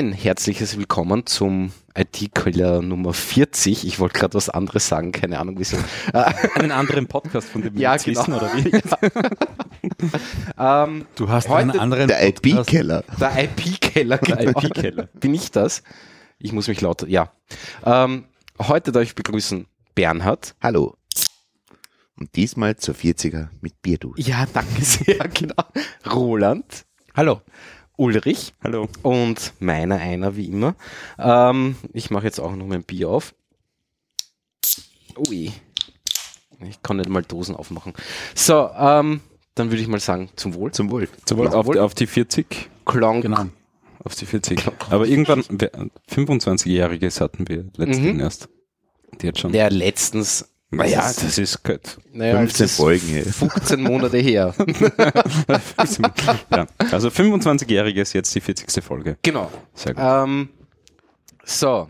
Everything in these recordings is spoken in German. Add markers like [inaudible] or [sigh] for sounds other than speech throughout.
ein herzliches Willkommen zum IT-Killer Nummer 40. Ich wollte gerade was anderes sagen, keine Ahnung wieso. [laughs] Einen anderen Podcast von dem Ja, genau. wissen, oder wie? [laughs] [laughs] ähm, Du hast Heute- einen anderen Der Podcast. IP-Keller. der IP-Keller, Der genau. IP-Keller. Bin ich das? Ich muss mich lauter, ja. Ähm, heute darf ich begrüßen Bernhard. Hallo. Und diesmal zur 40er mit Bierdus. Ja, danke sehr, genau. Roland. Hallo. Ulrich. Hallo. Und meiner einer, wie immer. Ähm, ich mache jetzt auch noch mein Bier auf. Ui. Ich kann nicht mal Dosen aufmachen. So, ähm, dann würde ich mal sagen, zum Wohl. Zum Wohl. Zum auf, die- auf die 40. Klonk. Genau. Auf die 40. Aber irgendwann, wer- 25-Jähriges hatten wir letztens Mhm. erst. Die hat schon. Ja, letztens. Naja, das ist- das ist gut. Naja, 15 es ist Folgen. ey. 15 Monate [laughs] her. ja. Also 25-Jähriges, jetzt die 40. Folge. genau. Sehr gut. Ähm, so.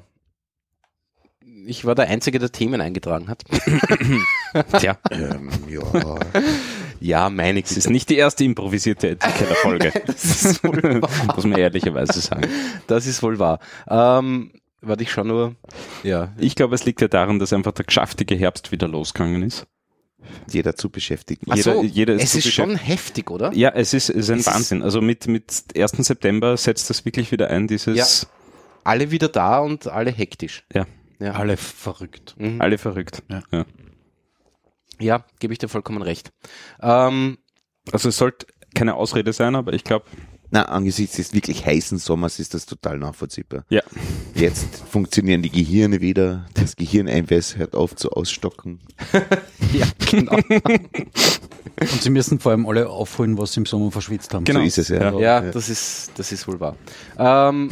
Ich war der Einzige, der Themen eingetragen hat. [laughs] Tja, Ähm, ja. Ja, meine es ist nicht die erste improvisierte Etiketterfolge. [laughs] Das ist wohl wahr. Muss man ehrlicherweise sagen. Das ist wohl wahr. Ähm, warte, ich schon nur. Ja. Ich glaube, es liegt ja daran, dass einfach der geschäftige Herbst wieder losgegangen ist. Jeder zu beschäftigen. Ach Jeder- so, jeder ist es ist schon heftig, oder? Ja, es ist, es ist ein Es Wahnsinn. Also mit, mit 1. September setzt das wirklich wieder ein, dieses Alle wieder da und alle hektisch. Ja. Ja, Alle verrückt. mhm. alle verrückt. Ja. Ja. ja gebe ich dir vollkommen recht. Ähm, Also es sollte keine Ausrede sein, aber ich glaube, Na, angesichts des wirklich heißen Sommers ist das total nachvollziehbar. ja. Jetzt funktionieren die Gehirne wieder. Das Gehirneinweiß hört auf zu ausstocken. [laughs] ja, genau. [laughs] Und sie müssen vor allem alle aufholen, was sie im Sommer verschwitzt haben. Genau. So ist es ja. Ja, das ist, das ist wohl wahr. Ähm,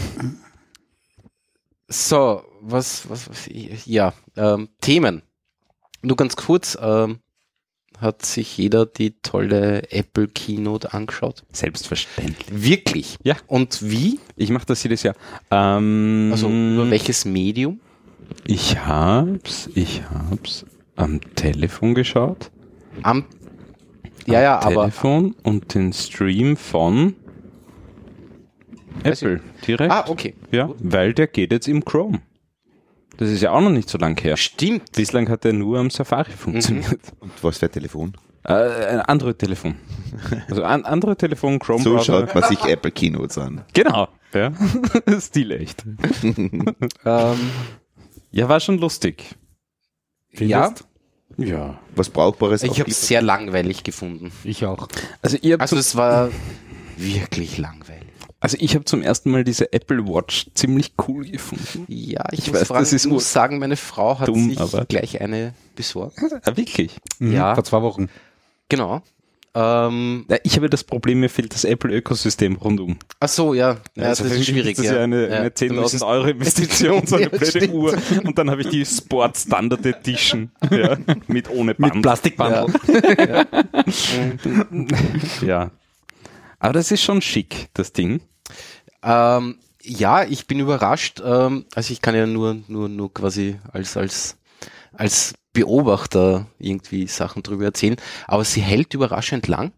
so, was, was, was ja, ähm, Themen. Nur ganz kurz, ähm, hat sich jeder die tolle Apple Keynote angeschaut? Selbstverständlich. Wirklich? Ja. Und wie? Ich mache das jedes Jahr. Ähm, Also über welches Medium? Ich hab's, ich hab's am Telefon geschaut. Am, ja, ja, aber Telefon und den Stream von Apple direkt. Ah, okay. Ja, weil der geht jetzt im Chrome. Das ist ja auch noch nicht so lang her. Stimmt. Bislang hat er nur am Safari funktioniert. Und was für ein Telefon? Äh, ein Android-Telefon. Also ein Android-Telefon, Chrome So schaut man sich Apple Keynotes an. Genau. Ja. [laughs] Stil echt. [laughs] Ähm, Ja, war schon lustig. ja, Ja. Was Brauchbares ich habe es sehr langweilig gefunden. Ich auch. Also ihr habt Also es war wirklich langweilig. Also ich habe zum ersten Mal diese Apple Watch ziemlich cool gefunden. Ja, ich, Ich muss, weiß, fragen, das ist muss sagen, meine Frau hat dumm, sich aber- gleich eine besorgt. [laughs] Ah, wirklich? Mhm, Ja. Vor zwei Wochen. Genau. Ähm, Ja, ich habe das Problem, mir fehlt das Apple-Ökosystem rundum. ach so, ja, ja Also das ist schwierig. Das ist ja eine, Ja, eine da müssen- 10.000 Euro Investition, [laughs] so eine Ja, blöde stimmt. Uhr. Und dann habe ich die Sport Standard Edition ja, [laughs] mit ohne Band. Mit Plastikbandel. Ja. Aber das ist schon schick, das Ding. Ähm, ja, ich bin überrascht. Ähm, also ich kann ja nur, nur, nur quasi als, als, als Beobachter irgendwie Sachen drüber erzählen. Aber sie hält überraschend lang.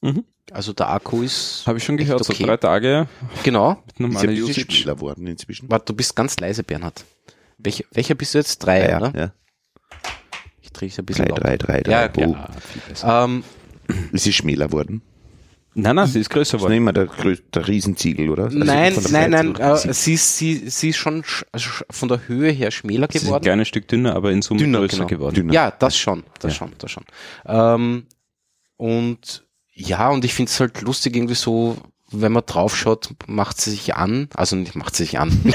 Mhm. Also der Akku ist. Habe ich schon gehört, okay. so drei Tage Genau. mit Ist ja normaler ein bisschen Usage. worden inzwischen. Warte, du bist ganz leise, Bernhard. Welcher, welcher bist du jetzt? Drei, ja, oder? ja. Ich drehe es ein bisschen Drei, lauter. drei, drei, drei. Ja, Oh, Ja. Ähm, Ist sie schmäler worden? Nein, nein, sie ist größer Das ist geworden. nicht immer der, grö- der Riesenziegel, oder? Also nein, nein, nein, äh, sie, ist- sie, sie ist schon sch, also sch- von der Höhe her schmäler Sie ist ein geworden. kleines Stück dünner, aber in Summe Dünner, größer genau. geworden. Dünner. Ja, das schon, das Ja. schon, das schon. Ähm, und ja, und ich finde es halt lustig irgendwie so, wenn man draufschaut, macht sie sich an, also nicht macht sie sich an. [laughs] [laughs]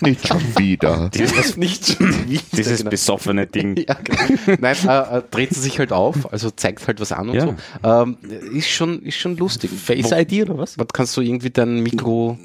Nicht schon wieder. [laughs] Dieses nicht schon [clears throat] wieder, Dieses genau. besoffene Ding. [laughs] Ja, genau. Nein, äh, äh, dreht sie sich halt auf, also zeigt halt was an und Ja. so. Ähm, ist schon, ist schon lustig. Face ID oder was? Was kannst du irgendwie dein Mikro,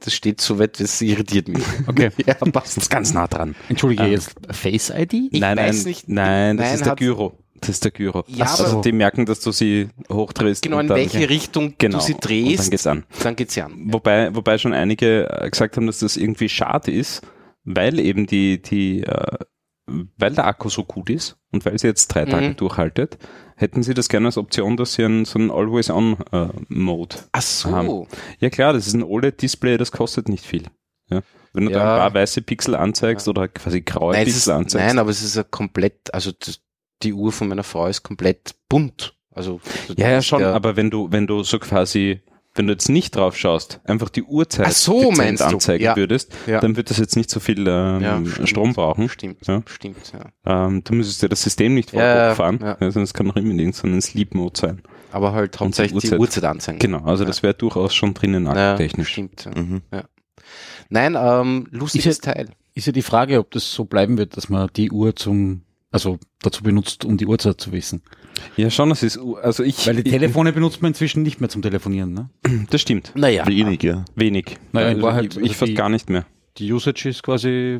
das steht so weit, das irritiert mich. Okay. [laughs] Ja, passt. Das ist ganz nah dran. Entschuldige, Ähm. jetzt Face ID? Ich nein, weiß nein, nicht. nein, das Nein, ist der Gyro. Das ist der Gyro. Ja, also aber- die merken, dass du sie hochdrehst. Genau, in dann- welche Richtung genau, du sie drehst, dann geht's an. dann geht's ja an. Wobei, wobei schon einige äh, gesagt haben, dass das irgendwie schade ist, weil eben die, die, äh, weil der Akku so gut ist und weil sie jetzt drei Tage Mhm. durchhaltet, hätten sie das gerne als Option, dass sie einen, so einen Always-On-Mode Ach so. haben. Ja klar, das ist ein OLED-Display, das kostet nicht viel. Ja. Wenn du da Ja. ein paar weiße Pixel anzeigst oder quasi graue Nein, es ist, Pixel anzeigst. nein, aber es ist ja komplett, also das, die Uhr von meiner Frau ist komplett bunt. Also ja, ja, schon, der- aber wenn du, wenn du so quasi, wenn du jetzt nicht drauf schaust, einfach die Uhrzeit so, anzeigen Ja. würdest, Ja. dann wird das jetzt nicht so viel ähm, Ja, stimmt. Strom brauchen. Stimmt, Ja. stimmt, ja. Ähm, du müsstest ja das System nicht voll Ja, hochfahren, ja. also es kann noch immer in irgendeinem Sleep-Mode sein. Aber halt hauptsächlich die Uhrzeit. Uhrzeit anzeigen. Genau, also Ja. das wäre durchaus schon drinnen ja, technisch. Stimmt. Ja. Mhm. Nein, ähm, lustiges Ist Teil. Ist ja die Frage, ob das so bleiben wird, dass man die Uhr zum, also dazu benutzt, um die Uhrzeit zu wissen. Ja, schon, das ist, also ich, Weil die ich Telefone benutzt man inzwischen nicht mehr zum Telefonieren, ne? [clears throat] das stimmt, Naja. Wenig, ja. wenig. Naja, in also Wahrheit, ich, ich also fast die- gar nicht mehr. Die Usage ist quasi,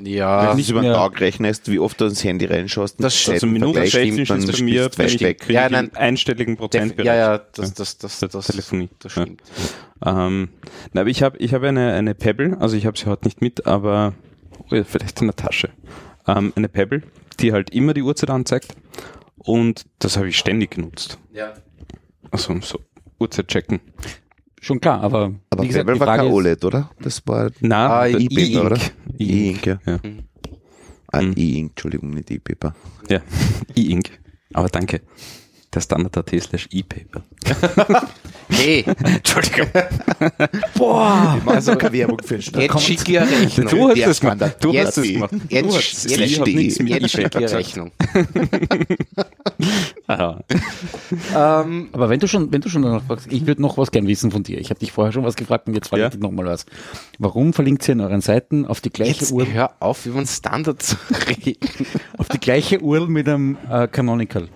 Ja, Wenn du nicht über den Tag rechnest, wie oft du ins Handy reinschaust, Das stimmt. Also Zeiten Minuten vergleichst, technisch dann ist bei mir, weit weg. Ja, ich nein. einstelligen Prozentbereich. ja, ja, das, das, das, das, Telefonie. das Ja. stimmt. Ähm, na, aber ich habe ich hab eine, eine Pebble, also ich habe sie heute nicht mit, aber oh, ja, vielleicht in der Tasche. Ähm, eine Pebble, die halt immer die Uhrzeit anzeigt und das habe ich ständig genutzt. Ja. Also so Uhrzeit checken. schon klar, aber, Aber wie gesagt, Pebble die war kein OLED, oder? Das war Na, Ah, E-Paper, oder? E-Ink. Ja. Ja. Ah. E-Ink, Entschuldigung, nicht E-Paper. Ja, [laughs] E-Ink. Aber danke. Der Standard.at slash E-Paper. [laughs] Hey, Entschuldigung. boah, Also keine Werbung für den jetzt schicke ich eine Rechnung. Du hast es gemacht. Du Jetzt- hast es gemacht. jetzt- jetzt Ich hab steht- nichts mit Jetzt schicke E-Paper ich eine. Rechnung. [laughs] Aha. Ähm, aber wenn du schon, wenn du schon noch was, ich würde noch was gern wissen von dir. Ich habe dich vorher schon was gefragt und jetzt frage Ja. ich dich nochmal was. Warum verlinkt ihr in euren Seiten auf die gleiche jetzt Uhr, hör auf, über den Standard zu reden. [laughs] auf die gleiche Uhr mit einem äh, Canonical?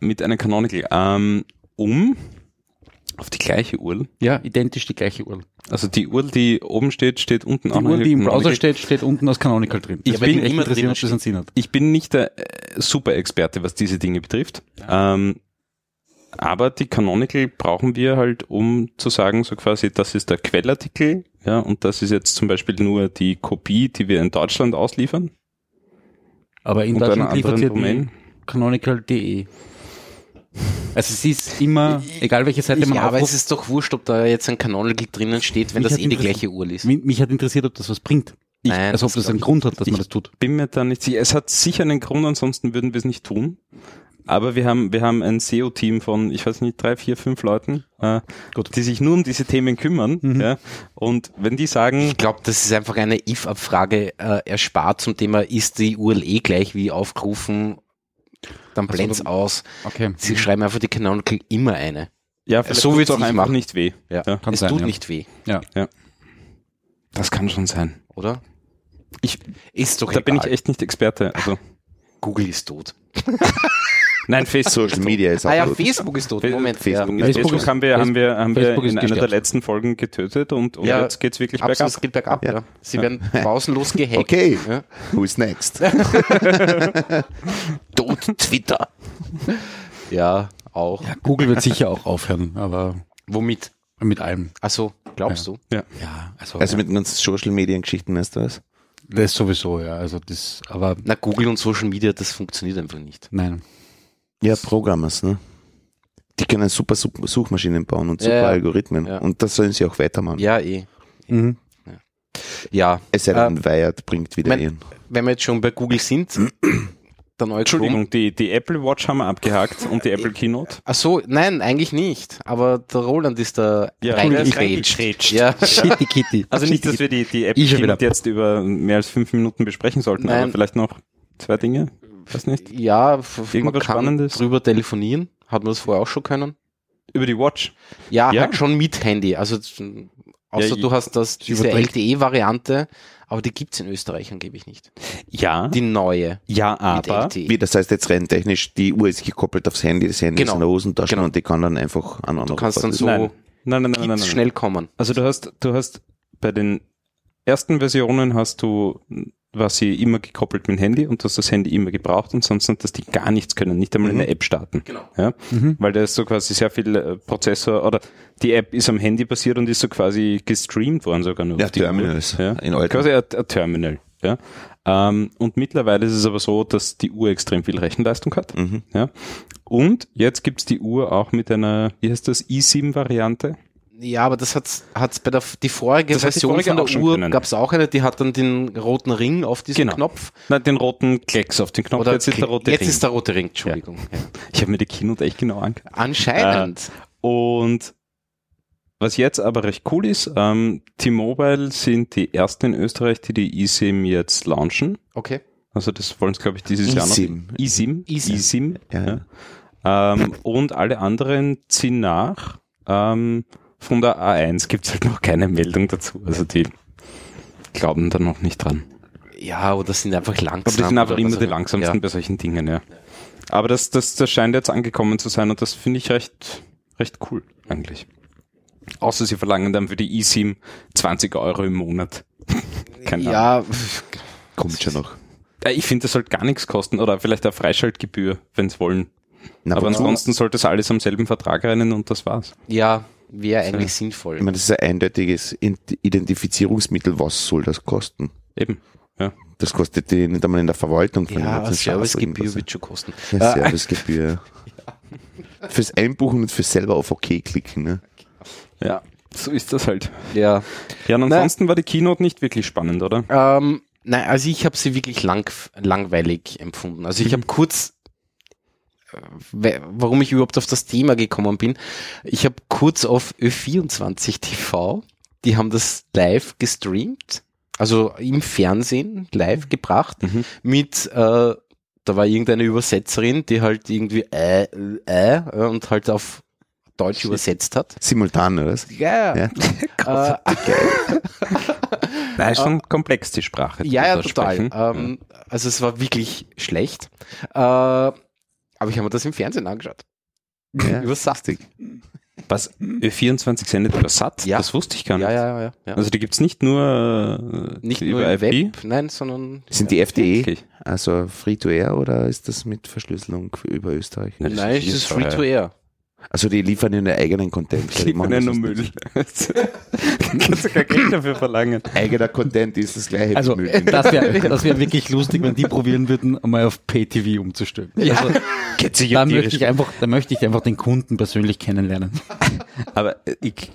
Mit einer Canonical. Ähm, um auf die gleiche URL. Ja, identisch die gleiche Uhr. Also die URL, die oben steht, steht unten Die auch Uhr, eine die im. Browser steht, steht unten als Canonical drin. Ich bin echt interessieren, drin ob das einen Sinn hat. Ich bin nicht der äh, Super-Experte, was diese Dinge betrifft. Ähm, aber die Canonical brauchen wir halt, um zu sagen, so quasi, das ist der Quellartikel, ja, und das ist jetzt zum Beispiel nur die Kopie, die wir in Deutschland ausliefern. Aber in Deutschland liefert die Domain. canonical.de. Also es ist immer, egal welche Seite man Ja, aber es aufruft, ist doch wurscht, ob da jetzt ein Canonical drinnen steht, wenn Mich das eh die gleiche Uhr ist. mich, mich hat interessiert, ob das was bringt. Ich, Nein, Also ob das das einen Grund hat, dass man Ich- das tut. bin mir da nicht sicher. Es hat sicher einen Grund, ansonsten würden wir es nicht tun. Aber wir haben, wir haben ein SEO-Team von, ich weiß nicht, drei, vier, fünf Leuten, äh, die sich nur um diese Themen kümmern. Mhm. Ja, und wenn die sagen, Ich glaube, das ist einfach eine if-Abfrage äh, erspart zum Thema, ist die URL eh gleich wie aufgerufen, dann blend's aus. Okay. Sie schreiben einfach die Canonical immer eine. ja, so tut's wird's auch nicht einfach nicht weh. Ja, Ja, kann es sein, tut ja. nicht weh, Ja. Das kann schon sein. oder? Ich, Ist doch da bin ich egal. echt nicht Experte. Also, Google ist tot. [laughs] nein, Facebook. Social Media ist auch Ah ja, tot. Facebook ist tot. Moment. Facebook ja. ist Facebook, ist- haben wir, haben wir, haben wir Facebook in einer der letzten Folgen getötet und, und Ja, jetzt geht's wirklich Absolut, bergab. es geht bergab, ja. Ja. Sie werden pausenlos gehackt. Okay, Ja. who's next? [laughs] [laughs] Twitter. ja, auch. Ja, Google wird sicher auch aufhören, aber Womit? mit allem. Also, glaubst du? Ja, also, Also mit den ganzen Social Media Geschichten ist das? das sowieso, ja. Also das, aber Na, Google und Social Media, das funktioniert einfach nicht. nein. Ja, Programmers, ne? Die können super Such- Suchmaschinen bauen und super Ja, ja. Algorithmen. Ja. Und das sollen sie auch weitermachen. Ja, eh. Mhm. Ja, Es sei denn, Wired bringt wieder mein- ihren. wenn wir jetzt schon bei Google sind, der neue. Entschuldigung, die, die Apple Watch haben wir abgehakt und die Apple Keynote. Ach so, nein, eigentlich nicht. Aber der Roland ist da Ja, reingegrätscht. Ja, [laughs] Kitty Kitty. Also nicht, dass wir die, die Apple Ich. Keynote jetzt über mehr als fünf Minuten besprechen sollten, Nein. aber vielleicht noch zwei Dinge. Weiß nicht. ja, Irgendwas kann Spannendes? drüber telefonieren. Hat man das vorher auch schon können? Über die Watch. Ja, Ja. halt schon mit Handy. Also außer Ja, du hast das diese LTE-Variante, aber die gibt's in Österreich angeblich nicht. Ja, Die neue ja, aber LTE. Wie, das heißt jetzt rein technisch, die Uhr ist gekoppelt aufs Handy, das Handy Genau. ist in der Hosentasche Genau. und die kann dann einfach an Du kannst dann so nein. Nein, nein, nein, nein. schnell kommen. Also du hast, du hast bei den ersten Versionen hast du, war sie immer gekoppelt mit dem Handy und du hast das Handy immer gebraucht und sonst hat das die gar nichts können, nicht einmal Mhm. eine App starten. Genau. Ja? Mhm. Weil da ist so quasi sehr viel äh, Prozessor oder die App ist am Handy basiert und ist so quasi gestreamt worden sogar nur. Ja, auf die Uhr. Terminals. Ja. In alten. Quasi ein, ein Terminal. Ja? Ähm, und mittlerweile ist es aber so, dass die Uhr extrem viel Rechenleistung hat. Mhm. Ja? Und jetzt gibt's die Uhr auch mit einer, wie heißt das, i7-Variante. Ja, aber das hat's hat's bei der die vorige Das hat die Version vorige von auch der schon Uhr können. gab's auch eine, die hat dann den roten Ring auf diesem Genau. Knopf. Nein, den roten Klecks auf den Knopf. Oder jetzt ist der rote jetzt Ring. ist der rote Ring, Entschuldigung. Ja. ich habe mir die Keynote echt genau angeschaut. Anscheinend. Und was jetzt aber recht cool ist, ähm, T-Mobile sind die ersten in Österreich, die die eSIM jetzt launchen. Okay. Also das wollen es, glaube ich, dieses Jahr noch. eSIM. eSIM. eSIM. eSIM. Ja. Ja. Ähm, und alle anderen ziehen nach. Ähm, von der A1 gibt's halt noch keine Meldung dazu. Also die glauben da noch nicht dran. Ja, oder sind einfach langsam. Aber die sind einfach immer die langsamsten Ja. bei solchen Dingen, ja. Aber das, das, das scheint jetzt angekommen zu sein und das finde ich recht, recht cool eigentlich. Außer sie verlangen dann für die eSIM 20 Euro im Monat. [laughs] Keine Ahnung. Ja, Kommt schon noch. Äh, Ich finde, das sollte gar nichts kosten oder vielleicht eine Freischaltgebühr, wenn sie wollen. Na, Aber ansonsten sollte es alles am selben Vertrag rennen und das war's. ja, wäre eigentlich Ich sinnvoll. meine, das ist ein eindeutiges Identifizierungsmittel. Was soll das kosten? Eben. Ja. Das kostet die nicht einmal in der Verwaltung von Ja, eine Schaß Servicegebühr wird schon kosten. Ja, Äh, Servicegebühr. [laughs] Fürs Einbuchen und fürs selber auf OK klicken. Ne? ja, so ist das halt. ja. Ja, und ansonsten war die Keynote nicht wirklich spannend, oder? Ähm, nein, also ich habe sie wirklich lang, langweilig empfunden. Also ich habe kurz, warum ich überhaupt auf das Thema gekommen bin, ich habe kurz auf Ö24 TV, die haben das live gestreamt, also im Fernsehen live gebracht, Mhm. mit, äh, da war irgendeine Übersetzerin, die halt irgendwie äh, äh, äh und halt auf Deutsch übersetzt hat. Simultan, oder? Ja, Ja. [laughs] Äh, Nein, [laughs] ist schon komplex, die Sprache. die Ja, ja, da total. Ähm, also es war wirklich schlecht. Äh, aber ich habe mir das im Fernsehen angeschaut. Ja, [laughs] Über Sastig. Was? Ö24 sendet über SAT? Ja. Das wusste ich gar nicht. Ja, ja, ja. ja. Also die gibt's nicht nur, äh, Nicht über nur IP? Web, nein, sondern Sind die FDE, Wirklich? also Free-to-Air oder ist das mit Verschlüsselung über Österreich? Das nein, ist es ist Also die liefern ihren eigenen Content. Die liefern ja nur Müll. [laughs] Kannst du gar Geld dafür verlangen. Eigener Content ist das gleiche Also, Müll. das wäre das wär wirklich lustig, wenn die probieren würden, einmal auf Pay-TV umzustellen. Also, Geht sich da möchte ich einfach, da möchte ich einfach den Kunden persönlich kennenlernen. [laughs] Aber äh, ich,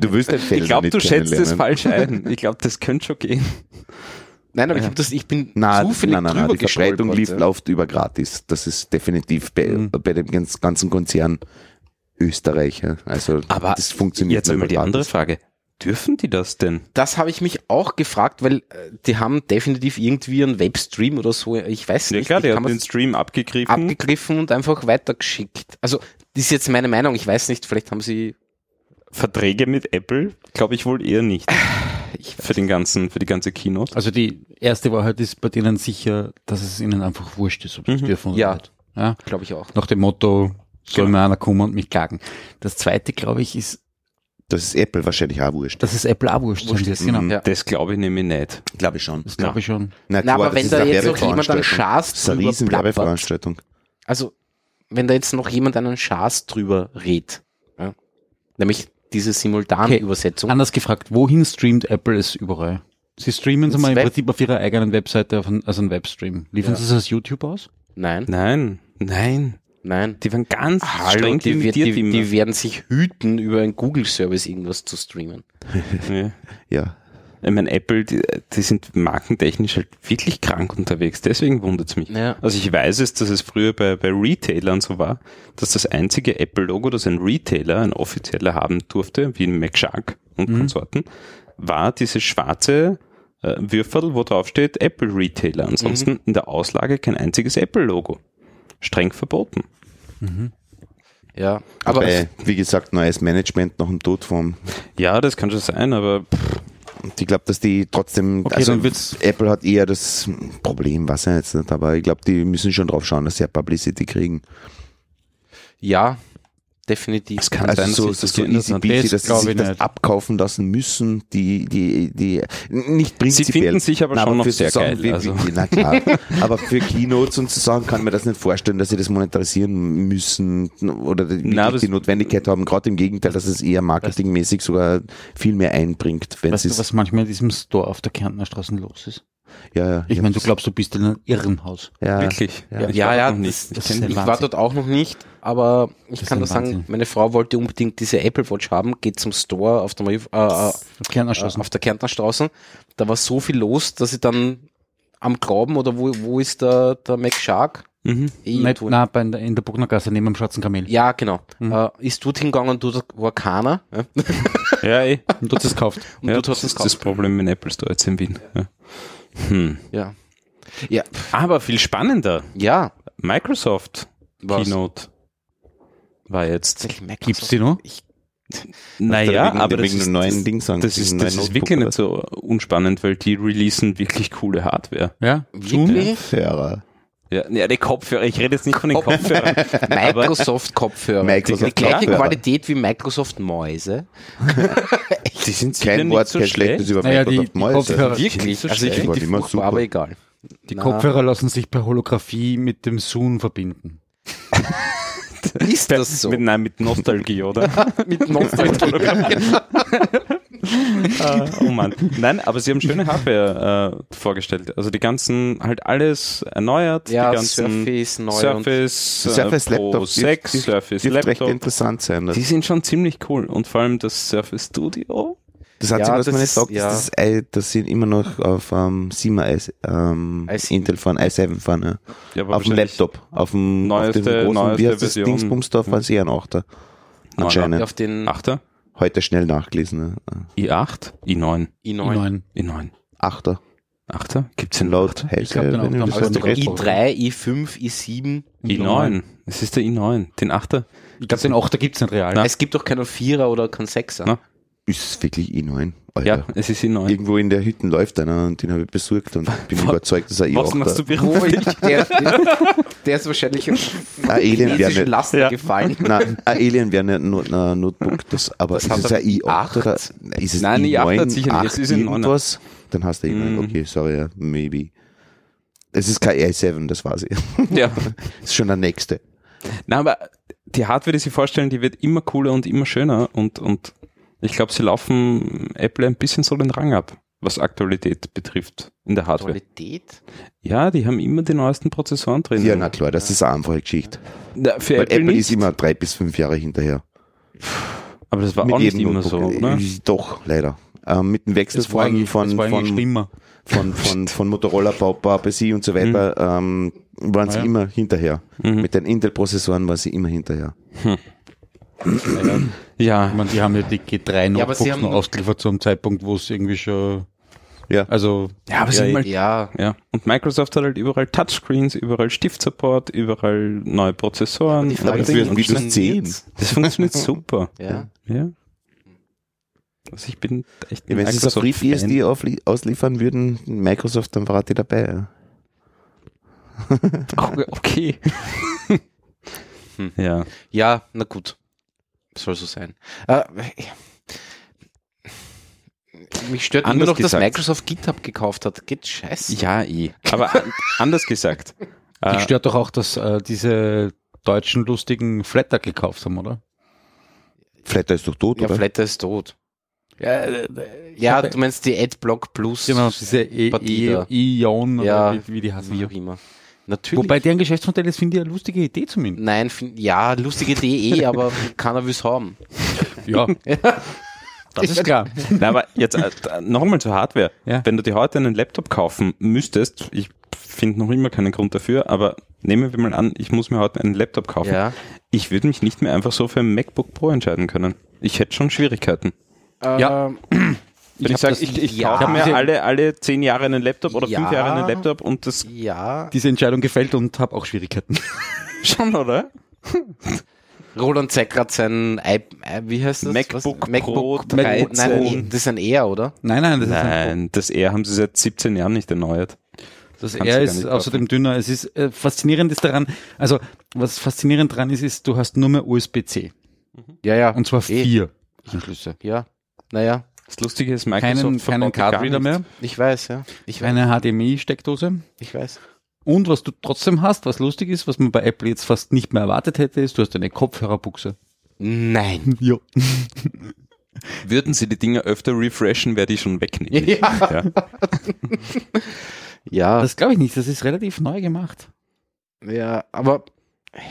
Du willst den Feld ich glaube, du schätzt es falsch ein. Ich glaube, das könnte schon gehen. Nein, aber ich, hab das, ich bin Nein, zufällig nein, nein, nein, drüber die Verbreitung lief, ja. läuft über gratis. Das ist definitiv bei, Mhm. bei dem ganz- ganzen Konzern Österreich. ja. Also Aber das funktioniert Jetzt einmal die andere. Frage. Dürfen die das denn? Das habe ich mich auch gefragt, weil äh, die haben definitiv irgendwie einen Webstream oder so, ich weiß Ja nicht, klar, ich der kann hat man den Stream abgegriffen. abgegriffen und einfach weitergeschickt. Also, das ist jetzt meine Meinung, ich weiß nicht, vielleicht haben sie, Verträge mit Apple? Glaube ich wohl eher nicht. [laughs] ich Für den ganzen, für die ganze Keynote. Also die erste Wahrheit ist bei denen sicher, dass es ihnen einfach wurscht ist, ob sie es Mhm. dürfen oder Ja. nicht. Ja. glaube ich auch. Nach dem Motto, soll Genau. mir einer kommen und mich klagen. Das zweite, glaube ich, ist, Das ist Apple wahrscheinlich auch wurscht. dass es Apple auch wurscht sein wird. Genau. Mhm. Ja. Das glaube ich nämlich nicht. Glaube ich schon. Das glaube ich schon. Na, Na, klar, aber das wenn ist da jetzt noch jemand einen. Schaß Das ist eine drüber riesen Werbeveranstaltung. also wenn da jetzt noch jemand einen Schaß drüber redet, ja, nämlich diese Simultanübersetzung, Anders gefragt, wohin streamt Apple es überall? Sie streamen es mal im Web. Prinzip auf ihrer eigenen Webseite auf ein, als ein Webstream. Liefern Ja. Sie es als YouTube aus? nein, Nein, nein. nein. Die waren ganz Hallo, streng die, wird, limitiert die, immer. die werden sich hüten, über einen Google-Service irgendwas zu streamen. [laughs] ja. Ich meine, Apple, die, die sind markentechnisch halt wirklich krank unterwegs. Deswegen wundert's mich. Ja. Also ich weiß es, dass es früher bei, bei Retailern so war, dass das einzige Apple-Logo, das ein Retailer, ein offizieller haben durfte, wie ein McShark und Konsorten, war dieses schwarze äh, Würfel, wo drauf steht Apple Retailer. Ansonsten in der Auslage kein einziges Apple-Logo. Streng verboten. Ja, aber Aber wie gesagt, neues Management nach dem Tod vom. Ja, das kann schon sein, aber pff, ich glaube, dass die trotzdem. Okay, also Apple hat eher das Problem, was er jetzt nicht, aber ich glaube, die müssen schon drauf schauen, dass sie ja Publicity kriegen. ja, definitiv. Es kann Also sein, so, dass so, so easy peasy, Das dass sie sich ich das nicht. abkaufen lassen müssen, die, die, die, nicht Sie prinzipiell. finden sich aber schon noch für sehr Sachen geil. Wie, also. wie, na klar. aber für Keynotes und so Sachen kann ich mir das nicht vorstellen, dass sie das monetarisieren müssen oder die, Na, die Notwendigkeit haben. Gerade im Gegenteil, dass es eher marketingmäßig sogar viel mehr einbringt, wenn Weißt sie du, was manchmal in diesem Store auf der Kärntner Straße los ist? Ja, ja, Ich meine, du glaubst, du bist in einem Irrenhaus. ja, Wirklich? Ja. ich ja, war ja, das- Ich das ist. Ich war dort auch noch nicht, aber ich Das kann ist das ein sagen, meine Frau wollte unbedingt diese Apple Watch haben, geht zum Store auf der, äh, äh, Auf Kärntner Straße. auf der Kärntner Straße. Da war so viel los, dass ich dann am Graben oder wo, wo ist der, der Mac Shark? Mhm. Eh Nicht, irgendwo- nein, bei, in der- in der Buchnergasse neben dem Schwarzen Kamel. Ja, genau. Mhm. Äh, ist dort hingegangen, dort war keiner. Ja? Ja, eh. [laughs] Und du hast es gekauft. Und ja, dort das hast du es ist das gekauft. Problem in Apple Store jetzt in Wien. Ja. Hm. Ja. Ja, Aber viel spannender. ja. Microsoft Was? Keynote war jetzt. Welche Microsoft? Gibt's die noch? Ich, Naja, wegen, aber das wegen ist, einem neuen Ding sagen. das wegen ist, einem das neuen ist Notebook wirklich oder nicht so unspannend, weil die releasen wirklich coole Hardware. Ja? Kopfhörer. Ja, ja die Kopfhörer, ich rede jetzt nicht von den Kopfhörern. [laughs] Microsoft Kopfhörer. Microsoft die gleiche Kopfhörer. Qualität wie Microsoft Mäuse. Die sind Kein Wort, so kein schlechtes schlecht. über Naja, die- Microsoft die Mäuse. Kopfhörer- Wirklich? so Also ich schlecht. finde die furchtbar, aber egal. Die Na, Kopfhörer lassen sich per Holographie mit dem Zoom verbinden. [laughs] Ist das so? Mit, nein, mit Nostalgie, oder? [laughs] Mit Nostalgie. [laughs] Ah, oh Mann. Nein, aber sie haben schöne Hardware äh, vorgestellt. Also die ganzen, halt alles erneuert. ja, die ganzen Surface neu Surface, Die Surface äh, Pro Laptop 6, dürfte- Surface Dürfte recht Laptop. interessant sein. Das, Die sind schon ziemlich cool. Und vor allem das Surface Studio. Das Einzige, Ja, was man ist- sagt, ja. ist, das i, dass sie immer noch auf ähm, 7 i, ähm, i7. Intel fahren, i7 fahren. Ja. Ja, Auf dem Laptop. Auf dem Neueste- auf dem großen, neueste wie heißt das. Dingsbums da, fahren sie eher ein 8er. Neun. Anscheinend. auf den 8er, Heute schnell nachgelesen. Ne? i8, i9, i9. i9. i9. 8er. 8er? Gibt's den Laut glaub, Hälfte, den auch wenn ich richtig gekauft. i3, i5, i7. i9. Es ist der i9. Den 8er. Ich glaube, den 8er gibt's nicht real. Na. Es gibt doch keinen Vierer oder keinen Sechser. Na. Ist es wirklich i9? Alter. Ja, es ist i9. Irgendwo in der Hütte läuft einer und den habe ich besucht und [laughs] bin überzeugt, dass er Was machst du i8er Wo beruflich? [laughs] ich, der, der, ist wahrscheinlich Ein Alien wäre chinesischen nicht. Laster Ja. gefallen. [laughs] Nein, ein Alien wäre nicht nur ein Notebook, das, aber Das ist es ein i8 acht. oder ist es Nein, i9, i8 hat sicher nicht, es 8 ist irgendwas? Dann hast du i9, Mhm. okay, sorry, ja, maybe. Es ist kein i7, das weiß ich. Ja. Das ist schon der nächste. Na, aber die Hardware, die sie vorstellen, die wird immer cooler und immer schöner und, und ich glaube, sie laufen Apple ein bisschen so den Rang ab, was Aktualität betrifft in der Hardware. Qualität? Ja, die haben immer die neuesten Prozessoren drin. Ja, na klar, das ist eine einfache Geschichte. Na, für Weil Apple, Apple ist immer drei bis fünf Jahre hinterher. aber das war Mit auch nicht jedem immer so, oder? Äh, Doch, leider. Ähm, mit dem Wechsel von, von, von, schlimmer. von, von, von Motorola, Papa, PC und so weiter, ähm, waren sie Ah, ja. immer hinterher. Mhm. Mit den Intel-Prozessoren waren sie immer hinterher. Ja, Ich meine, die haben ja die G3 Ja, aber sie Notebooks haben- noch ausgeliefert zu einem Zeitpunkt, wo es irgendwie schon, Ja. also, ja, aber sie haben halt Ja, Ja, und Microsoft hat halt überall Touchscreens, überall Stiftsupport, überall neue Prozessoren. die Frage ist, funktioniert's? 10. das funktioniert super. [laughs] Ja. Ja. Also ich bin echt Ja, wenn sie es auf. FreeBSD ausliefern würden, Microsoft, dann war die dabei. Ja. Oh, [laughs] okay. Hm. [laughs] Ja. ja, na gut. Soll so sein. Äh, mich stört immer Anders noch, dass gesagt. Microsoft GitHub gekauft hat. Geht scheiße. Ja, eh. Aber [laughs] an, anders gesagt. dich Äh, stört doch auch, dass äh, diese deutschen lustigen Flatter gekauft haben, oder? Flatter ist doch tot, Ja, oder? Flatter ist tot. Ja, Ja, du meinst die Adblock Plus. genau, diese e Partie e da. Ion Ja, oder wie, wie die heißen. Wie auch immer. Natürlich. Wobei deren Geschäftsmodell ist, finde ich, eine lustige Idee zumindest. Nein, find, ja, lustige Idee eh, [laughs] aber keiner will es haben. Ja, [laughs] das ist klar. na, aber jetzt äh, nochmal zur Hardware. Ja. Wenn du dir heute einen Laptop kaufen müsstest, ich finde noch immer keinen Grund dafür, aber nehmen wir mal an, ich muss mir heute einen Laptop kaufen. Ja. Ich würde mich nicht mehr einfach so für ein MacBook Pro entscheiden können. Ich hätte schon Schwierigkeiten. Ja. Wenn ich, hab sage, ich, ich ja. kaufe Ich mir alle, alle zehn Jahre einen Laptop oder fünf Ja. Jahre einen Laptop und das Ja. Diese Entscheidung gefällt und habe auch Schwierigkeiten. [laughs] schon, oder? Roland zeigt gerade sein, I, äh, wie heißt das? MacBook Was? MacBook Pro 3. 13. Nein, das ist ein R, oder? Nein, nein, das ist ein Nein, das R haben sie seit 17 Jahren nicht erneuert. Das Kannst R ist außerdem dünner. Es ist äh, faszinierend ist daran, also was faszinierend dran ist, ist, du hast nur mehr USB-C. Ja, ja. Und zwar Eh. vier Anschlüsse. Ja. Naja, Das Lustige ist, Microsoft Keinen, keinen Card-Reader mehr, ich weiß, ja. Ich weiß. keine HDMI-Steckdose. Ich weiß. Und was du trotzdem hast, was lustig ist, was man bei Apple jetzt fast nicht mehr erwartet hätte, ist, du hast eine Kopfhörerbuchse. Nein. [laughs] Ja. Würden sie die Dinger öfter refreshen, wäre die schon weg. nämlich. Ja. Ja. Ja, Das glaube ich nicht, das ist relativ neu gemacht. ja, aber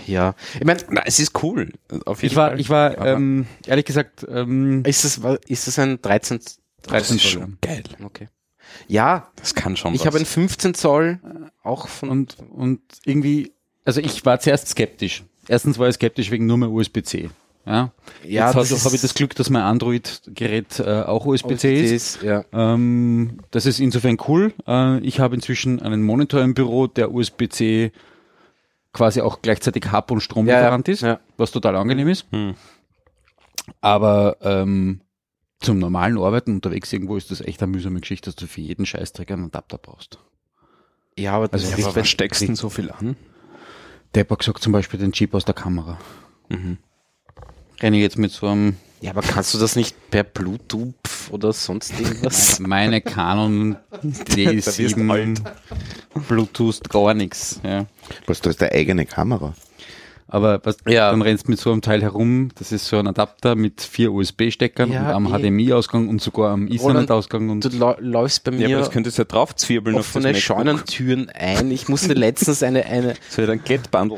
ja. Ich meine, es ist cool. Auf jeden Ich war, Fall. ich war, ähm, ehrlich gesagt, ähm, ist das, ist das ein 13? das 13 ist Zoll, schon geil. Okay. Ja, Das kann schon ich habe ein 15 Zoll auch von. und, und irgendwie, also ich war zuerst skeptisch. Erstens war ich skeptisch wegen nur mehr USB-C. Ja, ja, Jetzt habe hab ich das Glück, dass mein Android-Gerät äh, auch USB-C ist. Ja. Ähm, das ist insofern cool. Äh, ich habe inzwischen einen Monitor im Büro, der USB-C quasi auch gleichzeitig Hub- und Stromlieferant ist, ja. was total angenehm ist. Hm. Aber ähm, zum normalen Arbeiten unterwegs irgendwo ist das echt eine mühsame Geschichte, dass du für jeden Scheißdreck einen Adapter brauchst. Ja, aber Also, ist Aber was steckst du denn so viel an? Der hat gesagt zum Beispiel den Chip aus der Kamera. Mhm. Renne ich jetzt mit so einem Ja, aber kannst du das nicht per Bluetooth oder sonst irgendwas? [laughs] meine Canon [laughs] D7 Bluetooth gar nichts. Ja. Was, da ist der eigene Kamera. Aber was, Ja. dann rennst du mit so einem Teil herum, das ist so ein Adapter mit vier USB-Steckern Ja, und am eh. HDMI-Ausgang und sogar am Ethernet-Ausgang und Du läufst bei Ja, mir aber das könntest du ja draufzwirbeln auf das MacBook. Scheunentüren ein. Ich musste letztens eine, eine, [laughs] So ja, dann Glättbandel.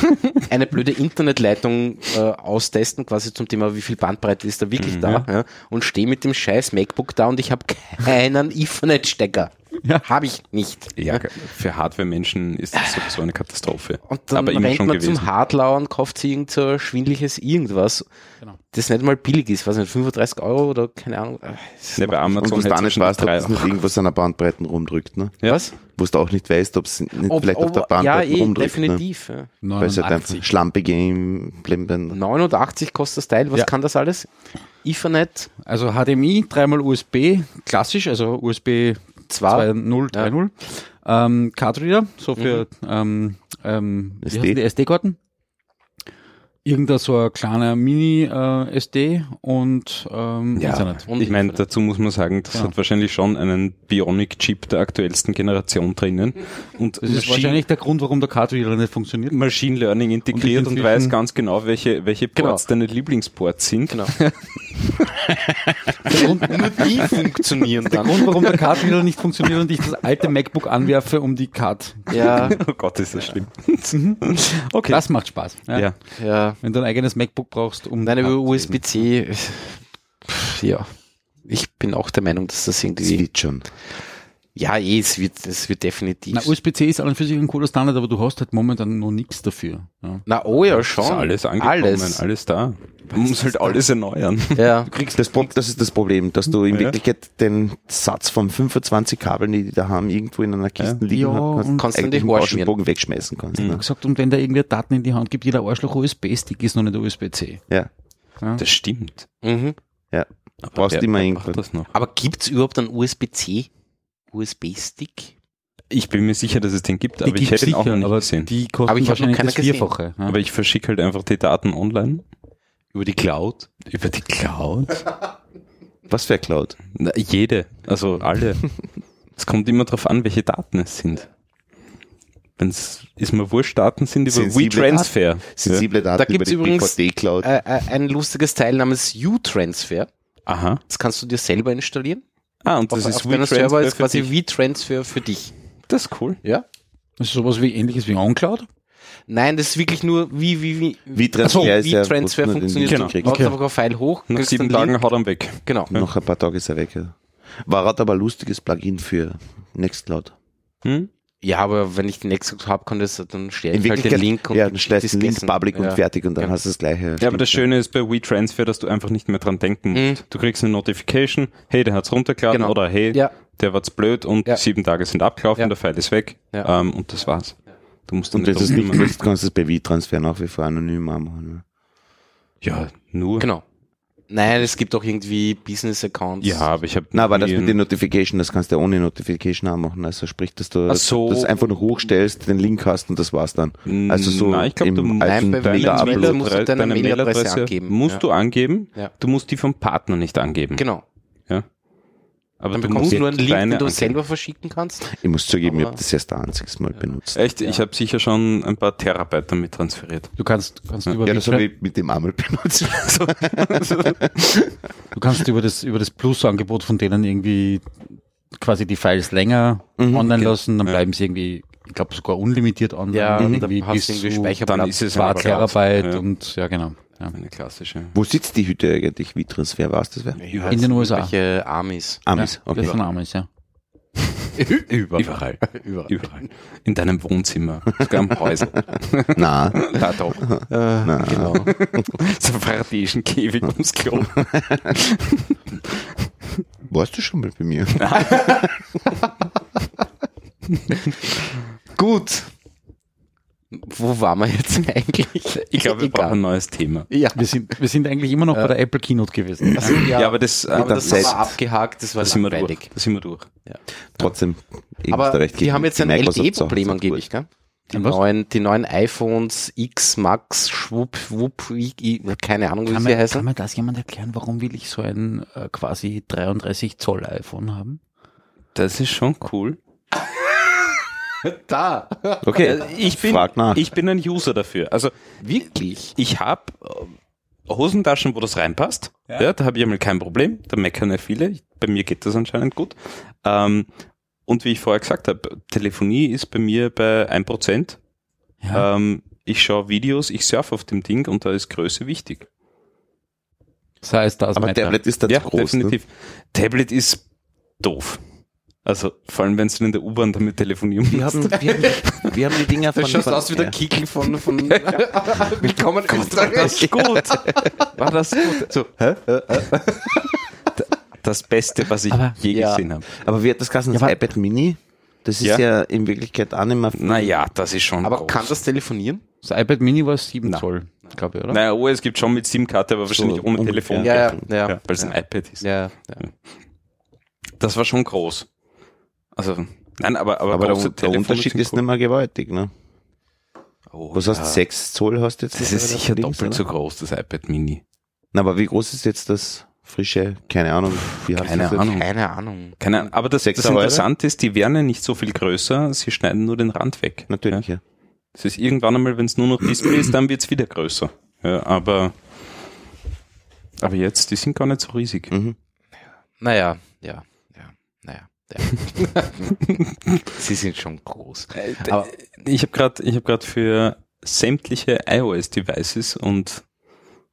[laughs] eine blöde Internetleitung äh, austesten, quasi zum Thema, wie viel Bandbreite ist da wirklich Mhm. da, ja, und stehe mit dem scheiß MacBook da und ich habe [laughs] keinen Ethernet-Stecker. [laughs] Ja. Habe ich nicht. Ja, für Hardware-Menschen ist das sowieso eine Katastrophe. Und dann Aber immer rennt schon man gewesen. zum Hardlauer und kauft sich irgend so ein schwindliches irgendwas, Genau. das nicht mal billig ist, weiß nicht, 35 Euro oder keine Ahnung. Das Ja, bei Und Amazon wo du auch nicht weißt, ob es nicht irgendwas an der Bandbreite rumdrückt, ne? Ja. Was? Wo du auch nicht weißt, ob es Ob- vielleicht auf der ob- Bandbreite ja, eh, rumdrückt. Ne? definitiv. Ja. Weil es halt einfach 89. schlampige Implementen. 89 kostet das Teil, was Ja. kann das alles? Ethernet Also HDMI, dreimal USB, klassisch, also USB 2.0, Ja. 3.0. Ähm, Cardreader, so für ähm, ähm, die SD-Karten. Irgendein so ein kleiner Mini-SD und ähm, Ja, Ethernet. und ich meine, dazu muss man sagen, das Ja. hat wahrscheinlich schon einen Bionic-Chip der aktuellsten Generation drinnen. Und Das ist Machine, wahrscheinlich der Grund, warum der Cardreader nicht funktioniert. Machine Learning integriert und, inzwischen- weiß ganz genau, welche, welche Genau. Ports deine Lieblingsports sind. Genau. [laughs] und nur [laughs] die funktionieren Der dann. Grund, warum der Cardreader nicht funktioniert und ich das alte MacBook anwerfe, um die Card. Ja, [laughs] Oh Gott, ist das schlimm. okay. Das macht Spaß. Ja. ja. ja. Wenn du ein eigenes MacBook brauchst, um Nein, über. USB-C, äh, ja. Ich bin auch der Meinung, dass das Das irgendwie, wird schon. Ja, eh, es wird, es wird definitiv. Na, USB-C ist an und für sich ein cooler Standard, aber du hast halt momentan noch nichts dafür. Ja. Na, oh ja, schon. Ist alles angekommen, alles, Alles. da. Man muss halt alles erneuern. Ja. Das, Pro- das ist das Problem, dass du in Ja. Wirklichkeit den Satz von 25 Kabeln, die die da haben, irgendwo in einer Kiste liegen Ja, hast, und kannst dann eigentlich die im Haare Bausch und schmieren. Bogen wegschmeißen kannst. Ich Ne? gesagt, und wenn da irgendwer Daten in die Hand gibt, jeder Arschloch USB-Stick ist noch nicht USB-C. Ja, Das stimmt. Mhm. ja. Aber Brauchst wer- immer irgendwas. das? Aber gibt's überhaupt einen USB-C? USB-Stick? Ich bin mir sicher, dass es den gibt, aber Die ich gibt's hätte ihn auch noch nicht aber gesehen. die kosten Aber ich noch wahrscheinlich keiner das gesehen. Vierfache. Ja. Aber ich verschicke halt einfach die Daten online. Über die Cloud? Über die Cloud? Was für Cloud? Na, jede, also alle. [laughs] Es kommt immer darauf an, welche Daten es sind. Wenn's, ist mir wurscht, Daten sind über Sensible WeTransfer. Sensible Daten Da über gibt's die übrigens- BVD-Cloud. Äh, äh, ein lustiges Teil namens U-Transfer. Aha. Das kannst du dir selber installieren. Ah, und das auf, ist auf Server ist quasi dich. V-Transfer für dich. Das ist cool. Ja? Das ist sowas wie ähnliches wie OnCloud. Nein, das ist wirklich nur wie, wie, wie, Wie Transfer ja, wie Transfer nur den funktioniert. Genau. Du kriegst. laden einfach ein File hoch, Nach kriegst sieben einen Tagen haut er weg. Genau. Noch ein paar Tage ist er weg. Ja. War hat aber ein lustiges Plugin für Nextcloud. Hm? Ja, aber wenn ich den Nextcloud habe, kann das, dann stelle In ich halt den Link und ja, dann stellst du den Link public ja. und fertig und dann Ja. hast du das gleiche. Ja, aber das Schöne ist bei WeTransfer, dass du einfach nicht mehr dran denken musst. Mhm. Du kriegst eine Notification, hey, der hat's runtergeladen Genau. oder hey, Ja. der war's blöd und Ja. sieben Tage sind abgelaufen, Ja. der File ist weg Ja. ähm, und das war's. Du musst dann Und wenn du es nicht willst, kannst du es bei V-Transfer nach wie vor anonym machen. Ja, nur. Genau. Nein, es gibt auch irgendwie Business-Accounts. Ja, aber ich habe Na, aber das mit den Notification, das kannst du ja ohne Notification auch machen. Also sprich, dass du so. das einfach nur hochstellst, den Link hast und das war's dann. Also so Nein, ich glaub, im du- Nein, bei Upload. musst du deine Mailadresse angeben. musst Ja. du angeben, Ja. du musst die vom Partner nicht angeben. Genau. Ja. Aber Dann du bekommst musst du nur einen Link, den du angeben. selber verschicken kannst. Ich muss zugeben, ich Aber- habe das erst ein einziges Mal benutzt. Echt, ich habe sicher schon ein paar Terabyte damit transferiert. Du kannst, kannst über Ja, das wie habe ich mit dem einmal benutzt. [laughs] Du kannst über das, über das Plus-Angebot von denen irgendwie quasi die Files länger Mhm, online genau. lassen, dann Ja. bleiben sie irgendwie, ich glaube sogar unlimitiert online. Ja, irgendwie da hast du irgendwie Speicherplatz. Dann ist es zwei aber Terabyte Ja. und ja genau. Ja. Eine klassische. Wo sitzt die Hütte eigentlich? Wie Transfer war es das? Wer? Ja, In den USA. Welche Amis. Amis, Ja, okay. Das von Amis, ja. [laughs] Überall. Überall. Überall. Überall. In deinem Wohnzimmer. Sogar am Häusl. [laughs] Na, da doch. Äh, genau. [laughs] So faradäischen Käfig ums Klo. warst du schon mal bei mir? Gut. Wo waren wir jetzt [laughs] eigentlich? Ich glaube, wir Egal. brauchen ein neues Thema. Ja. Wir sind, wir sind eigentlich immer noch bei der Apple Keynote gewesen. Also, ja, Ja, aber das, äh, aber das das haben wir abgehakt, das war da sind wir durch. langweilig. Da sind wir durch. Trotzdem. ich muss Aber da recht die haben jetzt ein LTE-Problem angeblich, gell? Die was? neuen, die neuen iPhones X Max, Schwupp, Wupp, I, I, keine Ahnung, wie Kann sie kann heißen. mir das jemand erklären, warum will ich so ein äh, quasi 33 Zoll iPhone haben? Das ist schon cool. Da. Okay, Äh, ich bin, frag nach. ich bin ein User dafür. Also Wirklich? ich habe Hosentaschen, wo das reinpasst. Ja, da habe ich einmal kein Problem. Da meckern nicht viele. Bei mir geht das anscheinend gut. Ähm, und wie ich vorher gesagt habe, Telefonie ist bei mir bei 1%. Ja. Ähm, ich schaue Videos, ich surfe auf dem Ding und da ist Größe wichtig. Das heißt, das aber Matter. Tablet ist da ja, zu groß. Ne? definitiv. Tablet ist doof. Also vor allem, wenn du in der U-Bahn damit telefonieren Wir musst. haben, wir haben, wir haben die Dinger [laughs] von... Das schaut von- aus wie der ja. Kickel von, [laughs] von Willkommen in Österreich. gut. War das gut? So, hä? Das Beste, was ich Aber- je ja. gesehen habe. Aber wie hat das geheißen? Das Ja, aber- iPad Mini? Das ist Ja. ja, in Wirklichkeit auch nicht mehr... Naja, das ist schon Aber groß. kann das telefonieren? Das iPad Mini war 7 Na. Zoll, glaube ich, oder? Naja, oh, es gibt schon mit SIM-Karte, aber wahrscheinlich ohne. Telefon. Ja, ja, ja. weil es ein iPad ist. Ja, ja. Das war schon groß. Also, nein, aber, aber, Aber der, der Unterschied ist nicht mehr gewaltig, ne? Oh, Was ja. heißt 6 Zoll hast du jetzt? Das ist sicher links, doppelt so oder? groß, das iPad Mini. Na, aber wie groß ist jetzt das frische? Keine Ahnung. Keine? Ahnung. Keine Ahnung. Keine Ahnung, aber das, das? Interessante ist, die werden ja nicht so viel größer, sie schneiden nur den Rand weg. Natürlich, Ja. ja. Das ist irgendwann einmal, wenn es nur noch Display ist, dann wird es wieder größer. Ja, aber, aber jetzt, die sind gar nicht so riesig. Mhm. Naja, ja, ja. [laughs] Sie sind schon groß. Aber Ich habe gerade ich hab grad für sämtliche iOS-Devices und,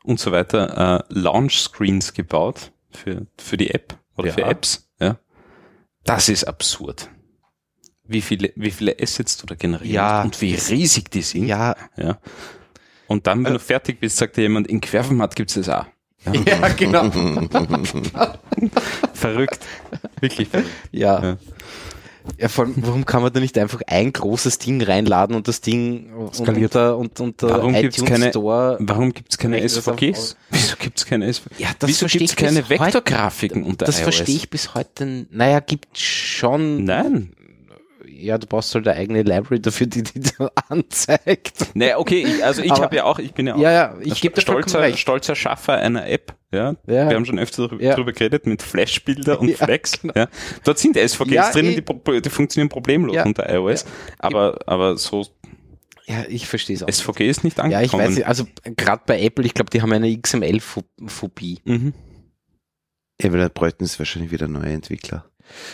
und so weiter äh, Launch-Screens gebaut für, für die App oder Ja. für Apps. Ja. Das ist absurd. Wie viele, wie viele Assets du da generierst Ja. und wie riesig die sind. ja, Ja. Und dann, wenn du fertig bist, sagt dir jemand, in Querformat gibt's das auch. Ja, [laughs] genau. Verrückt. Wirklich verrückt. Ja. Ja. Ja, vor allem, warum kann man da nicht einfach ein großes Ding reinladen und das Ding Skaliert. unter, und, unter Warum iTunes gibt's keine- Store? Warum gibt's keine Rechnet das SVGs? Wieso gibt's keine SVGs? Ja, das Wieso ich bis keine heute- Vektorgrafiken unter Das iOS? verstehe ich bis heute. Naja, gibt schon. Nein. Ja, du brauchst halt eine eigene Library dafür, die die da anzeigt. Nee, okay, ich, also ich habe ja auch, ich bin ja auch Ja, ja, ich vollkommen stolzer, stolzer Schaffer einer App. Ja? Ja. Wir haben schon öfter drüber, Ja. geredet mit Flashbilder und [laughs] Ja, Flex. genau. Ja. Dort sind SVGs Ja, drinnen, eh. die, die funktionieren problemlos Ja. unter iOS. Aber, aber so Ja, ich verstehe es auch. SVG ist nicht ja, angekommen. ich weiß nicht. Also gerade bei Apple, ich glaube, die haben eine XML-Phobie. Mhm. Ja, weil da bräuchten es wahrscheinlich wieder neue Entwickler.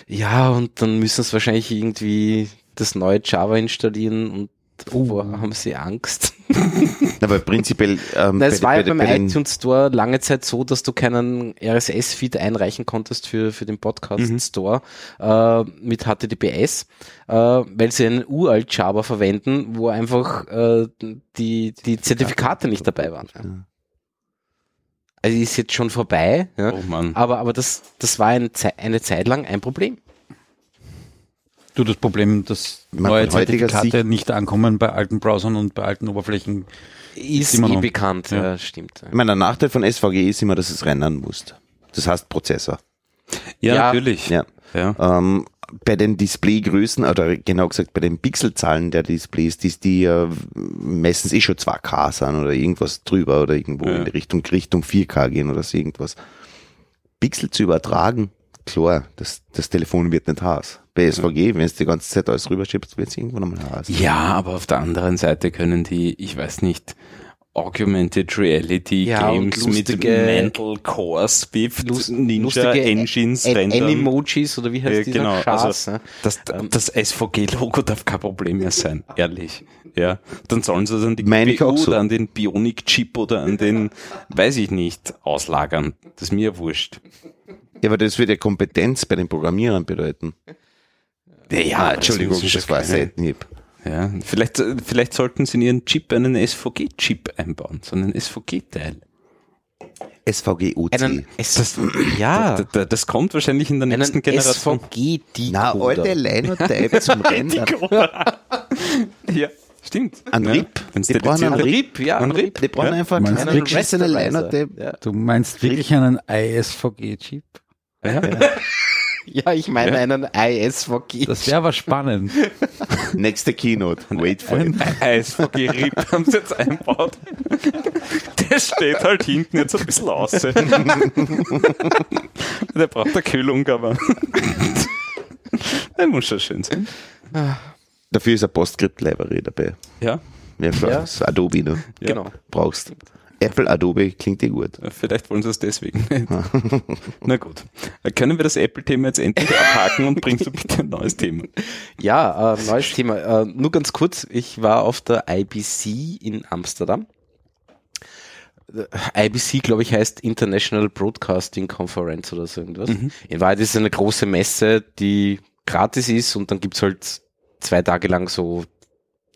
Ja, und dann müssen sie wahrscheinlich irgendwie das neue Java installieren und davor haben sie Angst. [laughs] Aber prinzipiell, ähm, Na, es bei- war ja bei- beim bei iTunes Store lange Zeit so, dass du keinen RSS-Feed einreichen konntest für, für den Podcast Mhm. Store äh, mit HTTPS, äh, weil sie einen uralt Java verwenden, wo einfach äh, die, die Zertifikate nicht dabei waren. Ja. Also ist jetzt schon vorbei, ja. Oh Mann. aber, aber das, das war eine, Zei- eine Zeit lang ein Problem. Du das Problem, dass Man neue Zertifikate nicht ankommen bei alten Browsern und bei alten Oberflächen. Ist immer eh noch. bekannt, ja, Ja. stimmt. Ich meine, der Nachteil von SVG ist immer, dass es rendern muss. Das heißt Prozessor. Ja, Ja. natürlich. Ja. Ja. Ähm, bei den Displaygrößen, oder genau gesagt bei den Pixelzahlen der Displays, die, die äh, meistens eh schon 2K sind oder irgendwas drüber oder irgendwo Ja. in die Richtung, Richtung 4K gehen oder so irgendwas. Pixel zu übertragen, klar, das, das Telefon wird nicht heiß. Bei SVG, wenn es die ganze Zeit alles rüberschiebst, wird es irgendwann einmal heiß. Ja, aber auf der anderen Seite können die, ich weiß nicht, Augmented Reality Ja, Games mit Mental Core Swift Lust- Ninja Engines An- rendern. Animojis oder wie heißt Ja, dieser genau, Schatz? also ne? das, das SVG-Logo darf kein Problem mehr sein, [laughs] ehrlich. Ja, dann sollen sie dann die Meine ich GPU auch so. oder an den Bionic-Chip oder an den, weiß ich nicht, auslagern. Das ist mir wurscht. Ja, aber das wird ja Kompetenz bei den Programmierern bedeuten. Ja, Ah, das Entschuldigung, sie das war ein. Seitenhieb. Ja, vielleicht, vielleicht sollten sie in ihren Chip einen SVG-Chip einbauen, so einen SVG-Teil. SVG-UC. Einen S ja, Das, das, das kommt wahrscheinlich in der nächsten einen Generation. SVG-Decoder. Na, alte Linotype [laughs] zum Rendern. ja, stimmt. Ein ja. RIP. Die brauchen einen RIP, ja, Ein ein RIP. Die brauchen Ja. einfach Meinst einen Rasterizer? Linotype. Ja. Du meinst wirklich einen ISVG-Chip? Ja. [laughs] [laughs] ja, ich meine Ja. einen ISVG. Das wäre aber spannend. [laughs] Nächste Keynote. Wait for it. Eisvogel RIP haben sie jetzt einbaut. Der steht halt hinten jetzt ein bisschen aus. [laughs] Der braucht eine Kühlung, aber der muss schon schön sein. Dafür ist eine PostScript-Library dabei. Ja, Ja, klar. Ja. Das Adobe, ne? Genau. Brauchst. Apple Adobe klingt dir gut. vielleicht wollen sie es deswegen nicht. [laughs] Na gut. Können wir das Apple-Thema jetzt endlich abhaken und bringst du bitte ein neues Thema? Ja, äh, neues Thema. Äh, nur ganz kurz, ich war auf der IBC in Amsterdam. Äh, IBC, glaube ich, heißt International Broadcasting Conference oder so irgendwas. In Wahrheit ist es eine große Messe, die gratis ist und dann gibt's halt zwei Tage lang so,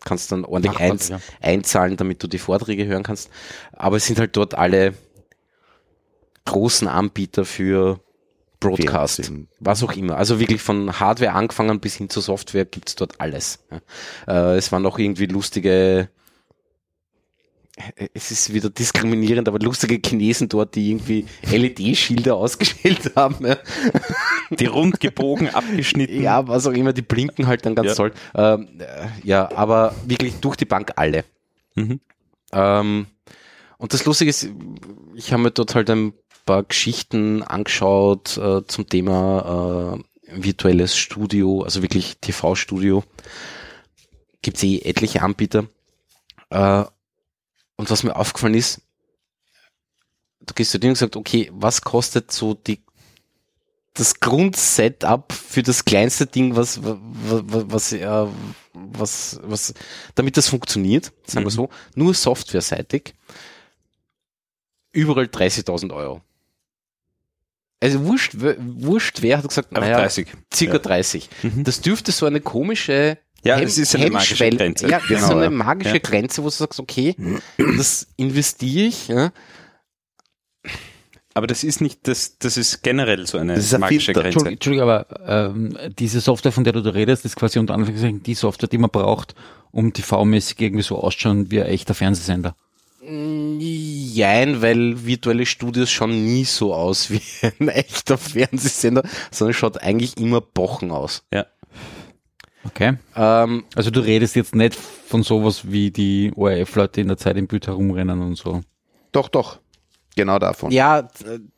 kannst dann ordentlich Ach, ja. einzahlen, damit du die Vorträge hören kannst. Aber es sind halt dort alle großen Anbieter für Broadcast, Fernsehen. was auch immer. Also wirklich von Hardware angefangen bis hin zur Software gibt's dort alles. Ja. Äh, es waren auch irgendwie lustige, es ist wieder diskriminierend, aber lustige Chinesen dort, die irgendwie LED-Schilder [laughs] ausgestellt haben. Ja. Die rund gebogen, abgeschnitten. ja, was auch immer, die blinken halt dann ganz Ja. toll. Ähm, äh, ja, aber wirklich durch die Bank alle. Mhm. Ähm, und das Lustige ist, ich habe mir dort halt ein paar Geschichten angeschaut äh, zum Thema äh, virtuelles Studio, also wirklich TV-Studio. Gibt's eh etliche Anbieter. Äh, und was mir aufgefallen ist, du gehst zu denen und sagst, okay, was kostet so die das Grundsetup für das kleinste Ding, was, was, was, äh, was, was, damit das funktioniert, sagen wir Mhm. so, nur softwareseitig, überall 30.000 Euro. Also wurscht, wurscht wer hat gesagt, naja, 30. circa Ja. 30. Mhm. Das dürfte so eine komische Ja, Hem- es ist eine magische Hemmschwelle- Grenze. Ja, das ist Genau, so eine ja. magische Ja. Grenze, wo du sagst, okay, [clears throat] das investiere ich, ja, Aber das ist nicht, das, das ist generell so eine Das ist ein magische Filter. Grenze. Entschuldigung, aber ähm, diese Software, von der du da redest, ist quasi unter Anführungszeichen die Software, die man braucht, um TV-mäßig irgendwie so ausschauen wie ein echter Fernsehsender. Jein, weil virtuelle Studios schauen nie so aus wie ein echter Fernsehsender, sondern schaut eigentlich immer bochen aus. Ja. Okay. Ähm, Also du redest jetzt nicht von sowas wie die ORF-Leute in der Zeit im Bild herumrennen und so. Doch, doch. Genau davon. ja,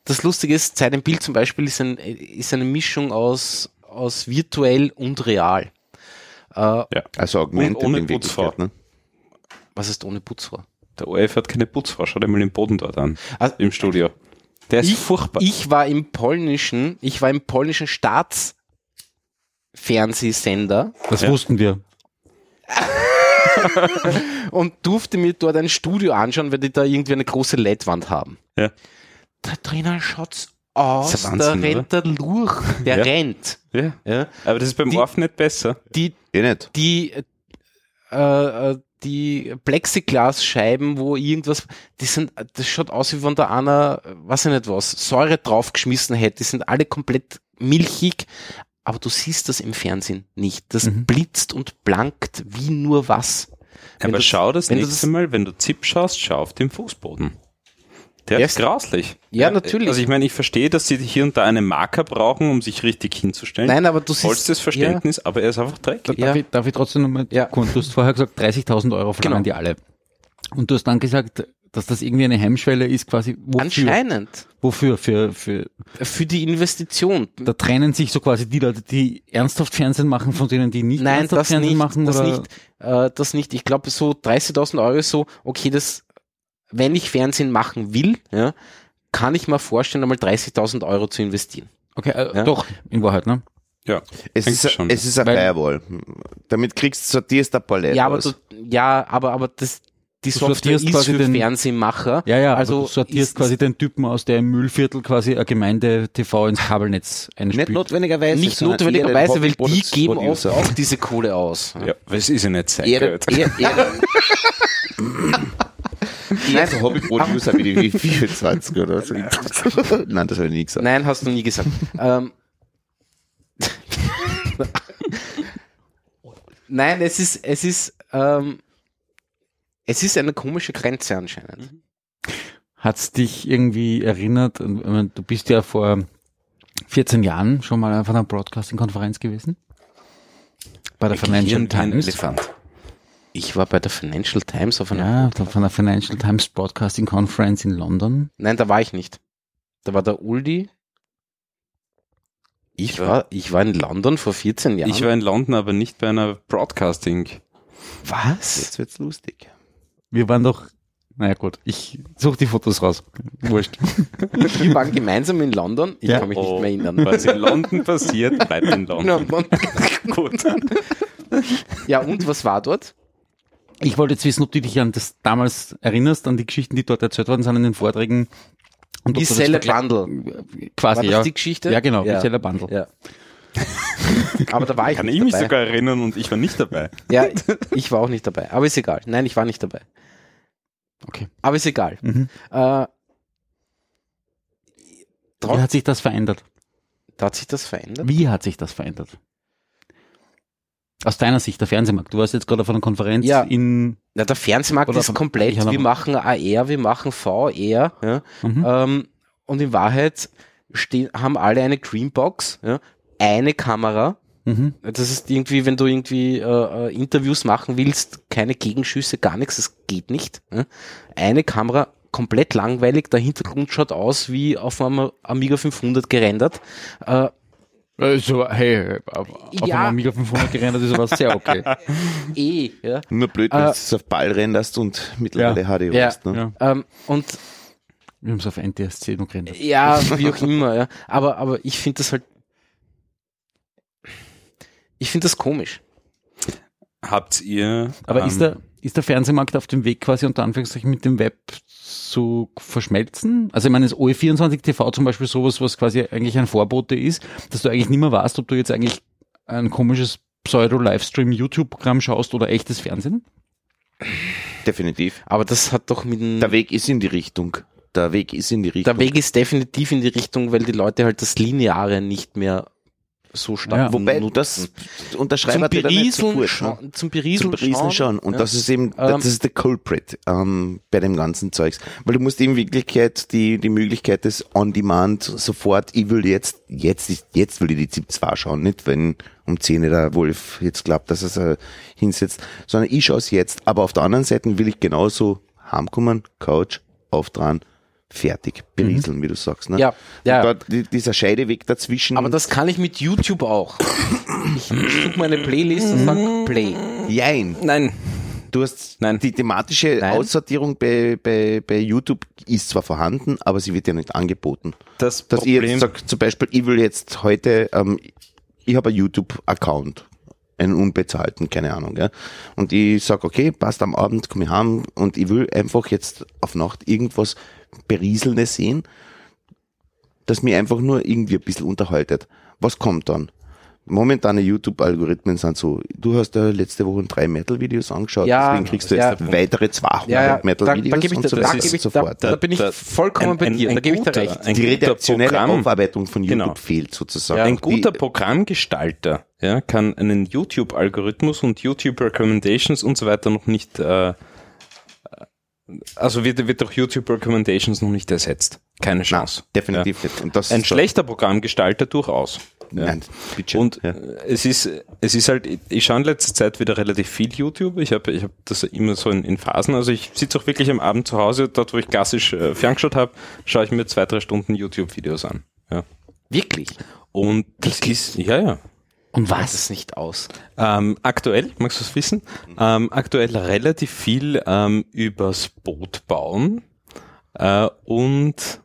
das Lustige ist, Zeit im Bild zum Beispiel ist, ein, ist eine Mischung aus, aus virtuell und real. Äh, Also Augmented Und ohne in Putzfrau. Ne? was ist ohne Putzfrau? Der ORF hat keine Putzfrau. Schau dir mal den Boden dort an. Also- Im Studio. Der ist ich, furchtbar. Ich war im polnischen, ich war im polnischen Staatsfernsehsender Das Ja. wussten wir. [laughs] und durfte mir dort ein Studio anschauen, weil die da irgendwie eine große LED-Wand haben. Ja. Da drinnen schaut's aus, Ist ja da Wahnsinn, rennt der Lurch, der Ja. rennt. ja. Ja. Aber das ist beim Die- ORF nicht besser. Die, Eh nicht. die, äh, äh, die Plexiglasscheiben, wo irgendwas, die sind, das schaut aus, wie wenn da einer, weiß ich nicht was, Säure draufgeschmissen hätte. Die sind alle komplett milchig. Aber du siehst das im Fernsehen nicht. Das Mhm. blitzt und blankt wie nur was. Wenn Aber du- schau das wenn du nächste Mal, wenn du ZIP schaust, schau auf den Fußboden. Der Ja, ist grauslich. Ja, natürlich. Also ich meine, ich verstehe, dass sie hier und da einen Marker brauchen, um sich richtig hinzustellen. Nein, aber du siehst. Vollstes Verständnis, aber er ist einfach dreckig. Ja. Darf, ich, darf ich trotzdem nochmal, Ja. Du hast vorher gesagt, 30.000 Euro verlangen Genau. die alle. Und du hast dann gesagt, dass das irgendwie eine Hemmschwelle ist, quasi, wofür? anscheinend. Wofür? Für, für, Für die Investition. da trennen sich so quasi die Leute, die ernsthaft Fernsehen machen, von denen, die nicht Nein, ernsthaft das Fernsehen nicht, machen, das oder? nicht, äh, das nicht. Ich glaube, so 30.000 Euro ist so, okay, das, wenn ich Fernsehen machen will, ja, kann ich mir vorstellen, einmal 30.000 Euro zu investieren. Okay, äh, Ja. doch, in Wahrheit, ne? Ja, Es ist, schon. es ist eine Weil- Firewall. Damit kriegst du sortierst ein Palette ja, aber du, ja, aber, aber das, die Du Software ist quasi für den- Fernsehmacher. Ja, ja, also du sortierst ist- quasi den Typen aus, der im Müllviertel quasi eine Gemeinde TV ins Kabelnetz nicht einspielt. notwendigerweise. Nicht notwendigerweise, weil die geben auch, Producer. auch diese Kohle aus. ja, weil es ist ja nicht sein Eher, Geld. eher, [laughs] eher, eher so Hobby-Producer wie die 24 oder so. Nein, das habe ich nie gesagt. Nein, hast du nie gesagt. ähm, [laughs] Nein, es ist, es ist, ähm, es ist eine komische Grenze anscheinend. Hat's dich irgendwie erinnert, meine, du bist ja vor 14 Jahren schon mal auf einer Broadcasting-Konferenz gewesen? Bei der Financial Times. Elefant. Ich war bei der Financial Times auf einer. Ja, von der Financial Times Broadcasting Conference in London. Nein, da war ich nicht. Da war der Uldi. Ich war, ich war in London vor 14 Jahren. Ich war in London, aber nicht bei einer Broadcasting. Was? Jetzt wird's lustig. Wir waren doch, naja gut, ich suche die Fotos raus. Wurscht. [laughs] Wir waren gemeinsam in London. Ich Ja. kann mich Oh. nicht mehr erinnern. Was in London passiert, bleibt in [laughs] London. [laughs] Gut. Ja, und was war dort? Ich wollte jetzt wissen, ob du dich an das damals erinnerst, an die Geschichten, die dort erzählt worden sind in den Vorträgen. Und vergleich- Bundle. Quasi, War das ja. die Geschichte? Ja, genau, Ja. Gisela Bundle. Ja. [laughs] Aber da war ich Kann nicht ich mich dabei. sogar erinnern und ich war nicht dabei. Ja, [laughs] ich war auch nicht dabei. Aber ist egal. Nein, ich war nicht dabei. Okay. Aber ist egal. Mhm. Äh, Wie hat sich das verändert? da hat sich das verändert. Wie hat sich das verändert? Aus deiner Sicht, der Fernsehmarkt. Du warst jetzt gerade auf einer Konferenz Ja. in, Ja, der Fernsehmarkt ist komplett. Wir noch- machen AR, wir machen VR. Ja. mhm. Ähm, und in Wahrheit stehen, haben alle eine Greenbox, ja, eine Kamera. Mhm. Das ist irgendwie, wenn du irgendwie äh, äh, Interviews machen willst, keine Gegenschüsse, gar nichts, das geht nicht. Eine Kamera, komplett langweilig, der Hintergrund schaut aus wie auf einem Amiga 500 gerendert. Äh, Also, hey, auf, auf Ja. einem Amiga 500 gerendert ist aber sehr okay. [laughs] eh, ja. Nur blöd, wenn Äh, du es auf Ball renderst und mittlerweile HD Ja. hast. Ne? ja. Ähm, und Wir haben es auf NTSC noch gerendert. ja, wie auch immer, ja. Aber, aber ich finde das halt, ich finde das komisch. Habt ihr. Aber ähm, ist, der, ist der Fernsehmarkt auf dem Weg quasi unter Anführungszeichen mit dem Web zu verschmelzen? Also ich meine, das OE24 TV zum Beispiel sowas, was quasi eigentlich ein Vorbote ist, dass du eigentlich nicht mehr weißt, ob du jetzt eigentlich ein komisches Pseudo-Livestream-YouTube-Programm schaust oder echtes Fernsehen? Definitiv. Aber das hat doch mit dem, Der Weg ist in die Richtung. Der Weg ist in die Richtung. der Weg ist definitiv in die Richtung, weil die Leute halt das Lineare nicht mehr so stark Ja. Wobei nutzen. das zum dir da nicht Berieseln, sofort, scha- ne? zum Berieseln, Zum Riesen schon. Und ja. das ist eben, Ähm, das ist der Culprit ähm, bei dem ganzen Zeugs. Weil du musst in Wirklichkeit die, die Möglichkeit des On-Demand sofort, ich will jetzt, jetzt, ist- jetzt will ich die ZIP 2 schauen, nicht wenn um 10 Uhr der Wolf jetzt glaubt, dass er es hinsetzt, sondern ich schaue es jetzt. Aber auf der anderen Seite will ich genauso heimkommen, Couch, auftragen, fertig, berieseln, wie du sagst. Ne? Ja, ja. Da, die, dieser Scheideweg dazwischen. Aber das kann ich mit YouTube auch. Ich suche meine Playlist und sag Play. Jein. Nein. Du hast Nein. die thematische Nein. Aussortierung bei, bei, bei YouTube ist zwar vorhanden, aber sie wird ja nicht angeboten. Das Dass ich Problem. jetzt sag, zum Beispiel, ich will jetzt heute, ähm, ich habe einen YouTube-Account, einen unbezahlten, keine Ahnung, ja. Und ich sag, okay, passt am Abend, komme ich heim und ich will einfach jetzt auf Nacht irgendwas Berieselndes sehen, das mir einfach nur irgendwie ein bisschen unterhaltet. Was kommt dann? Momentane YouTube-Algorithmen sind so, du hast ja letzte Woche drei Metal-Videos angeschaut, Ja, deswegen kriegst du ja. jetzt weitere 200 Ja, ja, da, da, Metal-Videos ich, und da, so da, weiter gebe und ich, so da, fort. da bin ich vollkommen bei dir, da gebe ich dir recht. ein Die redaktionelle Programm- Aufarbeitung von YouTube Genau. fehlt sozusagen. Ja. Ein Die- guter Programmgestalter ja, kann einen YouTube-Algorithmus und YouTube-Recommendations und so weiter noch nicht, äh, also wird, wird durch YouTube-Recommendations noch nicht ersetzt. Keine Nein, Chance. definitiv nicht. Und das Ja. Ein schlechter Programmgestalter durchaus. Ja. Nein, bitte. Und ja. es ist, es ist halt, ich schaue in letzter Zeit wieder relativ viel YouTube. Ich habe ich hab das immer so in, in Phasen. Also ich sitze auch wirklich am Abend zu Hause, dort wo ich klassisch äh, ferngeschaut habe, schaue ich mir zwei, drei Stunden YouTube-Videos an. Ja. Wirklich. Und das ist, ja, ja. Und was? ist nicht aus. Ähm, aktuell, magst du es wissen? Ähm, aktuell relativ viel ähm, übers Boot bauen äh, und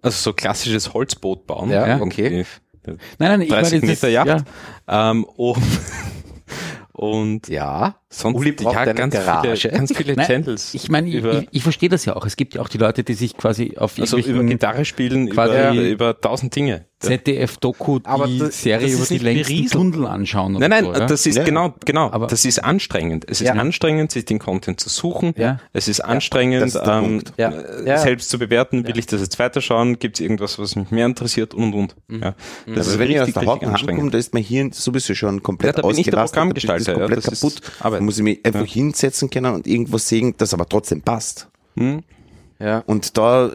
also so klassisches Holzboot bauen. Ja, okay. Nein, nein, ich 30 meine, Meter Yacht. Ja. Ähm, und, [laughs] und Ja. sonst Uli braucht ja, ganz Garage. viele, ganz viele Nein, Channels. Ich meine, ich, ich, ich verstehe das ja auch. Es gibt ja auch die Leute, die sich quasi auf also über Gitarre spielen, quasi- über, über tausend Dinge. ZDF-Doku Aber die das- Serie das über ist die längsten berieseln. Tunnel anschauen. Nein, nein, so, das ist Ja. genau, genau. Aber- das ist anstrengend. Es ist Ja. anstrengend, sich den Content zu suchen. Ja. Es ist anstrengend, das ist ähm, äh, Ja. selbst zu bewerten. Will ich das jetzt weiterschauen? Gibt es irgendwas, was mich mehr interessiert? Und und und. Mhm. Ja. Also wenn ich aus richtig, der richtig Haken ankomme, da ist mein Hirn sowieso schon komplett Ja, da bin ich der da ist Programmgestalter, ja, komplett das ist kaputt. Da muss ich mich einfach hinsetzen können und irgendwas sehen, das aber trotzdem passt. Hm? Ja. Und da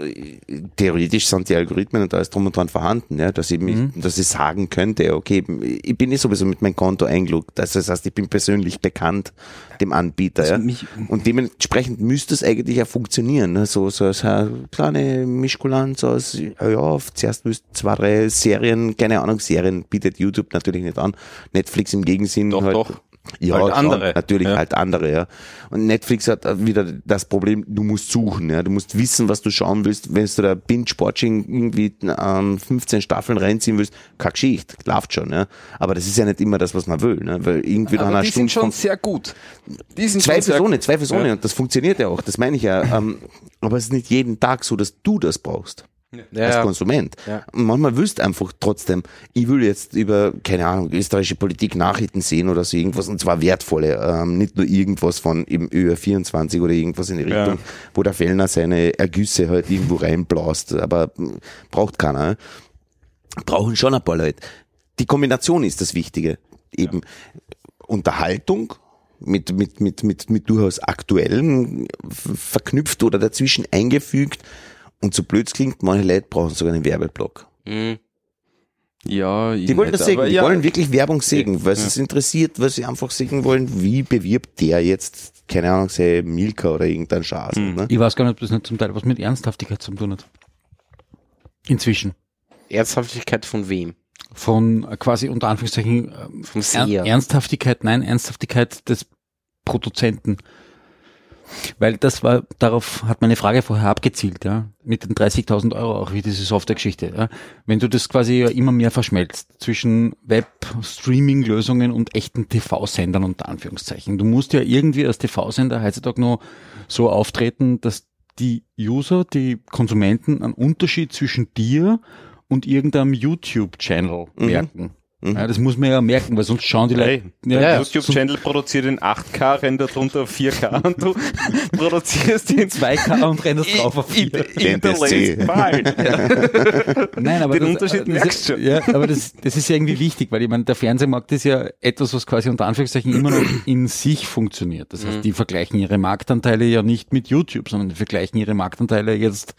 theoretisch sind die Algorithmen und alles drum und dran vorhanden, ja, dass ich mich, dass ich sagen könnte, okay, ich bin eh sowieso mit meinem Konto eingeloggt. Das heißt, ich bin persönlich bekannt dem Anbieter. ja. und dementsprechend müsste es eigentlich ja funktionieren. Ne? So, so als eine kleine Mischkulanz aus, ja, ja, zuerst müssten zwei, drei Serien, keine Ahnung, Serien bietet YouTube natürlich nicht an. Netflix im Gegensinn Doch, halt, doch. Ja, Halt schon, andere. Natürlich Ja. halt andere, ja. Und Netflix hat wieder das Problem, du musst suchen, ja. Du musst wissen, was du schauen willst. Wenn du da Binge-Watching irgendwie ähm, 15 Staffeln reinziehen willst, keine Geschichte, läuft schon, ja. Aber das ist ja nicht immer das, was man will, ne. Weil irgendwie nach Aber einer die Stunde sind schon sehr gut. Die sind Zwei schon sehr Personen, gut. zwei Personen Ja. und das funktioniert ja auch, das meine ich ja. Ähm, aber es ist nicht jeden Tag so, dass du das brauchst als Ja. Konsument. Ja. Und manchmal willst du einfach trotzdem, ich will jetzt über, keine Ahnung, österreichische Politik Nachrichten sehen oder so irgendwas und zwar wertvolle, ähm, nicht nur irgendwas von eben ÖR24 oder irgendwas in die Ja. Richtung, wo der Fellner seine Ergüsse halt irgendwo reinblaust, aber mm, braucht keiner. ne? Brauchen schon ein paar Leute. Die Kombination ist das Wichtige. Eben Unterhaltung mit, mit, mit, mit, mit durchaus aktuellen f- verknüpft oder dazwischen eingefügt. Und so blöd es klingt, manche Leute brauchen sogar einen Werbeblock. Mhm. Ja, Die wollen das sehen, die wollen wirklich Werbung sehen, weil sie Ja. es interessiert, weil sie einfach sehen wollen, wie bewirbt der jetzt, keine Ahnung, sei Milka oder irgendein Schaß. Mhm. Ne? Ich weiß gar nicht, ob das nicht zum Teil was mit Ernsthaftigkeit zu tun hat. Inzwischen. Ernsthaftigkeit von wem? Von äh, quasi unter Anführungszeichen Vom Er Seher. Ernsthaftigkeit, nein, Ernsthaftigkeit des Produzenten. Weil das war, darauf hat meine Frage vorher abgezielt, ja, mit den 30.000 Euro auch wie diese Software-Geschichte. Ja. Wenn du das quasi ja immer mehr verschmelzt zwischen Web-Streaming-Lösungen und echten TV-Sendern unter Anführungszeichen. Du musst ja irgendwie als TV-Sender heutzutage noch so auftreten, dass die User, die Konsumenten einen Unterschied zwischen dir und irgendeinem YouTube-Channel Mhm. merken. Ja, das muss man ja merken, weil sonst schauen die Leute. Hey, Ja, der ja, YouTube-Channel produziert in 8K, rendert runter auf 4K und du [laughs] produzierst ihn 2K und rennst drauf auf 4. in der. Wahl. Nein, aber Den das, Unterschied das, merkst du schon. Ja, aber das, das ist ja irgendwie wichtig, weil ich meine, der Fernsehmarkt ist ja etwas, was quasi unter Anführungszeichen immer noch in sich funktioniert. Das heißt, die vergleichen ihre Marktanteile ja nicht mit YouTube, sondern die vergleichen ihre Marktanteile jetzt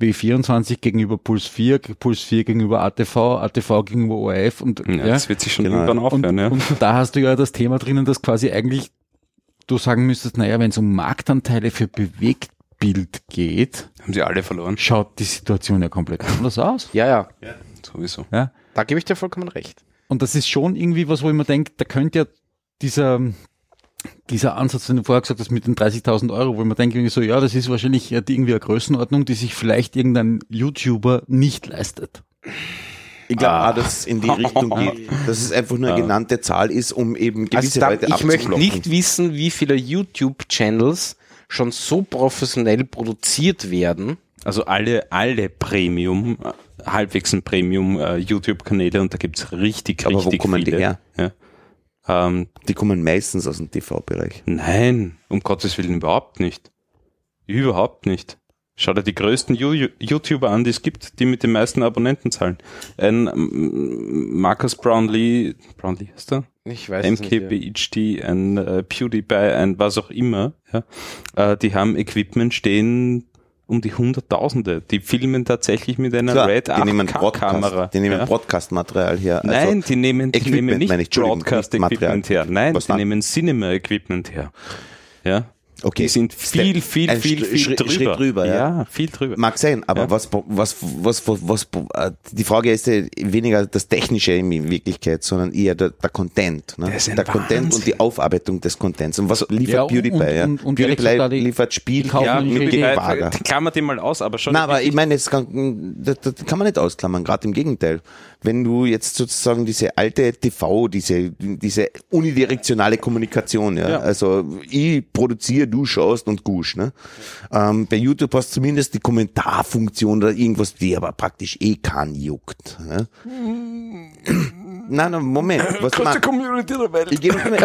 W24 gegenüber Puls 4, Puls 4 gegenüber ATV, ATV gegenüber ORF und Ja, ja, das wird sich schon Genau. irgendwann und, aufhören, ja. und da hast du ja das Thema drinnen, dass quasi eigentlich du sagen müsstest, naja, wenn es um Marktanteile für Bewegtbild geht, Haben sie alle verloren. schaut die Situation ja komplett anders aus. Ja, ja. Sowieso. Ja? Da gebe ich dir vollkommen recht. Und das ist schon irgendwie was, wo ich mir denke, da könnte ja dieser, dieser Ansatz, den du vorher gesagt hast, mit den 30.000 Euro, wo ich mir denke, irgendwie so, ja, das ist wahrscheinlich die irgendwie eine Größenordnung, die sich vielleicht irgendein YouTuber nicht leistet. Ich glaube auch, dass es in die Richtung geht, [laughs] dass es einfach nur eine genannte Zahl ist, um eben Also gewisse da, Leute ich möchte nicht wissen, wie viele YouTube-Channels schon so professionell produziert werden, Also alle, alle Premium, äh, halbwegs ein Premium äh, YouTube-Kanäle und da gibt's richtig, Aber wo richtig kommen die viele. her? Ja. Ähm, Die kommen meistens aus dem TV-Bereich. nein, um Gottes Willen überhaupt nicht. Überhaupt nicht. Schau dir die größten YouTuber an, die es gibt, die mit den meisten Abonnentenzahlen. Ein ähm, Marcus Brownlee, Brownlee ist er? Ich weiß es nicht. ja. MKBHD, ein äh, PewDiePie, ein was auch immer, ja, äh, die haben Equipment stehen um die Hunderttausende. Die filmen tatsächlich mit einer Klar, Red die nehmen 8K-Kamera. Broadcast, die nehmen ja. Broadcast-Material her. Also Nein, die nehmen, die Equipment nehmen nicht Broadcast-Equipment her. Nein, Was die nehmen Cinema-Equipment her. Ja. Okay. Die sind viel, Step- viel, ein viel, viel drüber. Schritt drüber, ja. ja, viel drüber. Mag sein, aber Ja. was, was, was, was, was, äh, die Frage ist ja weniger das Technische in Wirklichkeit, sondern eher der, der Content. Ne? Der Content und Wahnsinn. die Aufarbeitung des Contents. Und was liefert Ja, PewDiePie? und- ja? und- und PewDiePie liefert Spiel ja, mit die dem Idee. Bagger. Klammer die mal aus, aber schon. Na, aber ich meine, das kann, das, das kann man nicht ausklammern, gerade im Gegenteil. Wenn du jetzt sozusagen diese alte TV, diese, diese unidirektionale Kommunikation, ja, Ja. also ich produziere, du schaust und gusch, ne? Ähm, bei YouTube hast du zumindest die Kommentarfunktion oder irgendwas, die aber praktisch eh keinen juckt. Ne? Nein, nein, Moment. Was man, Community der Welt. ich gehe noch immer,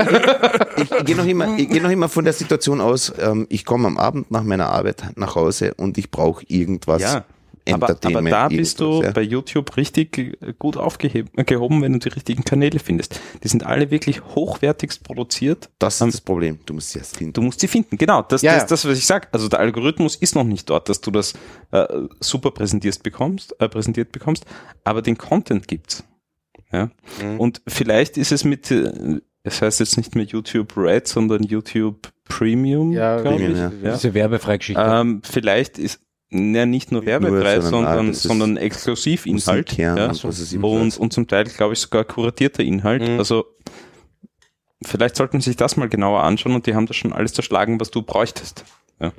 ich, ich gehe noch immer, ich gehe noch immer von der Situation aus, ähm, ich komme am Abend nach meiner Arbeit nach Hause und ich brauche irgendwas. Ja, aber, aber da bist du ja. bei YouTube richtig gut aufgehoben, wenn du die richtigen Kanäle findest. Die sind alle wirklich hochwertigst produziert. Das ist das Problem. Du musst sie erst finden. Du musst sie finden, genau. Das Ja, das, ja. das, was ich sag. Also der Algorithmus ist noch nicht dort, dass du das äh, super präsentierst bekommst, äh, präsentiert bekommst, aber den Content gibt's. Ja. Mhm. Und vielleicht ist es mit, äh, es heißt jetzt nicht mehr YouTube Red, sondern YouTube Premium. Ja, glaub Premium, ich. ja. Ja. Diese werbefreie Geschichte. Ähm, vielleicht ist ja nicht nur werbefrei, sondern, sondern, ah, sondern Exklusivinhalt. Ja. weiß ich Und, und zum Teil, glaube ich, sogar kuratierter Inhalt. Mhm. Also vielleicht sollten Sie sich das mal genauer anschauen und die haben das schon alles zerschlagen, was du bräuchtest. Ja.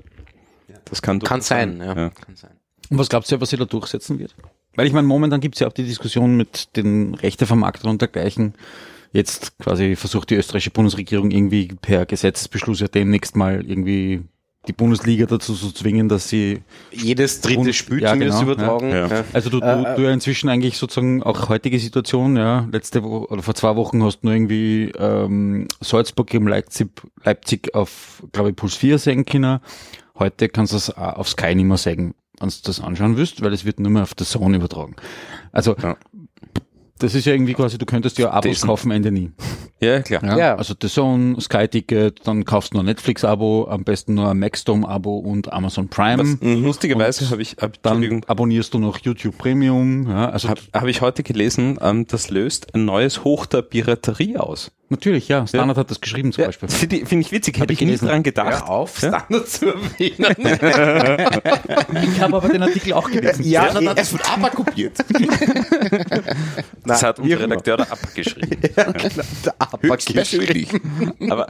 Das kann, Kann sein, ja. Ja. Kann sein. Und was glaubst du, was sie da durchsetzen wird? Weil ich meine, momentan gibt es ja auch die Diskussion mit den Rechtevermarktern und dergleichen. Jetzt quasi versucht die österreichische Bundesregierung irgendwie per Gesetzesbeschluss ja demnächst mal irgendwie die Bundesliga dazu zu zwingen, dass sie, Jedes dritte Spiel ja, zumindest genau, übertragen. ja. Ja. also du, du, Äh, du ja inzwischen eigentlich sozusagen auch heutige Situation, ja, letzte Woche oder vor zwei Wochen hast du nur irgendwie ähm, Salzburg gegen Leipzig, Leipzig auf, glaube ich, Puls 4 sehen können. Heute kannst du auch auf Sky nicht mehr sagen, wenn du das anschauen willst, weil es wird nur mehr auf der Zone übertragen. Also Ja. Das ist ja irgendwie quasi, du könntest ja Abos Dessen- kaufen, Ende nie. ja, klar. Ja, Ja. Also The Zone, Sky Ticket, dann kaufst du noch ein Netflix-Abo, am besten nur ein Maxdome-Abo und Amazon Prime. Was, lustigerweise habe ich, hab, Dann abonnierst du noch YouTube Premium. Ja, also habe hab ich heute gelesen, ähm, das löst ein neues Hoch der Piraterie aus. Natürlich, ja. Standard hat das geschrieben zum Ja, Beispiel. Finde ich, find ich witzig, hätte ich ich nicht dran gedacht. Hör auf, Ja? Standard zu erwähnen. [laughs] Ich habe aber den Artikel auch gelesen. Ja, er [laughs] hat es von ABBA kopiert. Das hat unser wie auch immer. Redakteur da abgeschrieben. [laughs] Höchstpersönlich. Aber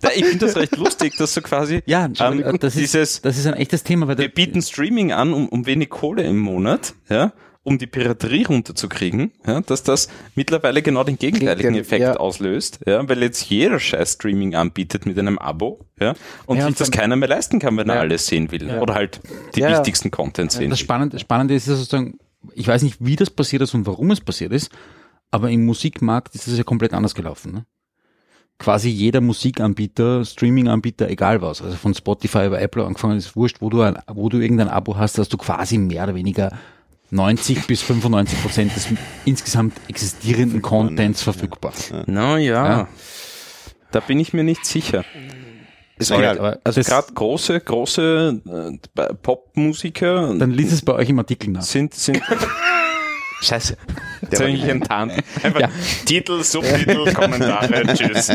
da, ich finde das recht lustig, dass so quasi Ja, ähm, das, ist, dieses, das ist ein echtes Thema. Weil wir der, bieten Streaming an, um, um wenig Kohle im Monat, ja, um die Piraterie runterzukriegen, ja, dass das mittlerweile genau den gegenteiligen Effekt ja. auslöst, ja, weil jetzt jeder scheiß Streaming anbietet mit einem Abo, ja, und Ja, sich und das keiner mehr leisten kann, wenn er alles sehen will, oder halt die wichtigsten Content sehen das will. Spannende, Spannende ist sozusagen, ich weiß nicht, wie das passiert ist und warum es passiert ist, aber im Musikmarkt ist es ja komplett anders gelaufen. Ne? Quasi jeder Musikanbieter, Streaming-Anbieter, egal was, also von Spotify über Apple angefangen, ist wurscht, wo du, ein, wo du irgendein Abo hast, dass du quasi mehr oder weniger 90 bis 95 Prozent des insgesamt existierenden Contents verfügbar. Na ja. Ja. Da bin ich mir nicht sicher. Egal. aber Also gerade große, große äh, Popmusiker Dann lies es bei euch im Artikel nach. sind, sind [laughs] Scheiße. Jetzt war habe ich enttarnt. Einfach Ja. Titel, Subtitel, Kommentare, [laughs] tschüss.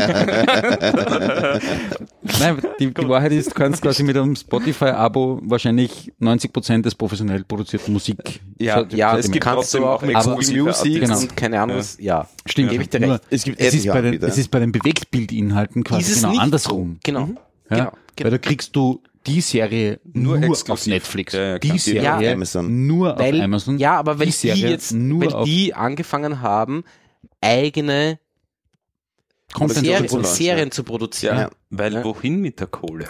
Nein, die, die Wahrheit ist, du kannst quasi mit einem Spotify-Abo wahrscheinlich 90 Prozent des professionell produzierten Musik. Ja, so- ja, es gibt kannst trotzdem du auch Music Artikel. Genau. und keine Ahnung was. Ja, Stimmt, gebe ich dir recht. Es gibt es, ist bei den, es ist bei den Bewegtbildinhalten quasi genau nicht andersrum. Genau. Ja? Genau. Weil da kriegst du die Serie Nur nur, auf Netflix. Ja, ja, die. Serie Ja, Amazon. nur Weil, auf Amazon. Ja, aber weil Die die, Serie jetzt, nur weil auf- die angefangen haben, eigene Serien, zu Serien zu produzieren. Ja, Ja. weil Ja. wohin mit der Kohle?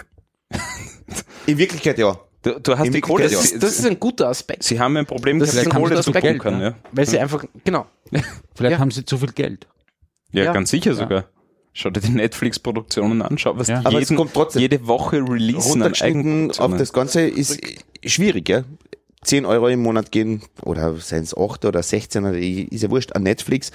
In Wirklichkeit ja. Du, du hast In die Kohle. Wirklichkeit, Sie, Das, das ist ein guter Aspekt, sie haben ein Problem, Das dass ist sie ein Kohle guter zu Aspekt, bunkern. Ja. weil sie einfach, genau. Vielleicht Ja. haben sie zu viel Geld. Ja, Ja. ganz sicher sogar. Schau dir die Netflix-Produktionen an, schau, was Ja. die Aber es jeden, kommt trotzdem- jede Woche releasen an runtergeschnitten auf Eigenproduktionen. das Ganze ist schwierig, ja. 10 Euro im Monat gehen, oder seien es 8 oder 16, oder ist ja wurscht, an Netflix.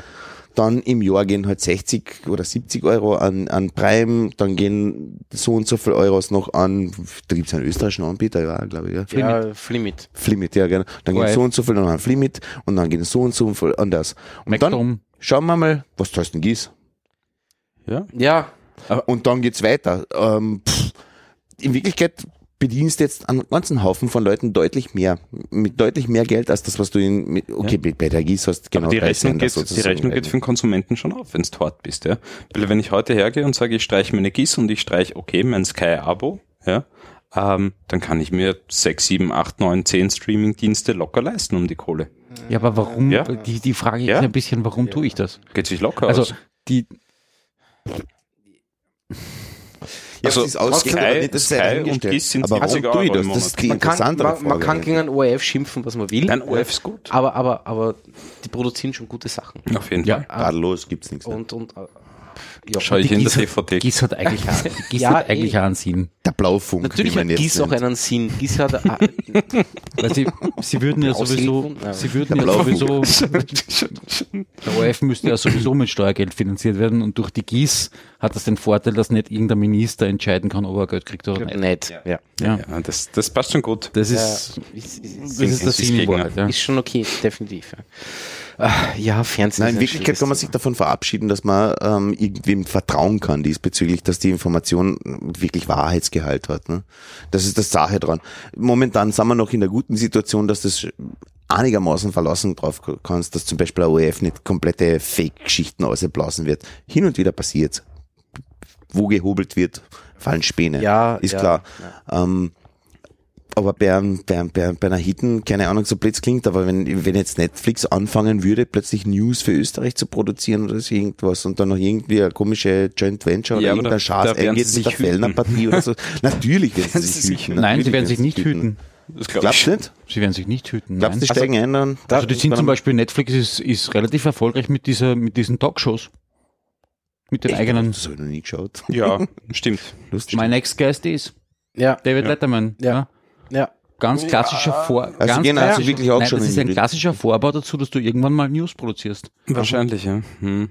Dann im Jahr gehen halt 60 oder 70 Euro an, an Prime, dann gehen so und so viel Euros noch an, da gibt's einen österreichischen Anbieter, ja, glaube ich, ja. Ja, Flimit. Flimit, ja, genau. Dann gehen so und so viel noch an Flimit und dann gehen so und so viel an das. Und dann Maxdome. schauen wir mal, was zahlst denn Gieß? Ja? Ja, Und dann geht's weiter. Ähm, pff, in Wirklichkeit bedienst jetzt einen ganzen Haufen von Leuten deutlich mehr, mit deutlich mehr Geld als das, was du in, mit, okay, bei- bei der GIS hast genau Aber die Rechnung, geht, die. Rechnung geht für den Konsumenten schon auf, wenn du dort bist. Ja? Weil wenn ich heute hergehe und sage, ich streiche meine GIS und ich streiche, okay, mein Sky-Abo, ja, ähm, dann kann ich mir 6, 7, 8, 9, 10 Streaming-Dienste locker leisten um die Kohle. Ja, aber warum, Ja. die, die Frage Ja. ist ein bisschen, warum tue ich das? Geht sich locker Also, aus. die, Ja, Also, es ist Sky- es Sky und. GIS sind aber warum 70 tue ich das? Das ist die man kann, man, man kann gegen einen ORF schimpfen, was man will. Nein, ORF ist gut. Aber, aber, aber die produzieren schon gute Sachen. Auf jeden ja, Fall. Tadellos gibt's nichts. mehr. Und, und, äh, ja, Schau ich in der hat- DVD. GIS hat eigentlich, auch- [laughs] GIS Ja, hat eigentlich eh. auch einen Sinn. Der Blaufunk, Natürlich wie man hat GIS auch nennt. einen Sinn. GIS hat, äh, Weil sie, sie würden ja sowieso, ja. sie würden Der ja Blaufunk. sowieso, [laughs] der ORF müsste ja sowieso mit Steuergeld finanziert werden und durch die GIS hat das den Vorteil, dass nicht irgendein Minister entscheiden kann, ob er Geld kriegt oder nicht. nett. Ja. Ja. Ja, das, das passt schon gut. Das Ja, ist, ist, ist, das ist das ist Sinn in Gegner. Wahrheit, ja. ist schon okay, definitiv. Ja, Ah, ja Fernsehen. Nein, in Wirklichkeit kann man sich davon verabschieden, dass man ähm, irgendwem vertrauen kann diesbezüglich, dass die Information wirklich Wahrheitsgehalt hat. Ne? Das ist das Sache dran. Momentan sind wir noch in der guten Situation, dass das einigermaßen verlassen drauf kannst, dass zum Beispiel der ORF nicht komplette Fake-Geschichten ausblasen wird. Hin und wieder passiert. Wo gehobelt wird, fallen Späne. Ja, ist ja, klar. Ähm, aber bei, einem- bei, einem- bei, einem- bei einer Hitten, keine Ahnung, so blöd klingt, aber wenn, wenn jetzt Netflix anfangen würde, plötzlich News für Österreich zu produzieren oder so irgendwas und dann noch irgendwie eine komische Joint Venture oder Ja, aber irgendein Schatz eingeht mit der sich hüten. Fellner Partie oder so, [laughs] natürlich werden sie sich hüten. Nein, sie werden sich nicht hüten. Das glaub Glaubst ich. du nicht? Sie werden sich nicht hüten. Glaubst du, Nein. die steigen ein dann? Also die sind zum Beispiel, Netflix ist, ist relativ erfolgreich mit dieser, mit diesen Talkshows. Mit den Echt? eigenen, Das habe ich noch nie geschaut. Ja, [laughs] stimmt. Lustig. My Next Guest is Ja, David Ja. Letterman. Ja. ja. Ganz klassischer Vor, Also ganz gehen also wirklich auch Nein, schon das in ist ein klassischer Vorbau dazu, dass du irgendwann mal News produzierst. Wahrscheinlich, ja. Hm.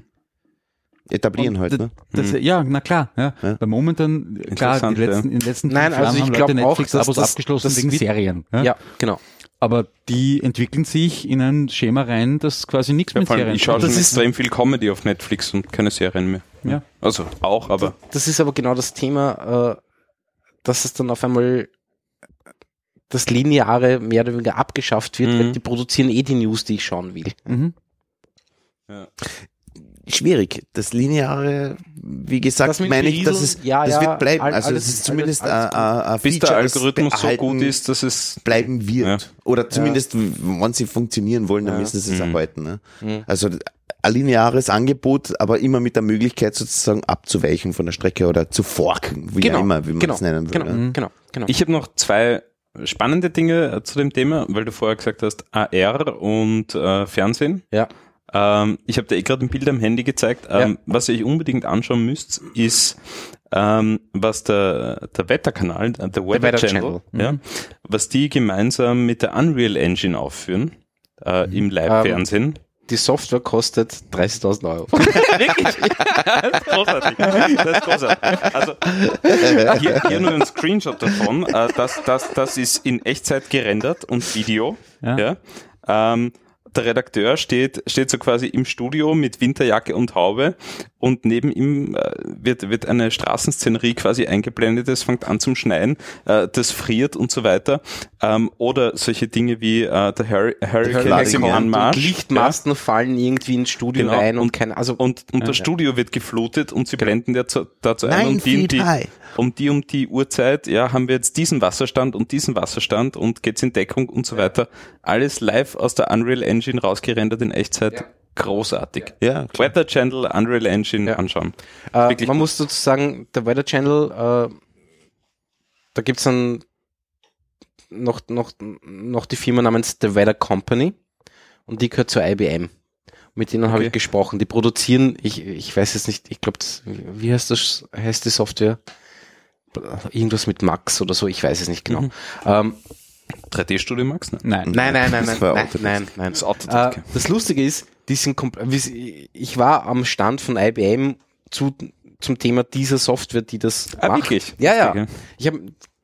Etablieren Und halt, ne? Das, Ja, na klar. Ja. Ja. Weil momentan, klar, Interessant, die letzten, in den letzten Nein, also Jahren ich haben Leute Netflix-Abos das- abgeschlossen das wegen Serien. Ja? Ja, genau. Aber die entwickeln sich in ein Schema rein, das quasi nichts Ja, mit vor allem, Serien ich schaue schon Das ist- extrem viel Comedy auf Netflix und keine Serien mehr. Ja. Also auch, aber Das ist aber genau das Thema, äh, dass es dann auf einmal das Lineare mehr oder weniger abgeschafft wird, Mhm. weil die produzieren eh die News, die ich schauen will. Mhm. schwierig. Das Lineare, wie gesagt, meine ich, dass es, ja, das ja, wird bleiben. all- Also alles- es ist zumindest alles- alles ein, ein, ein bis der Algorithmus so gut ist, dass es bleiben wird. Ja. Oder zumindest, wenn sie funktionieren wollen, dann Ja. müssen sie es Mhm. erhalten. Ne? Mhm. Also ein lineares Angebot, aber immer mit der Möglichkeit sozusagen abzuweichen von der Strecke oder zu forken, wie Genau, immer, wie man genau, es nennen will. Genau, genau, genau. Ich habe noch zwei spannende Dinge äh, zu dem Thema, weil du vorher gesagt hast, AR und äh, Fernsehen. ja. Ähm, ich habe dir eh gerade ein Bild am Handy gezeigt. Ähm, Ja. Was ihr euch unbedingt anschauen müsst, ist, ähm, was der, der Wetterkanal, äh, der Weather, Weather Channel, Channel. Ja, was die gemeinsam mit der Unreal Engine aufführen äh, Mhm. im Live-Fernsehen. Die Software kostet 30.000 Euro. [laughs] Wirklich? das ist großartig. Das ist großartig. Also, [laughs] hier, hier nur ein Screenshot davon. Äh, das, das, das ist in Echtzeit gerendert und Video. Ja. Ja. Ähm, der Redakteur steht, steht so quasi im Studio mit Winterjacke und Haube und neben ihm äh, wird, wird eine Straßenszenerie quasi eingeblendet, es fängt an zum Schneien, äh, das friert und so weiter. Ähm, oder solche Dinge wie äh, der Harry, Hurricane Anmarsch. Und Lichtmasten fallen irgendwie ins Studio Genau, rein und, und- keine, also Und, und Ja. das Studio wird geflutet und sie blenden dazu, dazu ein, Nine die, um feet die, high. Um die um die Uhrzeit, ja, haben wir jetzt diesen Wasserstand und diesen Wasserstand und geht's in Deckung und so weiter. Alles live aus der Unreal Engine rausgerendert in Echtzeit. Großartig. Ja, klar. Weather Channel, Unreal Engine Ja. anschauen. Äh, man gut. muss dazu sagen, der Weather Channel, äh, da gibt's einen, noch, noch, noch die Firma namens The Weather Company und die gehört zur IBM. Mit denen habe Okay. ich gesprochen. Die produzieren, ich, ich weiß jetzt nicht, ich glaube, wie heißt das, heißt die Software? Irgendwas mit Max oder so, ich weiß es nicht genau. Mhm. Ähm, 3D-Studio Max? Ne? Nein. Nein, nein, nein, Das nein, war nein, Autodesk. nein, nein. Das Äh, das Lustige ist, die sind kompl- wie sie- ich war am Stand von IBM zu, zum Thema dieser Software, die das Ah, macht. wirklich? Ja, ja. Ich habe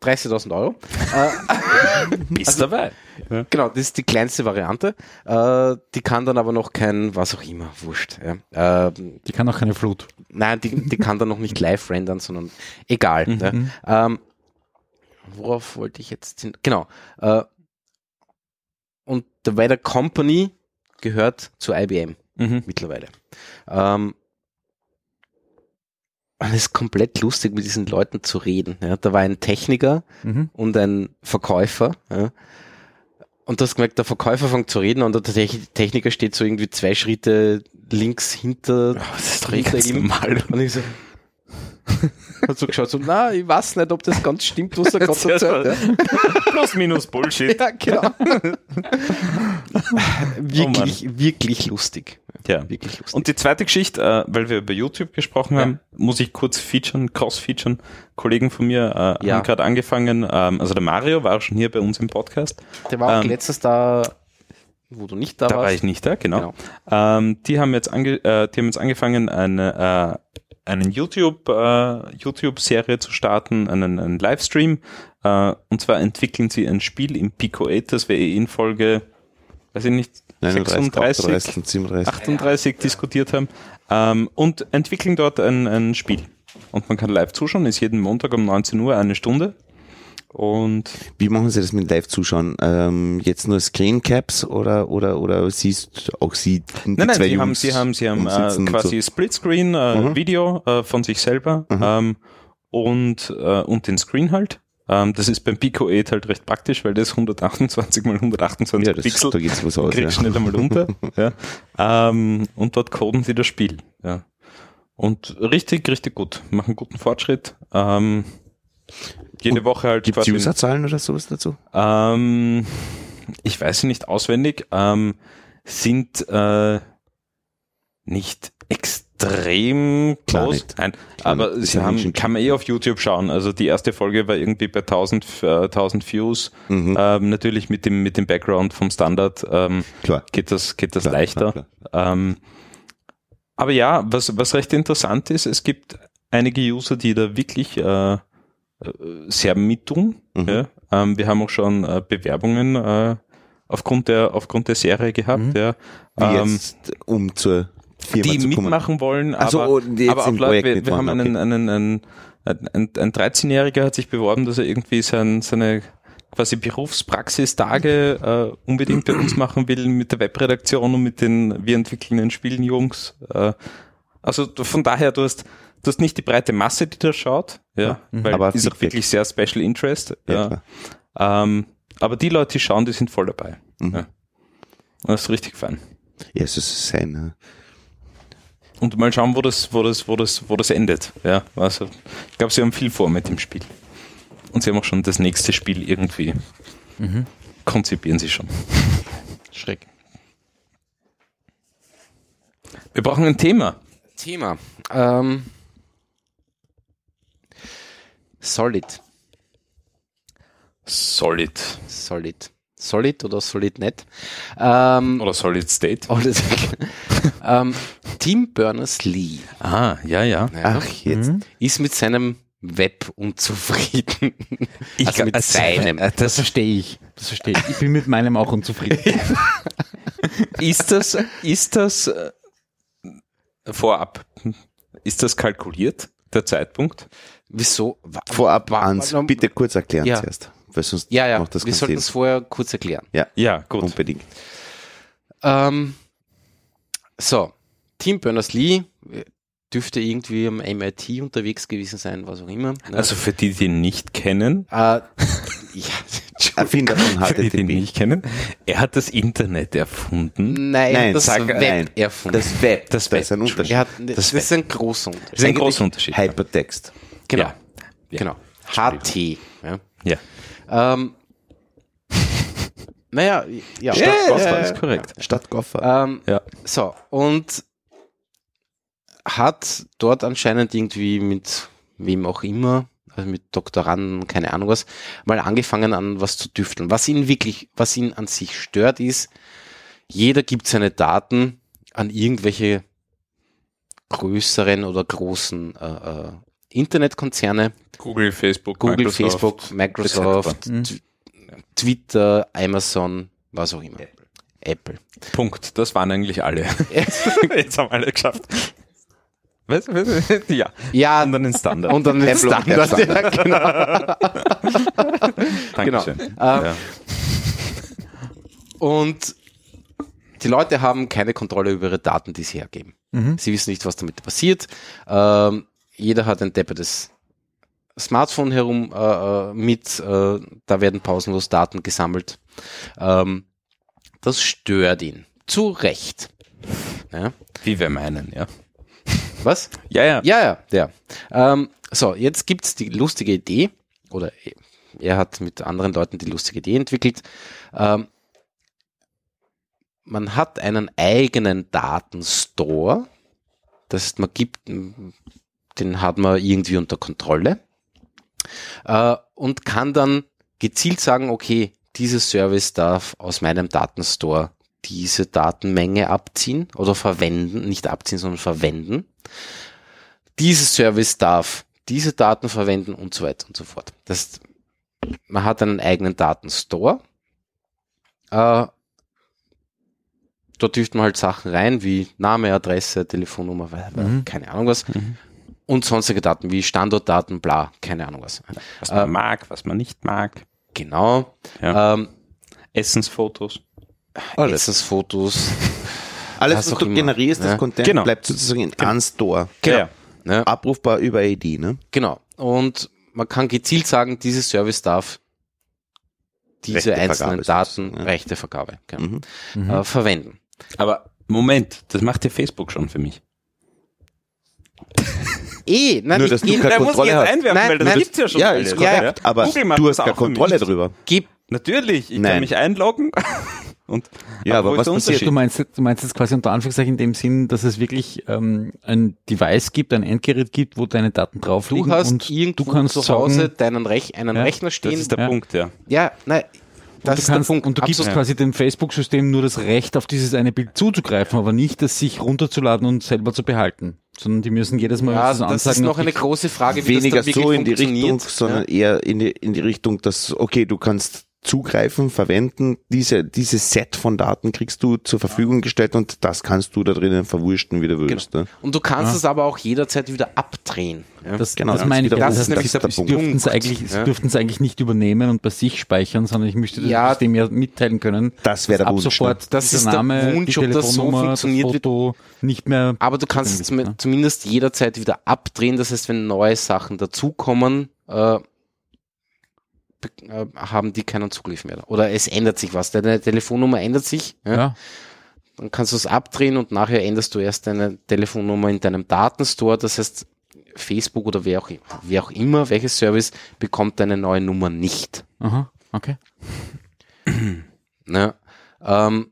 30.000 Euro. [laughs] Bist dabei. Ja. genau, das ist die kleinste Variante. Äh, die kann dann aber noch kein, was auch immer, wurscht. Ja. Äh, Die kann auch keine Flut. Nein, die, die kann dann noch nicht live rendern, sondern egal. Ne? Ähm, worauf wollte ich jetzt hin? Genau. Äh, und The Weather Company gehört zu IBM Mhm. mittlerweile. Ähm, und es ist komplett lustig, mit diesen Leuten zu reden. Ja? Da war ein Techniker Mhm. und ein Verkäufer. Ja? Und du hast gemerkt, der Verkäufer fängt zu reden und der Techn- Techniker steht so irgendwie zwei Schritte links hinter, das ist hinter ganz normal. Und ich so, hat so geschaut, so, na, ich weiß nicht, ob das ganz stimmt, was er gerade erzählt. mal- Plus minus Bullshit. Ja, genau. wirklich, wirklich lustig. Ja. Wirklich lustig. Und die zweite Geschichte, äh, weil wir über YouTube gesprochen Ja. haben, muss ich kurz featuren, cross-featuren. Kollegen von mir äh, Ja. haben gerade angefangen, ähm, also der Mario war auch schon hier bei uns im Podcast. der war auch ähm, letztes da, wo du nicht da, Da war warst. ich nicht da, genau. Genau. Ähm, die haben jetzt ange äh, die haben jetzt angefangen, eine, äh, einen YouTube äh, YouTube-Serie zu starten, einen, einen Livestream. Äh, und zwar entwickeln sie ein Spiel im Pico 8, das wir eh in Folge, weiß ich nicht, 39, 36, 38 und 37. 38 diskutiert haben ähm, und entwickeln dort ein, ein Spiel. Und man kann live zuschauen, ist jeden Montag um 19 Uhr eine Stunde. Und Wie machen Sie das mit Live-Zuschauen? Ähm, jetzt nur Screencaps oder, oder, oder siehst auch Sie die nein, nein, zwei sie haben, Jungs sie haben, sie haben äh, quasi Splitscreen äh, Mhm. Video äh, von sich selber ähm, und, äh, und den Screen halt. Ähm, das ist beim Pico 8 halt recht praktisch, weil das 128 mal 128 Ja, das, Pixel da geht's was aus. Ja. kriegst schnell einmal runter. [laughs] ja. ähm, und dort coden sie das Spiel. Ja. Und richtig, richtig gut. Machen guten Fortschritt. Ähm, jede Und Woche halt Gibt es Userzahlen oder sowas dazu? ähm, ich weiß sie nicht auswendig, ähm, sind äh, nicht extrem Klar groß. nicht. Nein, Klar aber nicht. Sie haben, kann man eh auf YouTube schauen. Also die erste Folge war irgendwie bei 1000, äh, 1000 Views. Mhm. Ähm, natürlich mit dem, mit dem Background vom Standard ähm, Klar. geht das, geht das Klar, leichter. Ähm, aber ja, was, was recht interessant ist, es gibt einige User, die da wirklich äh, sehr mittun. Mhm. Ja. Ähm, wir haben auch schon äh, Bewerbungen äh, aufgrund, der, aufgrund der Serie gehabt, Mhm. ja. Ähm, jetzt, um zur Firma die zu kommen. mitmachen wollen, so, aber, und jetzt aber auch Leute, wir, wir haben mitmachen, einen, einen, einen, ein, ein 13-Jähriger hat sich beworben, dass er irgendwie sein, seine quasi Berufspraxistage äh, unbedingt bei uns machen will mit der Webredaktion und mit den wir entwickeln den Spielen Jungs. Äh, also von daher, du hast, du hast nicht die breite Masse, die da schaut, ja, weil Aber ist auch wirklich sehr Special Interest. Ja, Ja, ähm, aber die Leute, die schauen, die sind voll dabei. Mhm. Ja. Und das ist richtig fein. Ja, es ist sein. Und mal schauen, wo das, wo das, wo das, wo das endet. Ja, also ich glaube, sie haben viel vor mit dem Spiel. Und sie haben auch schon das nächste Spiel irgendwie konzipieren sie schon. Schreck. Wir brauchen ein Thema. Thema. Ähm, Solid. Solid. Solid. Solid oder Solid net. Ähm, Oder Solid State. [laughs] das, ähm, Tim Berners-Lee Ah, ja, ja. Ach, jetzt. ist mit seinem Web unzufrieden. [laughs] Ich also mit also, seinem. äh, Das verstehe ich. Das verstehe ich. Ich bin mit meinem auch unzufrieden. [laughs] Ist das, ist das äh, vorab, ist das kalkuliert, der Zeitpunkt? Wieso? Vorab, wa- bitte kurz erklären Ja. zuerst. Weil sonst Ja, ja, macht das wir sollten es vorher kurz erklären. Ja, Ja, gut. unbedingt. Ähm, so, Tim Berners-Lee äh, dürfte irgendwie am MIT unterwegs gewesen sein, was auch immer. ne? Also für die, die ihn nicht kennen, äh, ja, [laughs] Erfinder von für die, die ihn HTTP. nicht kennen, er hat das Internet erfunden. nein, Nein, das sag- Web nein. erfunden. Das Web, Das das ist Web, ein Unterschied. er hat, das, Web. ist ein großer Unterschied. Das ist ein großer Unterschied. Hypertext. Genau, Ja. Ja. genau. HT. Ja. Ja. Ähm, [laughs] naja, ja. Stadt Ja, Goffer ja, ist ja. korrekt. Stadt Goffer. Ähm, Ja. So, und hat dort anscheinend irgendwie mit wem auch immer, also mit Doktoranden, keine Ahnung was, mal angefangen an was zu düfteln. Was ihn wirklich, was ihn an sich stört, ist, jeder gibt seine Daten an irgendwelche größeren oder großen äh, äh, Internetkonzerne, Google, Facebook, Google, Microsoft, Facebook, Microsoft, Mhm. Tw- Twitter, Amazon, was auch immer. Apple. Punkt. Das waren eigentlich alle. [laughs] Jetzt haben alle geschafft. Was? Was? Ja. Ja, Und dann den Standard. und dann den Apple und Standard. der Ja, genau. [laughs] Dankeschön. Ähm, Ja. Und die Leute haben keine Kontrolle über ihre Daten, die sie hergeben. Mhm. Sie wissen nicht, was damit passiert. Ähm, jeder hat ein deppertes Smartphone herum äh, äh, mit, äh, da werden pausenlos Daten gesammelt. Ähm, das stört ihn. Zu Recht. Ja. Wie wir meinen, ja. Was? Ja, ja. Ja, ja, ja. Ähm, so, jetzt gibt's die lustige Idee, oder er hat mit anderen Leuten die lustige Idee entwickelt. Ähm, man hat einen eigenen Datenstore. Das heißt, man gibt, den hat man irgendwie unter Kontrolle äh, und kann dann gezielt sagen, okay, dieses Service darf aus meinem Datenstore diese Datenmenge abziehen oder verwenden, nicht abziehen, sondern verwenden. Dieses Service darf diese Daten verwenden und so weiter und so fort. Das heißt, man hat einen eigenen Datenstore. Äh, dort dürft man halt Sachen rein wie Name, Adresse, Telefonnummer, Mhm. keine Ahnung was. Mhm. Und sonstige Daten wie Standortdaten, bla, keine Ahnung was. Was man Äh, mag, was man nicht mag. Genau. Ja. Ähm, Essensfotos. Alles. Essensfotos. [laughs] Alles, was was du immer. generierst, das Ja. Content Genau. bleibt sozusagen in einem Store. Genau. Ja. Abrufbar über ID, ne? Genau. Und man kann gezielt sagen, dieses Service darf diese Rechtevergabe einzelnen das, Daten, ja. Rechtevergabe, genau, Mhm. Mhm. äh, verwenden. Aber Moment, das macht ja Facebook schon für mich. Eh, nein, Nur, ich dass du geb- keine Da muss ich Kontrolle jetzt hast. einwerfen, Nein, weil das nein. gibt's ja schon. Ja, ist Ja, korrekt, aber Google macht du das hast keine Kontrolle mich. drüber. gib, Natürlich, ich Nein. kann mich einloggen. [laughs] Und Ja, aber was der passiert? Du meinst, du meinst jetzt quasi unter Anführungszeichen in dem Sinn, dass es wirklich ähm, ein Device gibt, ein Endgerät gibt, wo deine Daten drauf liegen du hast und irgendwo du kannst zu Hause sagen, deinen Rech einen Ja, Rechner Das stehen. ist der Ja. Punkt, ja. ja, nein, das du ist der kannst, Punkt. und du gibst Absolut. quasi dem Facebook-System nur das Recht, auf dieses eine Bild zuzugreifen, aber nicht, das sich runterzuladen und selber zu behalten. Sondern die müssen jedes Mal ja, das das anzeigen. ist noch eine große Frage, wie Weniger das dann so in die. Richtung, sondern eher in die, in die Richtung, dass, okay, du kannst zugreifen, verwenden, diese, dieses Set von Daten kriegst du zur Verfügung gestellt und das kannst du da drinnen verwursten, wie du willst. Ne? Und du kannst es aber auch jederzeit wieder abdrehen. Ja? Das, Genau, das das meine ich. ja. das Das ist nämlich sie Punkt. dürften es eigentlich, sie Ja. dürften es eigentlich nicht übernehmen und bei sich speichern, sondern ich möchte das Ja. System ja mitteilen können. Das wäre der ab Wunsch, sofort Das ist der Name, Wunsch, die ob das so Telefonnummer, funktioniert, das Foto nicht mehr. Aber du kannst es ne? zumindest jederzeit wieder abdrehen. Das heißt, wenn neue Sachen dazukommen, äh, haben die keinen Zugriff mehr. Oder es ändert sich was. Deine Telefonnummer ändert sich. Ja? Ja. Dann kannst du es abdrehen und nachher änderst du erst deine Telefonnummer in deinem Datenstore. Das heißt, Facebook oder wer auch, wer auch immer, welches Service bekommt deine neue Nummer nicht. Aha, okay. Ne? Ähm,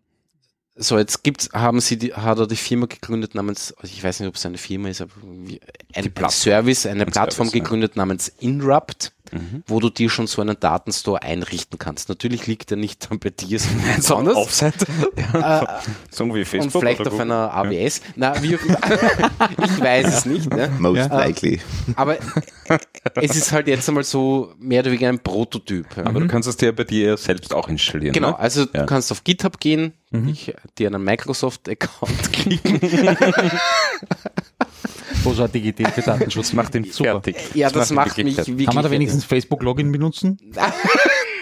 so, jetzt gibt's, haben sie die, hat er die Firma gegründet namens, also ich weiß nicht, ob es eine Firma ist, aber wie, ein, ein Service, eine Ein Plattform Service, ja. gegründet namens Inrupt, Mhm. wo du dir schon so einen Datenstore einrichten kannst. Natürlich liegt er nicht dann bei dir, sondern [laughs] besonders. Offside. [laughs] Äh, So wie Facebook. und vielleicht oder auf Google. einer AWS. Na, wie auch [laughs] immer. ich weiß es nicht. Ne? Most Ja. likely. Aber es ist halt jetzt einmal so mehr oder weniger ein Prototyp. ja. Aber du kannst es dir bei dir selbst auch installieren. Genau, Ne? also Ja. du kannst auf GitHub gehen, Mhm. ich, dir einen Microsoft-Account [laughs] klicken. Großartige Idee für Datenschutz. Das macht ihn Super. fertig. Ja, das, ihn macht mich. Kann man da wenigstens Facebook-Login benutzen? Ja. [laughs]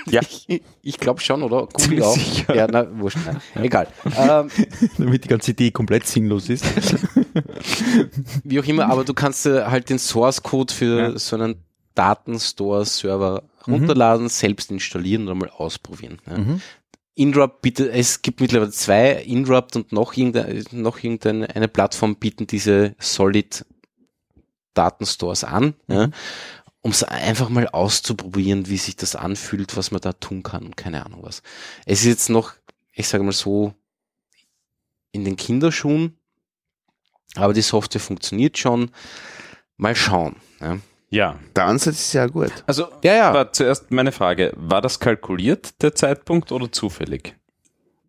Ich, ich glaube schon, oder? [laughs] Google auch. sicher. Ja, na, wurscht. Nein. Egal. Ähm, Damit die ganze Idee komplett sinnlos ist. wie auch immer, aber du kannst dir halt den Source-Code für Ja. so einen Datenstore-Server Mhm. runterladen, selbst installieren und mal ausprobieren. Ja. Mhm. Indrupt bitte, es gibt mittlerweile zwei, Indrupt und noch irgendeine, noch irgendeine eine Plattform bieten diese Solid Datenstores an. Ja. um es einfach mal auszuprobieren, wie sich das anfühlt, was man da tun kann und keine Ahnung was. Es ist jetzt noch, ich sage mal so, in den Kinderschuhen, aber die Software funktioniert schon. Mal schauen. Ja, Ja. Der Ansatz ist ja gut. Also, ja. ja. war zuerst meine Frage, war das kalkuliert, der Zeitpunkt, oder zufällig?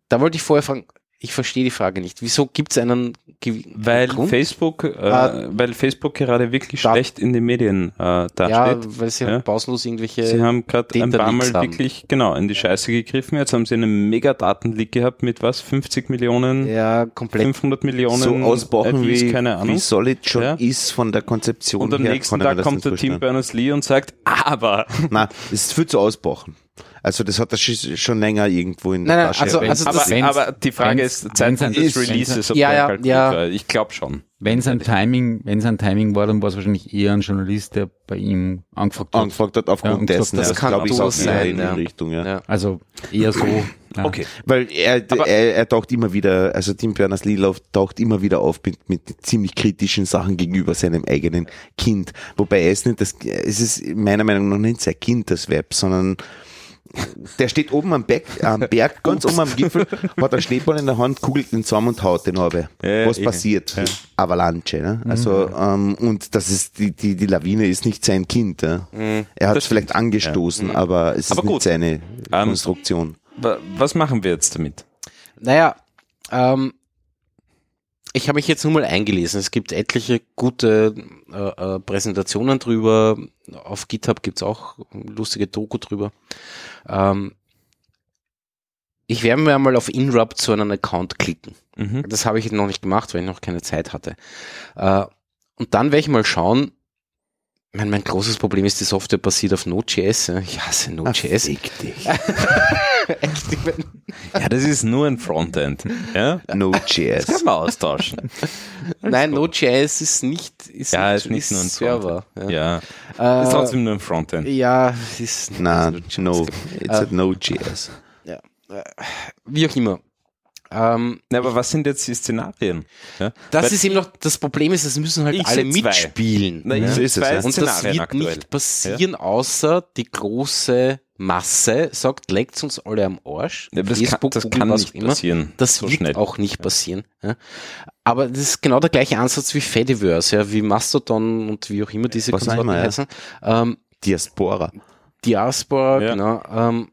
Da wollte ich vorher fragen, ich verstehe die Frage nicht. Wieso gibt es einen Ge Weil Grund? Facebook, äh, Ah. weil Facebook gerade wirklich Da- schlecht in den Medien äh, Ja, dasteht. weil sie Ja. pausenlos irgendwelche. Sie haben gerade ein paar Mal haben. wirklich genau in die Scheiße gegriffen. Jetzt haben sie einen Mega-Datenleak gehabt mit was? 50 Millionen, ja, komplett. 500 Millionen So ausbauen, IPs, wie, keine Ahnung. wie Solid schon Ja. ist von der Konzeption Und am her. nächsten Tag kommt der Tim vorstellen. Berners-Lee und sagt, [laughs] aber Nein, es ist viel zu ausbauen. Also das hat er sch- schon länger irgendwo in Nein, nein, Tasche. also- also aber, das- aber die Frage ist, Zeitpunkt des ein- Releases, ob Ja, der ja, kalkuliert ja. war. Ich glaube schon. Wenn es ein Timing, wenn es ein Timing war, dann war es wahrscheinlich eher ein Journalist, der bei ihm angefragt hat. angefragt hat Ja, aufgrund und gesagt, dessen. das ja, kann glaube ich, auch sein, in ja. Richtung, ja. Ja. Also eher so. Ja. Okay. Weil er, Aber- er, er taucht immer wieder, also Tim Berners-Lee taucht immer wieder auf mit, mit ziemlich kritischen Sachen gegenüber seinem eigenen Kind. Wobei er ist nicht das, es ist meiner Meinung nach nicht sein Kind, das Web, sondern der steht oben am Berg, am [laughs] Berg ganz oben am Gipfel, hat einen Schneeball in der Hand, kugelt den zusammen und haut den habe. Ja, Was passiert? Avalanche, ne? Also, ähm, und das ist, die, die, die Lawine ist nicht sein Kind, ja? Er hat es vielleicht angestoßen, aber es Aber ist gut. nicht seine Ähm, Konstruktion. Wa- Was machen wir jetzt damit? Naja, ähm, ich habe mich jetzt nur mal eingelesen. Es gibt etliche gute äh, äh, Präsentationen drüber. Auf GitHub gibt's auch lustige Doku drüber. Ähm, ich werde mir mal auf Inrupt zu einem Account klicken. Mhm. Das habe ich noch nicht gemacht, weil ich noch keine Zeit hatte. Äh, und dann werde ich mal schauen. Mein, mein großes Problem ist, die Software basiert auf Node.js. ja. Ich hasse Node.js. [laughs] Ja, das ist nur ein Frontend. Ja? Node.js. Kann man austauschen. [laughs] Nein, Node.js ist nicht, ist Ja, nicht, ist nicht nur ein Server. Ja. Ja, Ist äh, trotzdem nur ein Frontend. ja ist Nein, ist no, it's a Äh, Node.js. Ja, äh, wie auch immer. Ähm, Na, aber was sind jetzt die Szenarien? Ja? das Weil- ist eben noch, das Problem ist, es müssen halt Ich alle mitspielen. Na, ich ne? so sehe ist es, zwei ja. Und das Szenarien wird aktuell. nicht passieren, außer die große Masse sagt, leckt uns alle am Arsch. Ja, das Facebook, kann, das Google, kann nicht immer. passieren. Das so wird schnell. auch nicht passieren. Ja. Aber das ist genau der gleiche Ansatz wie Fediverse, ja, wie Mastodon und wie auch immer diese Was Konsorten ja. heißen. Ähm, Diaspora. Diaspora, Ja. genau. Ähm,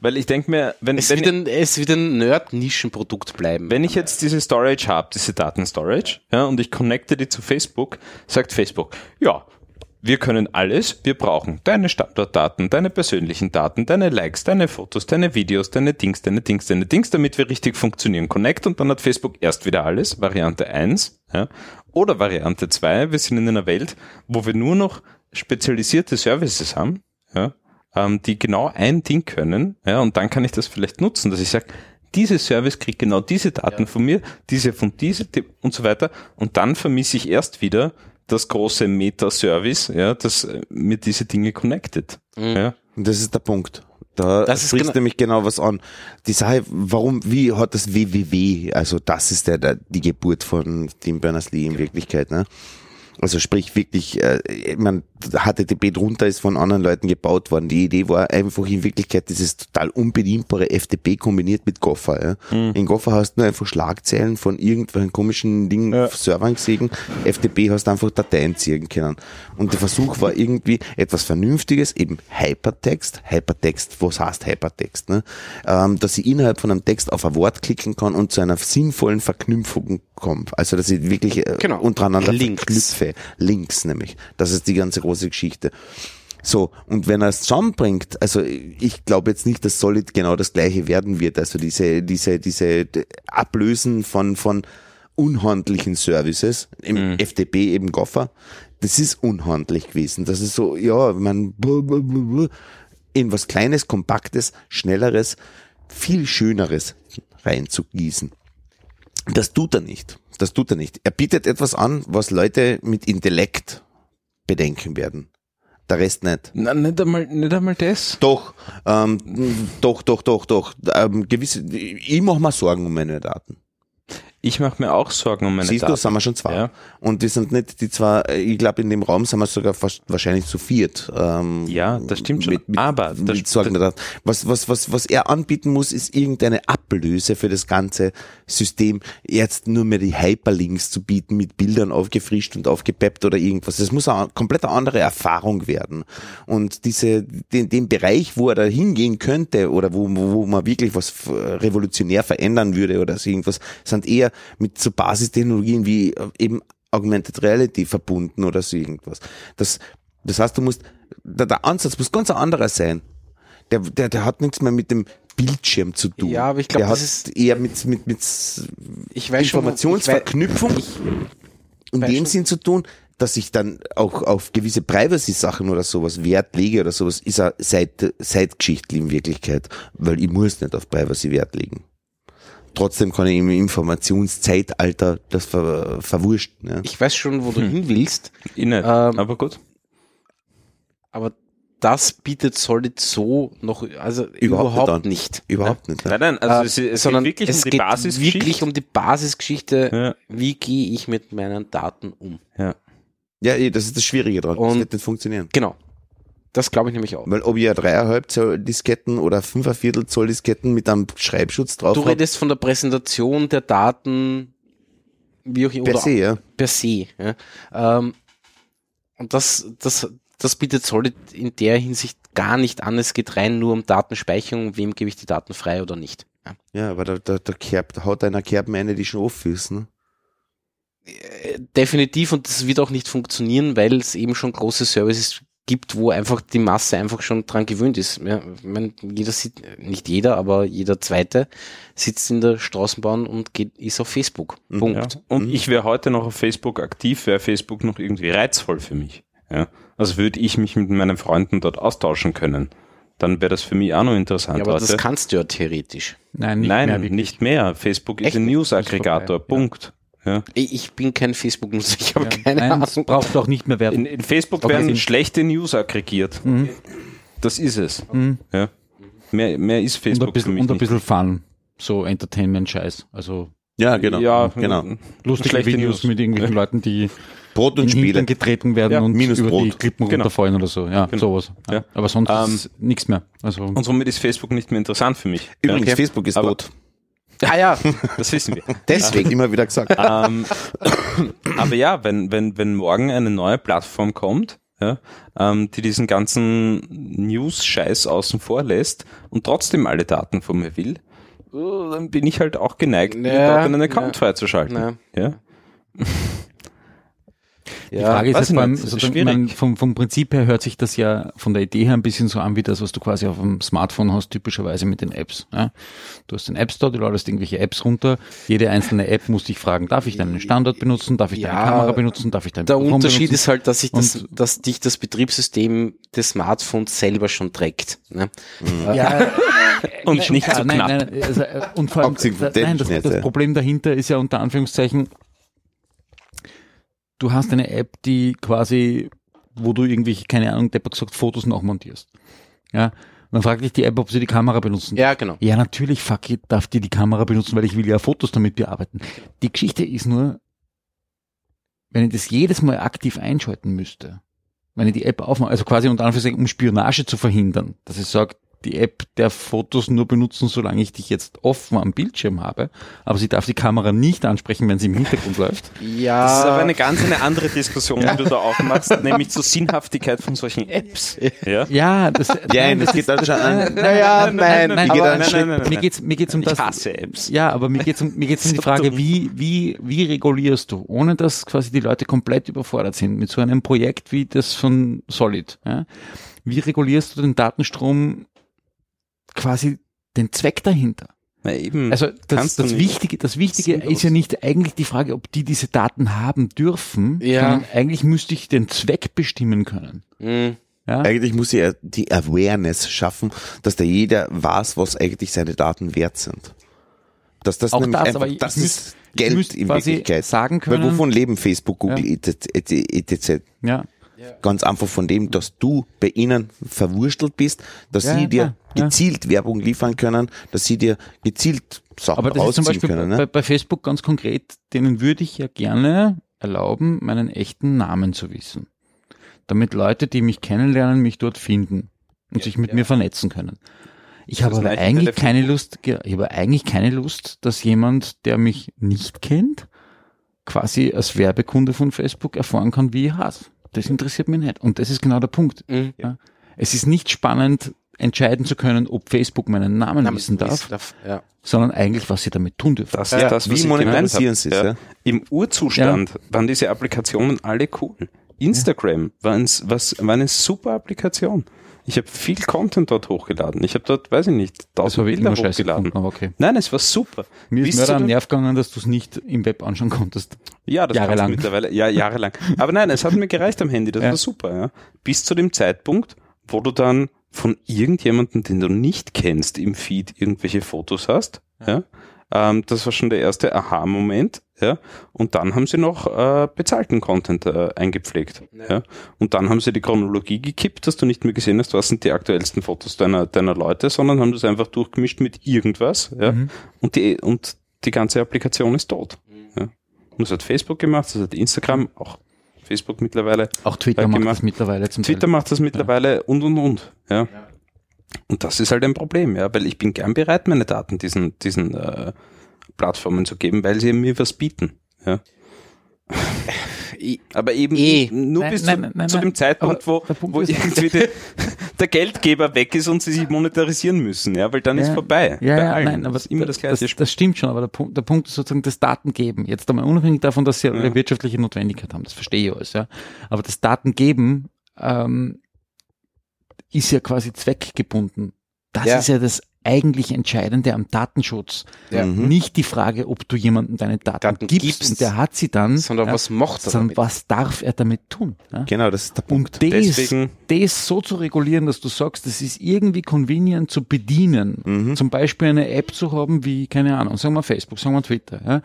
Weil ich denke mir, wenn, es, wenn, wird ein, es wird ein Nerd-Nischenprodukt bleiben. wenn ich jetzt diese Storage habe, diese Datenstorage, ja, und ich connecte die zu Facebook, sagt Facebook, ja, wir können alles, wir brauchen deine Standortdaten, deine persönlichen Daten, deine Likes, deine Fotos, deine Videos, deine Dings, deine Dings, deine Dings, damit wir richtig funktionieren. Connect und dann hat Facebook erst wieder alles, Variante 1, ja, oder Variante 2, wir sind in einer Welt, wo wir nur noch spezialisierte Services haben, ja, ähm, die genau ein Ding können, ja, und dann kann ich das vielleicht nutzen, dass ich sage, diese Service kriegt genau diese Daten von mir, diese von diese die, und so weiter, und dann vermisse ich erst wieder das große Meta-Service, ja, das äh, mir diese Dinge connected. Mhm. Ja. Und das ist der Punkt. Da Das ist sprichst genau- nämlich genau was an. Die Sache, warum, wie hat das WWW, also das ist der, der die Geburt von Tim Berners-Lee in Wirklichkeit, ne? Also sprich wirklich, äh, ich mein, HTTP drunter ist von anderen Leuten gebaut worden. Die Idee war einfach in Wirklichkeit dieses total unbedienbare FTP kombiniert mit Gopher. Ja? In Gopher hast du nur einfach Schlagzeilen von irgendwelchen komischen Dingen, Servern gesehen. FTP hast du einfach Dateien ziehen können. Und der Versuch war irgendwie etwas Vernünftiges, eben Hypertext. Hypertext, was heißt Hypertext? Ne? Ähm, dass ich innerhalb von einem Text auf ein Wort klicken kann und zu einer sinnvollen Verknüpfung kommt. Also dass ich wirklich äh, Genau. untereinander Links. verknüpfe. Links nämlich. Das ist die ganze große Geschichte. So, und wenn er es zusammenbringt, also ich glaube jetzt nicht, dass Solid genau das gleiche werden wird, also diese, diese, diese Ablösen von, von unhandlichen Services, im FTP eben Gopher, das ist unhandlich gewesen. Das ist so, ja, man, in was Kleines, Kompaktes, Schnelleres, viel Schöneres reinzugießen. Das tut er nicht. Das tut er nicht. Er bietet etwas an, was Leute mit Intellekt bedenken werden. Der Rest nicht. Na, nicht einmal, nicht einmal das. Doch, ähm, doch, doch, doch, doch. Ähm, gewisse, ich mache mir Sorgen um meine Daten. Ich mache mir auch Sorgen um meine Siehst Daten. du, sind wir schon zwei. Ja. Und die sind nicht die zwei, ich glaube, in dem Raum sind wir sogar fast, wahrscheinlich zu viert. Ähm, Ja, das stimmt schon. Mit, mit, Aber mit das- Sorgen daran. was, was, was, was er anbieten muss, ist irgendeine Ablöse für das ganze System, jetzt nur mehr die Hyperlinks zu bieten, mit Bildern aufgefrischt und aufgepeppt oder irgendwas. Das muss eine komplett andere Erfahrung werden. Und diese, den, den Bereich, wo er da hingehen könnte oder wo, wo man wirklich was revolutionär verändern würde oder so irgendwas, sind eher mit so Basistechnologien wie äh, eben Augmented Reality verbunden oder so irgendwas. Das, das heißt, du musst, der, der Ansatz muss ganz ein anderer sein. Der, der, der hat nichts mehr mit dem Bildschirm zu tun. Ja, aber ich glaub, der das ist- eher mit, mit, mit Ich weiß schon, Informationsverknüpfung ich weiß- in weiß dem schon- Sinn zu tun, dass ich dann auch auf gewisse Privacy-Sachen oder sowas Wert lege oder sowas, ist eine Seit Zeitgeschichte in Wirklichkeit, weil ich muss nicht auf Privacy Wert legen. Trotzdem kann ich im Informationszeitalter das ver verwurschten. Ja. Ich weiß schon, wo du hin willst, Ich nicht, Ähm, aber gut. aber das bietet Solid so noch, also Überhaupt überhaupt, nicht nicht. Überhaupt nicht. Nein, nein, also Äh, es, es sondern geht wirklich es um die geht Basisgeschichte. wirklich um die Basisgeschichte, Ja. wie gehe ich mit meinen Daten um. ja. ja, eh, das ist das Schwierige dran. das Und- wird nicht funktionieren. Genau. Das glaube ich nämlich auch. Weil ob ich ja dreieinhalb Zoll Disketten oder fünferviertel Zoll Disketten mit einem Schreibschutz drauf Du hab, redest von der Präsentation der Daten, wie auch immer, per se, ja. per se. Ja. Ähm, und das, das, das bietet Solid in der Hinsicht gar nicht an. Es geht rein nur um Datenspeicherung, wem gebe ich die Daten frei oder nicht. Ja. Ja, aber da, da, da, kerbt, da haut einer Kerben eine, die schon auffüßen. Ne? Äh, Definitiv und das wird auch nicht funktionieren, weil es eben schon große Services gibt, wo einfach die Masse einfach schon dran gewöhnt ist. Ja, ich mein, jeder sieht, nicht jeder, aber jeder zweite sitzt in der Straßenbahn und geht, ist auf Facebook. Ja. Punkt. Und ich wäre heute noch auf Facebook aktiv, wäre Facebook noch irgendwie reizvoll für mich. Ja. Also würde ich mich mit meinen Freunden dort austauschen können. Dann wäre das für mich auch noch interessant Ja, aber das heute. kannst du ja theoretisch. Nein, nicht Nein, mehr wirklich. nicht mehr. Facebook ist Echt ein? News-Aggregator. Ist vorbei, ja. Punkt. Ja. Ich bin kein Facebook-Nutzer, ich habe Ja. keine Nein, Ahnung. es braucht auch nicht mehr werden. In, in Facebook Okay. werden schlechte News aggregiert. Das ist es. Ja. Mehr, mehr ist und Facebook ein bisschen, für mich und ein nicht. bisschen Fun. So Entertainment-Scheiß. Also Ja, genau. Ja, genau. lustige Schlechte Videos News. mit irgendwelchen [laughs] Leuten, die Brot in und Spiele. getreten werden Ja, und minus über die Brot. Klippen Genau. runterfallen oder so. Ja, Genau. sowas. Ja. Aber sonst Ähm, ist nichts mehr. Also Und somit ist Facebook nicht mehr interessant für mich. Übrigens, ja. Facebook ist Aber- tot. Ah ja, Das wissen wir. [laughs] Deswegen immer wieder gesagt. ähm, aber ja, wenn, wenn, wenn morgen eine neue Plattform kommt, ja, ähm, die diesen ganzen News-Scheiß außen vor lässt und trotzdem alle Daten von mir will, äh, dann bin ich halt auch geneigt, mir Ja, dort einen Account ja. freizuschalten. Ja. Die Frage ist jetzt ist sozusagen, schwierig. man, vom, vom Prinzip her hört sich das ja von der Idee her ein bisschen so an wie das, was du quasi auf dem Smartphone hast, typischerweise mit den Apps. Ja? Du hast den App Store, du ladest irgendwelche Apps runter. Jede einzelne App muss dich fragen, darf ich deinen Standort benutzen, darf ich deine Ja, Kamera benutzen, darf ich dein der Mikrofon Unterschied benutzen? ist halt, dass, ich das, Und- dass dich das Betriebssystem des Smartphones selber schon trägt. Ne? [laughs] Ja, Und nicht ja, so nein, knapp. Nein, also, äh, und vor allem, nein, das, das. Problem dahinter ist ja unter Anführungszeichen, du hast eine App, die quasi, wo du irgendwie, keine Ahnung, Depp hat gesagt, Fotos nachmontierst. Ja, und dann fragt dich die App, ob sie die Kamera benutzen. Ja, genau. Ja, natürlich, fuck it, darf die die Kamera benutzen, weil ich will ja Fotos damit bearbeiten. Die Geschichte ist nur, wenn ich das jedes Mal aktiv einschalten müsste, wenn ich die App aufmache, also quasi unter Anführungszeichen, um Spionage zu verhindern, dass ich sage, die App der Fotos nur benutzen, solange ich dich jetzt offen am Bildschirm habe, aber sie darf die Kamera nicht ansprechen, wenn sie im Hintergrund läuft. [laughs] Ja, Das ist aber eine ganz eine andere Diskussion, die du da aufmachst, nämlich zur Sinnhaftigkeit von solchen Apps. Ja? Ja, das, Ja, das geht dann schon an. Naja, nein, nein, Schritt- mir geht's, mir geht's um Ich das. hasse Apps. Ja, aber mir geht's um, mir geht's um die Frage, wie, wie, wie regulierst du, ohne dass quasi die Leute komplett überfordert sind mit so einem Projekt wie das von Solid, ja? Wie regulierst du den Datenstrom quasi den Zweck dahinter? Na eben. Also das, das. Wichtige, das Wichtige Sinnlos. ist ja nicht eigentlich die Frage, ob die diese Daten haben dürfen, Ja. sondern eigentlich müsste ich den Zweck bestimmen können. Hm. Ja? Eigentlich muss ich die Awareness schaffen, dass da jeder weiß, was eigentlich seine Daten wert sind. Dass das Auch nämlich das, einfach, das ist Geld müsste in Wirklichkeit. sagen Weil können- wovon leben Facebook, Google, Ja. etc. etc. Ja. Ganz einfach von dem, dass du bei ihnen verwurstelt bist, dass Ja, sie ja, dir ja. gezielt Werbung liefern können, dass sie dir gezielt Sachen Aber das ist zum Beispiel können. bei, Ne? bei Facebook ganz konkret, denen würde ich ja gerne erlauben, meinen echten Namen zu wissen. Damit Leute, die mich kennenlernen, mich dort finden und sich mit mir vernetzen können. Ich habe ist aber eigentlich keine Lust, ich habe eigentlich keine Lust, dass jemand, der mich nicht kennt, quasi als Werbekunde von Facebook erfahren kann, wie ich heiße. Das interessiert mich nicht. Und das ist genau der Punkt. Mhm. Ja. Es ist nicht spannend, entscheiden zu können, ob Facebook meinen Namen Namen wissen darf, darf, Ja. sondern eigentlich, was sie damit tun dürfen. Das Ja, ist das, was wie monetarisieren sie es, ja? Im Urzustand waren diese Applikationen alle cool. Instagram war, ein, was, war eine super Applikation. Ich habe viel Content dort hochgeladen. Ich habe dort, weiß ich nicht, tausend Bilder hochgeladen. gefunden, okay. Nein, es war super. Mir ist Bis mir zu da am Nerv gegangen, dass du es nicht im Web anschauen konntest. Ja, das Jahrelang. mittlerweile. Ja, jahrelang. Aber nein, es hat mir gereicht am Handy. Das Ja. war super. Ja. Bis zu dem Zeitpunkt, wo du dann von irgendjemandem, den du nicht kennst, im Feed irgendwelche Fotos hast. Ja. Ähm, das war schon der erste Aha-Moment. Ja. Und dann haben sie noch äh, bezahlten Content äh, eingepflegt. Ja. Und dann haben sie die Chronologie gekippt, dass du nicht mehr gesehen hast, was sind die aktuellsten Fotos deiner, deiner Leute, sondern haben das einfach durchgemischt mit irgendwas. Ja. Mhm. Und, die, und die ganze Applikation ist tot. Ja. Und das hat Facebook gemacht, das hat Instagram, auch Facebook mittlerweile. Auch Twitter Ja, macht das mittlerweile zum Twitter Teil. macht das mittlerweile und und und. Ja. Und das ist halt ein Problem, ja, weil ich bin gern bereit, meine Daten diesen, diesen äh, Plattformen zu geben, weil sie mir was bieten. Ja. Aber eben Eh. nur Nein, bis nein, zu, nein, zu nein. dem Zeitpunkt, wo, wo ist- irgendwie der, der Geldgeber weg ist und sie sich monetarisieren müssen, ja, weil dann ist Ja. vorbei. Ja, Bei ja, allen. nein, aber das ist immer das gleiche das, das stimmt schon, aber der Punkt, der Punkt ist sozusagen das Datengeben. Jetzt einmal unabhängig davon, dass sie eine wirtschaftliche Notwendigkeit haben, das verstehe ich alles, ja. Aber das Datengeben ähm, ist ja quasi zweckgebunden. Das Ja. ist ja das eigentlich Entscheidende am Datenschutz. Ja. Mhm. Nicht die Frage, ob du jemandem deine Daten, Daten gibst, gibst, und der hat sie dann, sondern ja, was macht er sondern damit? was darf er damit tun? Ja? Genau, das ist der Punkt. Und das, Deswegen- das so zu regulieren, dass du sagst, das ist irgendwie convenient zu bedienen. Mhm. Zum Beispiel eine App zu haben wie, keine Ahnung, sagen wir Facebook, sagen wir Twitter. Ja?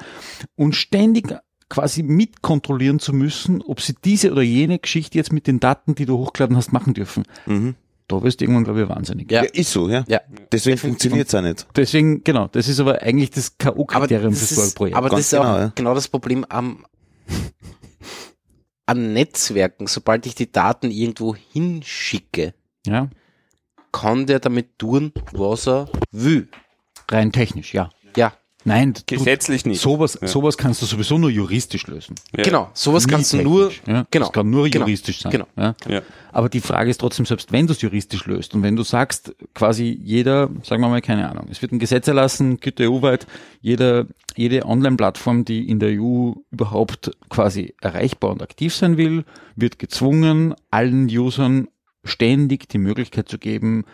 Und ständig quasi mitkontrollieren zu müssen, ob sie diese oder jene Geschichte jetzt mit den Daten, die du hochgeladen hast, machen dürfen. Mhm. Da wirst du irgendwann, glaube ich, wahnsinnig. Ja. Ja, ist so, ja. Ja. Deswegen funktioniert es auch nicht. Deswegen, genau, das ist aber eigentlich das K.O.-Kriterium das, fürs ist, Projekt. aber das Ganz ist auch genau, ja. genau das Problem am, an Netzwerken. Sobald ich die Daten irgendwo hinschicke, ja, kann der damit tun, was er will. rein technisch, ja. Ja, Nein, du, Gesetzlich nicht. sowas, sowas kannst du sowieso nur juristisch lösen. Ja. genau. Sowas Nie kannst du nur, ja. genau. Das kann nur genau, juristisch sein. Genau. Ja. Ja. Aber die Frage ist trotzdem, selbst wenn du es juristisch löst und wenn du sagst, quasi jeder, sagen wir mal, keine Ahnung, es wird ein Gesetz erlassen, gilt EU-weit, jeder, jede Online-Plattform, die in der EU überhaupt quasi erreichbar und aktiv sein will, wird gezwungen, allen Usern ständig die Möglichkeit zu geben,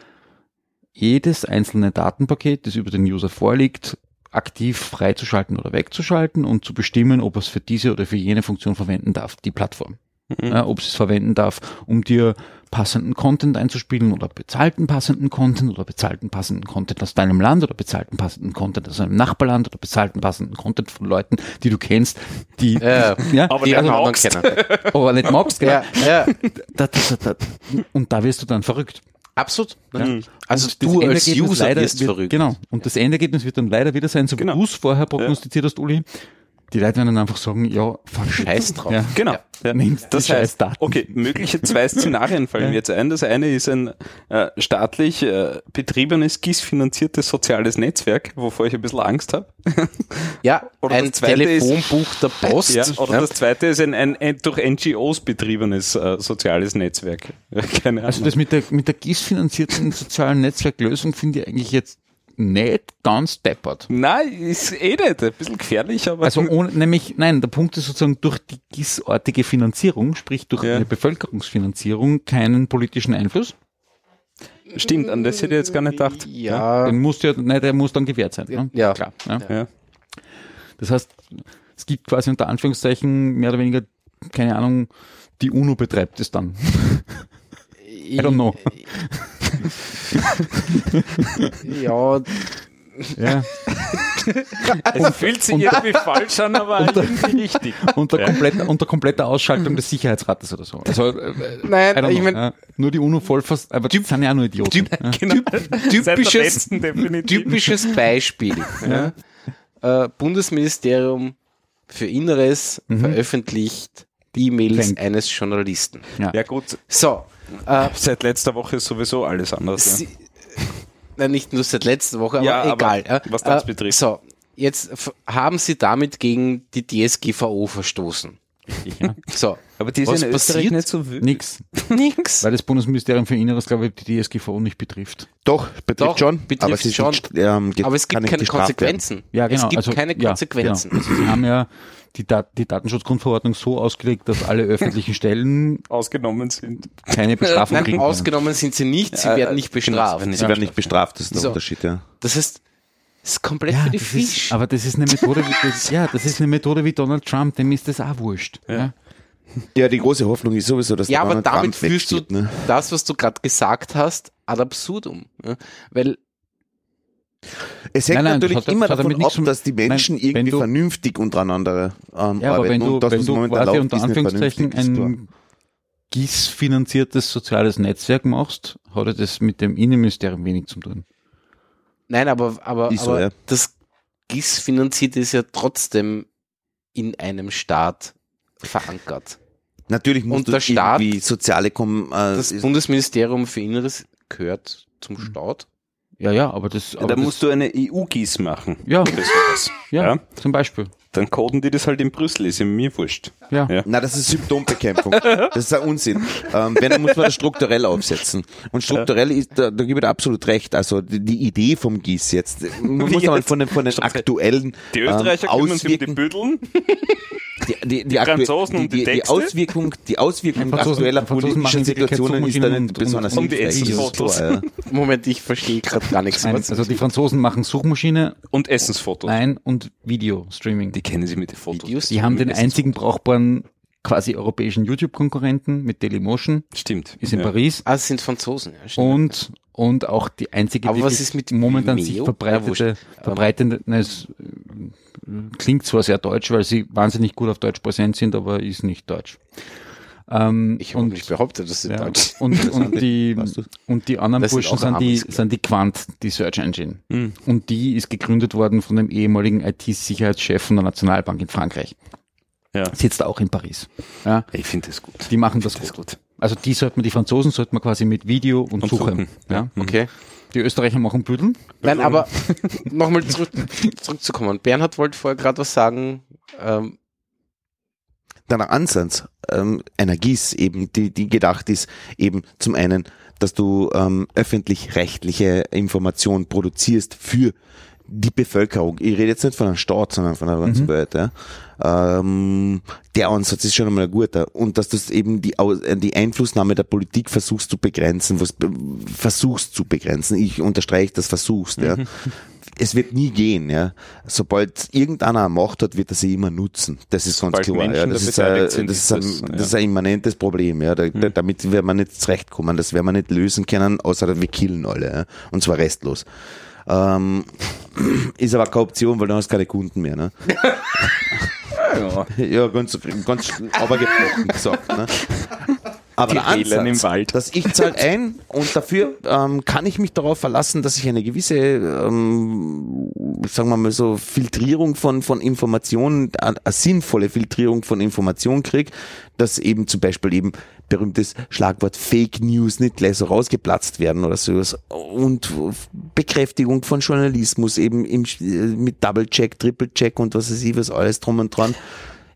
jedes einzelne Datenpaket, das über den User vorliegt, aktiv freizuschalten oder wegzuschalten und zu bestimmen, ob er es für diese oder für jene Funktion verwenden darf, die Plattform. Ja, ob es es verwenden darf, um dir passenden Content einzuspielen oder bezahlten passenden Content oder bezahlten passenden Content aus deinem Land oder bezahlten passenden Content aus einem Nachbarland oder bezahlten passenden Content von Leuten, die du kennst, die, Ja, ja, [laughs] aber die anderen magst. kennen. aber nicht magst, gell? [laughs] Ja, ja, Da, da, da, da. Und da wirst du dann verrückt. Absolut. Ja. natürlich. Also Und das du als User leider wirst wird, verrückt. Genau. Und das Endergebnis wird dann leider wieder sein, so wie Genau. du es vorher prognostiziert hast, Uli. Die Leute werden dann einfach sagen, ja, fuck, [laughs] Scheiß drauf. Ja. Genau. Ja. Nehmt Das heißt, Daten. okay, mögliche zwei Szenarien fallen [laughs] mir jetzt ein. Das eine ist ein äh, staatlich äh, betriebenes, GIS-finanziertes soziales Netzwerk, wovor ich ein bisschen Angst habe. [laughs] Ja, Oder ein das zweite ist- Telefonbuch der Post. Ja, oder das zweite ist ein, ein, ein durch NGOs betriebenes äh, soziales Netzwerk. Keine Ahnung. Also das mit der, mit der GIS-finanzierten sozialen Netzwerklösung finde ich eigentlich jetzt nicht ganz deppert. Nein, ist eh nicht. Ein bisschen gefährlich, aber. Also ohne, nämlich, nein, der Punkt ist sozusagen durch die GIS-artige Finanzierung, sprich durch Ja. eine Bevölkerungsfinanzierung, keinen politischen Einfluss. stimmt, an das hätte ich jetzt gar nicht gedacht. Ja, Den muss ja, nein, der muss dann gewährt sein. Ne? Ja. klar. Ja. Ja. Das heißt, es gibt quasi unter Anführungszeichen mehr oder weniger, keine Ahnung, die UNO betreibt es dann. [laughs] I don't know. [laughs] ja, Ja. Es fühlt sich irgendwie falsch an, aber irgendwie richtig. unter, kompletter, unter kompletter Ausschaltung des Sicherheitsrates oder so. Also, äh, Nein, ich know, mein- ja. nur die UNO-Vollfast, aber die sind ja auch nur Idioten. ja. Genau. Typisches, typisches Beispiel. [laughs] ja. Äh, Bundesministerium für Inneres veröffentlicht die E-Mails eines Journalisten. Ja gut, So, äh, [laughs] seit letzter Woche ist sowieso alles anders. Ja. sie, nein, nicht nur seit letzter Woche, aber Ja, aber egal. ja. was das Äh, betrifft. So, jetzt haben sie damit gegen die DSGVO verstoßen. [laughs] Ja. So, Aber die Was sind in Österreich passiert? nicht so wild. Nix. [laughs] nix. Weil das Bundesministerium für Inneres, glaube ich, die DSGVO nicht betrifft. Doch, betrifft Doch, schon. betrifft aber es ist schon. Nicht, ähm, Aber es gibt keine. Konsequenzen. Ja, genau. Es gibt also, keine ja, Konsequenzen. Genau. Also sie haben ja die, Dat die Datenschutzgrundverordnung so ausgelegt, dass alle öffentlichen Stellen ausgenommen sind. keine Bestrafung Nein, kriegen. ausgenommen sind sie nicht, sie Ja, werden nicht genau, bestraft. Sie werden nicht bestraft, das ist der So. Unterschied, ja. Das heißt, es ist komplett Ja, für die das Fisch. ist, aber das ist eine Methode, wie das, [laughs] ja, das ist eine Methode wie Donald Trump, dem ist das auch wurscht. Ja. Ja, die große Hoffnung ist sowieso, dass ja, der aber Donald damit Trump führst du ne? das, was du gerade gesagt hast, ad absurdum. Ja? Weil Es hängt Nein, nein, natürlich das hat- immer das hat davon ab, dass die Menschen Nein, irgendwie du- vernünftig untereinander ähm, Ja, aber arbeiten. wenn du, Und das, wenn du quasi unter Anführungszeichen ein GIS-finanziertes soziales Netzwerk machst, hat er das mit dem Innenministerium wenig zu tun. Nein, aber, aber, Ist so, aber ja. das GIS finanziert ist ja trotzdem in einem Staat verankert. Natürlich muss Und der Staat- irgendwie soziale Kom äh, Das ist- Bundesministerium für Inneres gehört zum Staat. Ja, ja, aber das, aber da das, musst du eine EU-GIS machen. ja, ja, Ja. zum Beispiel. Dann coden die das halt in Brüssel, ist ja mir wurscht. Ja. Ja. Na, das ist Symptombekämpfung. Das ist ein Unsinn. Ähm, wenn, dann muss man das strukturell aufsetzen. Und strukturell ist, da, da gebe ich dir absolut recht. Also die, die Idee vom GIS jetzt, man muss [laughs] mal jetzt? von den, von den aktuellen Die Österreicher ähm, kümmern sich um die Auswirkungen, Büdeln. die, die, die, aktu- Franzosen um die die, die, Texte? Auswirkung, die Auswirkung Die Franzosen- aktueller die Wirklichkeit Situationen ist da Suchmaschinen nicht und- besonders und die hilfreich. Essensfotos. Ja. Moment, ich verstehe gerade gar nichts. Nein, also die Franzosen machen Suchmaschine Und Essensfotos. ein und Video-Streaming. Die kennen sie mit den Fotos. Videos, Die haben den einzigen brauchbaren quasi europäischen YouTube-Konkurrenten mit Dailymotion, Stimmt. ist in ja. Paris ah, es sind Franzosen. Ja, stimmt. und und auch die einzige Aber was ist mit momentan Vimeo? sich verbreitete, wurscht. verbreitende, na, es äh, klingt zwar sehr deutsch, weil sie wahnsinnig gut auf Deutsch präsent sind, aber ist nicht deutsch. Ähm, ich habe nicht behauptet, dass sie ja, Deutsch und, und die [laughs] Weißt du? und die anderen Das sind Burschen auch sind die sind die Quant, die Search Engine. Mhm. Und die ist gegründet worden von dem ehemaligen IT-Sicherheitschef von der Nationalbank in Frankreich. Ja. Sitzt auch in Paris. Ja, Ich finde das gut. die machen das Das ist gut. gut. Also die sollte man, die Franzosen sollte man quasi mit Video und, Und Suche. suchen. Ja. Okay. Die Österreicher machen Büdeln. Nein, aber [laughs] nochmal zurück, zurückzukommen. Bernhard wollte vorher gerade was sagen. Ähm, ein Ansatz ähm, einer GIS eben, die, die gedacht ist, eben zum einen, dass du ähm, öffentlich-rechtliche Informationen produzierst für die Bevölkerung. Ich rede jetzt nicht von einem Staat, sondern von der ganzen Welt. Ja. Ähm, der Ansatz ist schon einmal ein guter. Und dass du eben die, äh, die Einflussnahme der Politik versuchst zu begrenzen, was versuchst zu begrenzen. Ich unterstreiche das versuchst. Ja. Es wird nie gehen. Ja. Sobald irgendeiner eine Macht hat, wird er sie immer nutzen. Das ist ganz Sobald klar. Ja. Das, da ist ein, sind, das, ist ein, das, ist ein immanentes Problem. Ja. Da, da, damit werden wir nicht zurechtkommen. Das werden wir nicht lösen können, außer wir killen alle. Ja. Und zwar restlos. Ähm, [clears throat] ist aber keine Option, weil dann hast du keine Kunden mehr. Ne? [laughs] Ja. Ja, ganz, ganz aber [laughs] gebrochen gesagt. Ne? Aber Die der Ansatz, im Wald. dass ich zahle [laughs] ein und dafür ähm, kann ich mich darauf verlassen, dass ich eine gewisse, ähm, sagen wir mal so, Filtrierung von, von Informationen, eine, eine sinnvolle Filtrierung von Informationen kriege, dass eben zum Beispiel eben berühmtes Schlagwort Fake News nicht gleich so rausgeplatzt werden oder sowas und Bekräftigung von Journalismus eben im, mit Double Check, Triple Check und was weiß ich, was alles drum und dran.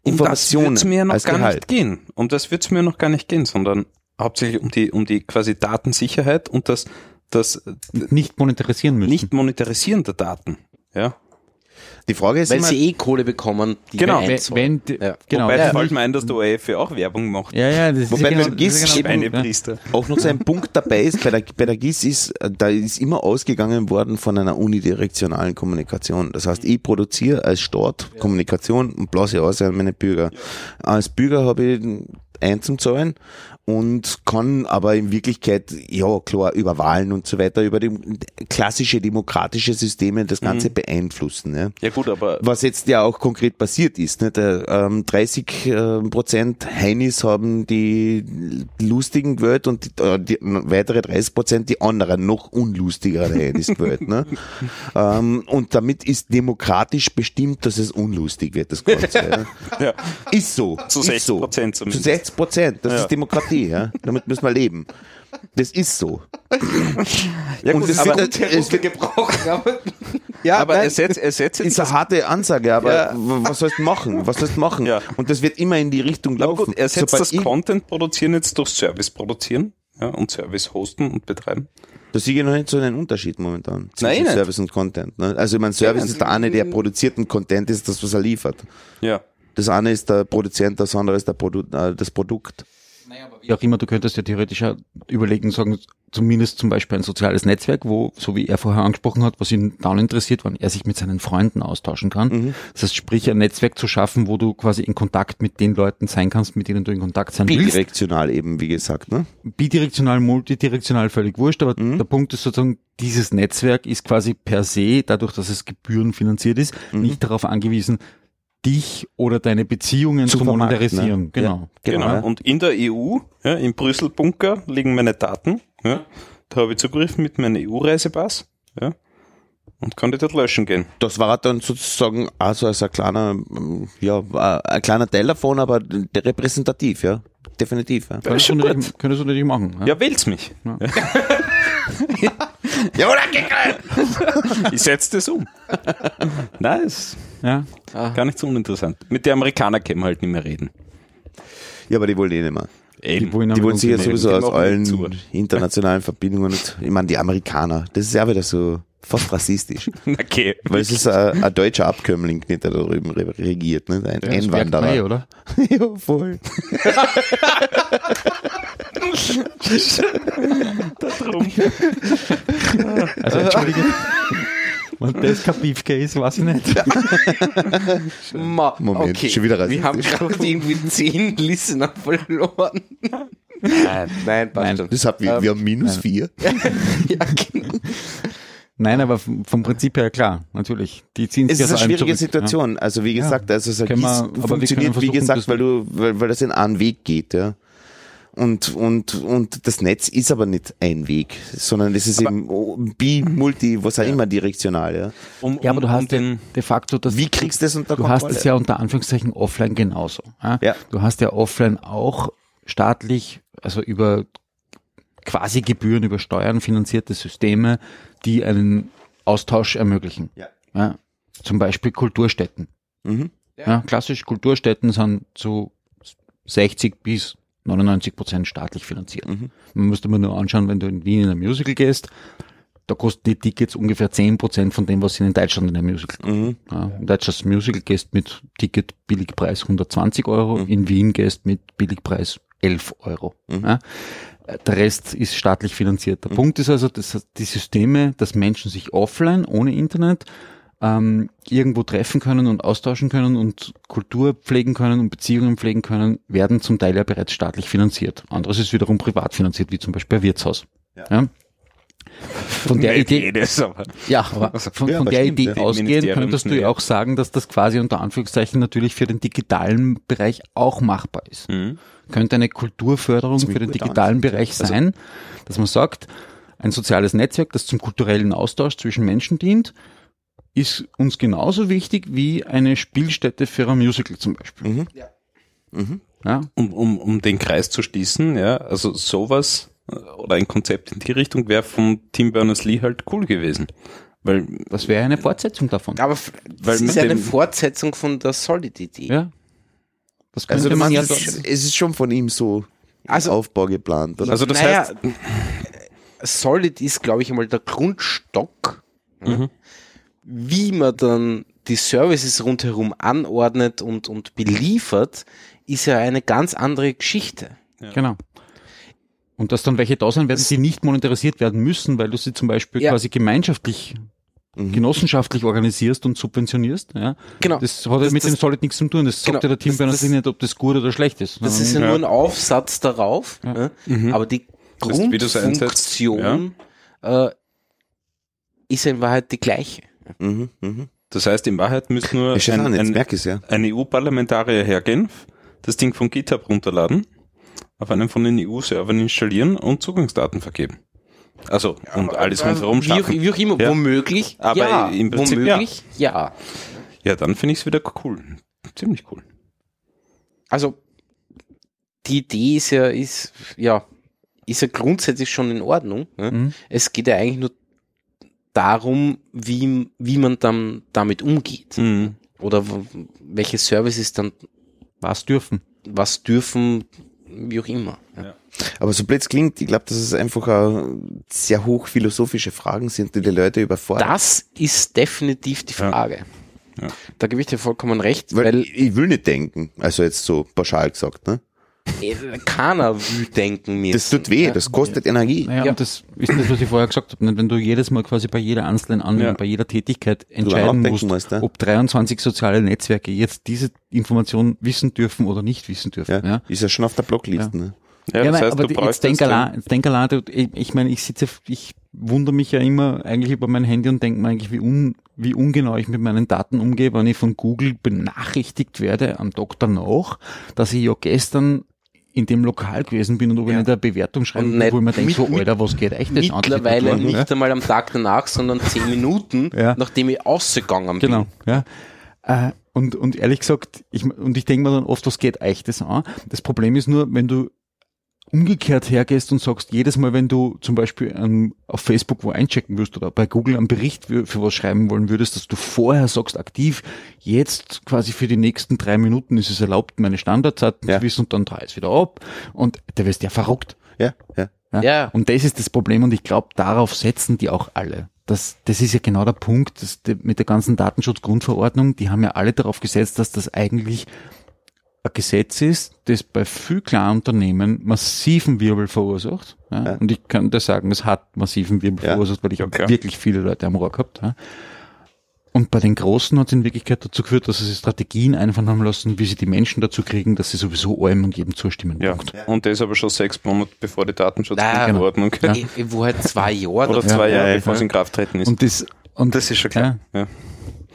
Informationen Um das wird's mir noch gar Gehalt. nicht gehen. Um das wird's mir noch gar nicht gehen, sondern hauptsächlich um die, um die quasi Datensicherheit und das, das Nicht monetarisieren müssen. nicht monetarisieren der Daten. Ja. Die Frage ist weil immer, sie eh Kohle bekommen, die Genau. wir wenn, die- Ja. genau. Wobei ja, fällt mir ein, dass der ORF ja auch Werbung macht. ja, ja, das Wobei ist genau, GIS das ist genau. Schweinepriester. auch noch so ein Punkt dabei ist, bei der, bei der GIS ist, da ist immer ausgegangen worden von einer unidirektionalen Kommunikation. Das heißt, ich produziere als Staat Kommunikation und blase aus an meine Bürger. Als Bürger habe ich ein zum Zahlen und kann aber in Wirklichkeit, ja klar, über Wahlen und so weiter, über die klassische demokratische Systeme das Ganze beeinflussen. Ja. Ja gut, aber Was jetzt ja auch konkret passiert ist. Ne? Der, ähm, 30 äh, Prozent Heinis haben die lustigen gewählt und die, äh, die weitere 30 Prozent die anderen, noch unlustigeren Heinis gewählt. Ne? [laughs] ähm, und damit ist demokratisch bestimmt, dass es unlustig wird, das Ganze. ja. [laughs] ja, Ist so. Zu ist 60 so. Prozent Zu zumindest. 60 Prozent. Das Ja. ist Demokratie. Ja? [laughs] Damit müssen wir leben. Das ist so. ja Und gut, es aber, wird, es wird aber ja, aber nein. er setzt, er setzt jetzt ist eine harte Ansage, aber Ja. was sollst du machen? Was sollst du machen? Ja. Und das wird immer in die Richtung Aber laufen. gut, er setzt Sobald das Content produzieren jetzt durch Service produzieren ja, und Service hosten und betreiben. Da sehe ich noch nicht so einen Unterschied momentan zwischen Nein, nicht. Service und Content. Ne? Also ich meine, Service Ja, ist der eine, der produziert und Content ist das, was er liefert. Ja. Das eine ist der Produzent, das andere ist der Produ äh, das Produkt. Wie auch immer, du könntest ja theoretisch auch überlegen, sagen, zumindest zum Beispiel ein soziales Netzwerk, wo, so wie er vorher angesprochen hat, was ihn dann interessiert, wann er sich mit seinen Freunden austauschen kann. Mhm. Das heißt, sprich, ein Netzwerk zu schaffen, wo du quasi in Kontakt mit den Leuten sein kannst, mit denen du in Kontakt sein willst. Bidirektional eben, wie gesagt. Ne? bidirektional, multidirektional völlig wurscht, aber Mhm. der Punkt ist sozusagen, dieses Netzwerk ist quasi per se, dadurch, dass es gebührenfinanziert ist, Mhm. nicht darauf angewiesen, dich oder deine Beziehungen Zu zu, monetarisieren. ne? Genau. Genau. ja. Und in der EU, ja, im Brüssel-Bunker, liegen meine Daten. Ja. Da habe ich Zugriff mit meinem EU-Reisepass. Ja. Und kann die dort löschen gehen. Das war dann sozusagen also als ein kleiner, ja, ein kleiner Teil davon, aber repräsentativ, ja. Definitiv. Ja. Könntest, du natürlich, könntest du natürlich machen. Ja? Ja, wählt's mich. Ja. [laughs] Ja, oder? Ich setze das um. Ist Ja. gar nicht so uninteressant. Mit den Amerikanern können wir halt nicht mehr reden. Ja, aber die wollen eh nicht mehr. Eben. wollen Die damit wollen sich ja sowieso aus allen nicht zu. internationalen Verbindungen, und, ich meine, die Amerikaner, das ist ja wieder so fast rassistisch. [laughs] Okay. Weil es ist ein, ein deutscher Abkömmling, nicht, der da drüben re- regiert, ne? ein Das merkt man Einwanderer. eh, oder? [laughs] ja, voll. [laughs] Also entschuldige. Wenn das kein Beefcase, weiß ich nicht. Ma, Moment, okay. schon wieder Wir haben gerade irgendwie zehn Listener verloren. Nein, nein, passt Nein. schon. Das hat, wir, Ähm, wir haben minus vier. [laughs] ja, genau. Nein, aber vom Prinzip her klar, natürlich. Die ziehen Es ist eine schwierige zurück, Situation. Also wie gesagt, also ist- können funktioniert, wie gesagt, weil du, weil, weil das in einen Weg geht, ja. Und, und, und das Netz ist aber nicht ein Weg, sondern es ist eben bi, multi, was auch immer direktional, ja. Um, Ja, aber du um, hast um den, de facto das. Wie kriegst du das unter Du Kontrolle? hast es ja unter Anführungszeichen offline genauso. Ja? Ja. Du hast ja offline auch staatlich, also über quasi Gebühren, über Steuern finanzierte Systeme, die einen Austausch ermöglichen. Ja. Ja? Zum Beispiel Kulturstätten. Mhm. Ja. klassisch Kulturstätten sind zu 60 bis 99 Prozent staatlich finanziert. Mhm. Man müsste mal nur anschauen, wenn du in Wien in ein Musical gehst, da kosten die Tickets ungefähr 10 Prozent von dem, was sie in Deutschland in einem Musical kosten. Mhm. Ja, in Deutschlands Musical gehst mit Ticket Billigpreis 120 Euro, Mhm. in Wien gehst mit Billigpreis 11 Euro. Mhm. Ja. Der Rest ist staatlich finanziert. Der Punkt ist also, dass die Systeme, dass Menschen sich offline, ohne Internet, ähm, irgendwo treffen können und austauschen können und Kultur pflegen können und Beziehungen pflegen können, werden zum Teil ja bereits staatlich finanziert. Anderes ist wiederum privat finanziert, wie zum Beispiel ein Wirtshaus. Ja. Von der Idee, jedes, aber ja, aber von, Ja, von der stimmt, Idee ja. ausgehend könntest du ja ja- auch sagen, dass das quasi unter Anführungszeichen natürlich für den digitalen Bereich auch machbar ist. Mhm. Könnte eine Kulturförderung für den digitalen Bereich Also sein, dass man sagt, ein soziales Netzwerk, das zum kulturellen Austausch zwischen Menschen dient, ist uns genauso wichtig wie eine Spielstätte für ein Musical zum Beispiel. Mhm. Mhm. Ja, um, um, um den Kreis zu schließen, ja, also sowas äh, oder ein Konzept in die Richtung wäre von Tim Berners-Lee halt cool gewesen. Weil, das wäre eine Fortsetzung davon. Aber das ist ja eine Fortsetzung von der Solid-Idee. Ja. Das Also du man ja meinst, es, ist schon von ihm so Also- Aufbau geplant, oder? also das naja, heißt, Solid ist, glaube ich, einmal der Grundstock, Mhm. Wie man dann die Services rundherum anordnet und, und beliefert, ist ja eine ganz andere Geschichte. Genau. Und dass dann welche da sein werden, die nicht monetarisiert werden müssen, weil du sie zum Beispiel Ja. quasi gemeinschaftlich genossenschaftlich organisierst und subventionierst. Ja. Genau. Das hat ja Das- mit das- dem Solid nichts zu tun. Das sagt Genau. ja der Tim Das- das- nicht, ob das gut oder schlecht ist. Das ist ja nur ein Aufsatz darauf, ne? aber die Das ist. Grundfunktion äh, ist ja in Wahrheit die gleiche. Mhm, mhm. Das heißt, in Wahrheit müsste nur ein, ein, ja. ein EU-Parlamentarier hergehen, das Ding von GitHub runterladen, auf einen von den EU-Servern installieren und Zugangsdaten vergeben. Also, und alles rundherum Wie schaffen. wie auch immer, Ja. womöglich, Aber ja, im Prinzip, womöglich, ja. Ja, dann finde ich es wieder cool. Ziemlich cool. Also die Idee ist ja, ist, ja, ist ja grundsätzlich schon in Ordnung. Ne? Mhm. Es geht ja eigentlich nur darum, wie, wie man dann damit umgeht. Mhm. Oder welche Services dann Was dürfen. was dürfen, wie auch immer. Ja. Aber so blöd es klingt, ich glaube, dass es einfach auch sehr hoch philosophische Fragen sind, die die Leute überfordern. Das ist definitiv die Ja. Frage. Ja. Da gebe ich dir vollkommen recht, Weil, weil, ich, ich will nicht denken, also jetzt so pauschal gesagt, ne? Äh, keiner will denken müssen. Das tut weh, Ja. das kostet Energie. Naja, Ja. und das ist das, was ich vorher gesagt habe. Wenn du jedes Mal quasi bei jeder einzelnen Anwendung, Ja. bei jeder Tätigkeit entscheiden musst, musst, ja. ob 23 soziale Netzwerke jetzt diese Information wissen dürfen oder nicht wissen dürfen. Ja, Ja. Ist ja schon auf der Blockliste. Ne? Ja, Ja, das heißt, aber jetzt denk den- allein, jetzt denk allein, du- ich, ich meine, ich sitze, ich wundere mich ja immer eigentlich über mein Handy und denke mir eigentlich, wie, un, wie ungenau ich mit meinen Daten umgehe, wenn ich von Google benachrichtigt werde am Tag danach, dass ich ja gestern in dem Lokal gewesen bin und ob ich Ja. nicht eine Bewertung schreiben Und kann, wo ich mir denke, so, Alter, was geht echt das an? Mittlerweile Ja. nicht einmal am Tag danach, sondern zehn Minuten, [laughs] Ja. nachdem ich ausgegangen bin. Genau, ja. Äh, und, und ehrlich gesagt, ich, und ich denke mir dann oft, was geht euch das an? Das Problem ist nur, wenn du umgekehrt hergehst und sagst, jedes Mal, wenn du zum Beispiel ähm, auf Facebook wo einchecken wirst oder bei Google einen Bericht für, für was schreiben wollen würdest, dass du vorher sagst, aktiv, jetzt quasi für die nächsten drei Minuten ist es erlaubt, meine Standardzeiten Ja. zu wissen und dann dreh es wieder ab und da wirst du ja verrückt. Ja, ja. Ja? Ja. Und das ist das Problem und ich glaube, darauf setzen die auch alle. Das, das ist ja genau der Punkt, dass die, mit der ganzen Datenschutzgrundverordnung, die haben ja alle darauf gesetzt, dass das eigentlich ein Gesetz ist, das bei viel kleinen Unternehmen massiven Wirbel verursacht. Ja? Ja. Und ich kann dir sagen, es hat massiven Wirbel Ja. verursacht, weil ich habe klar. wirklich viele Leute am Rohr gehabt. Ja? Und bei den Großen hat es in Wirklichkeit dazu geführt, dass sie sich Strategien einfallen haben lassen, wie sie die Menschen dazu kriegen, dass sie sowieso allem und jedem zustimmen. Ja, Punkt. und das aber schon sechs Monate bevor die Ah, Datenschutzverordnung Ja. War halt zwei Jahre oder zwei Ja, Jahre ja, bevor es in Kraft treten ist. Und das, und das ist schon klar. Ja.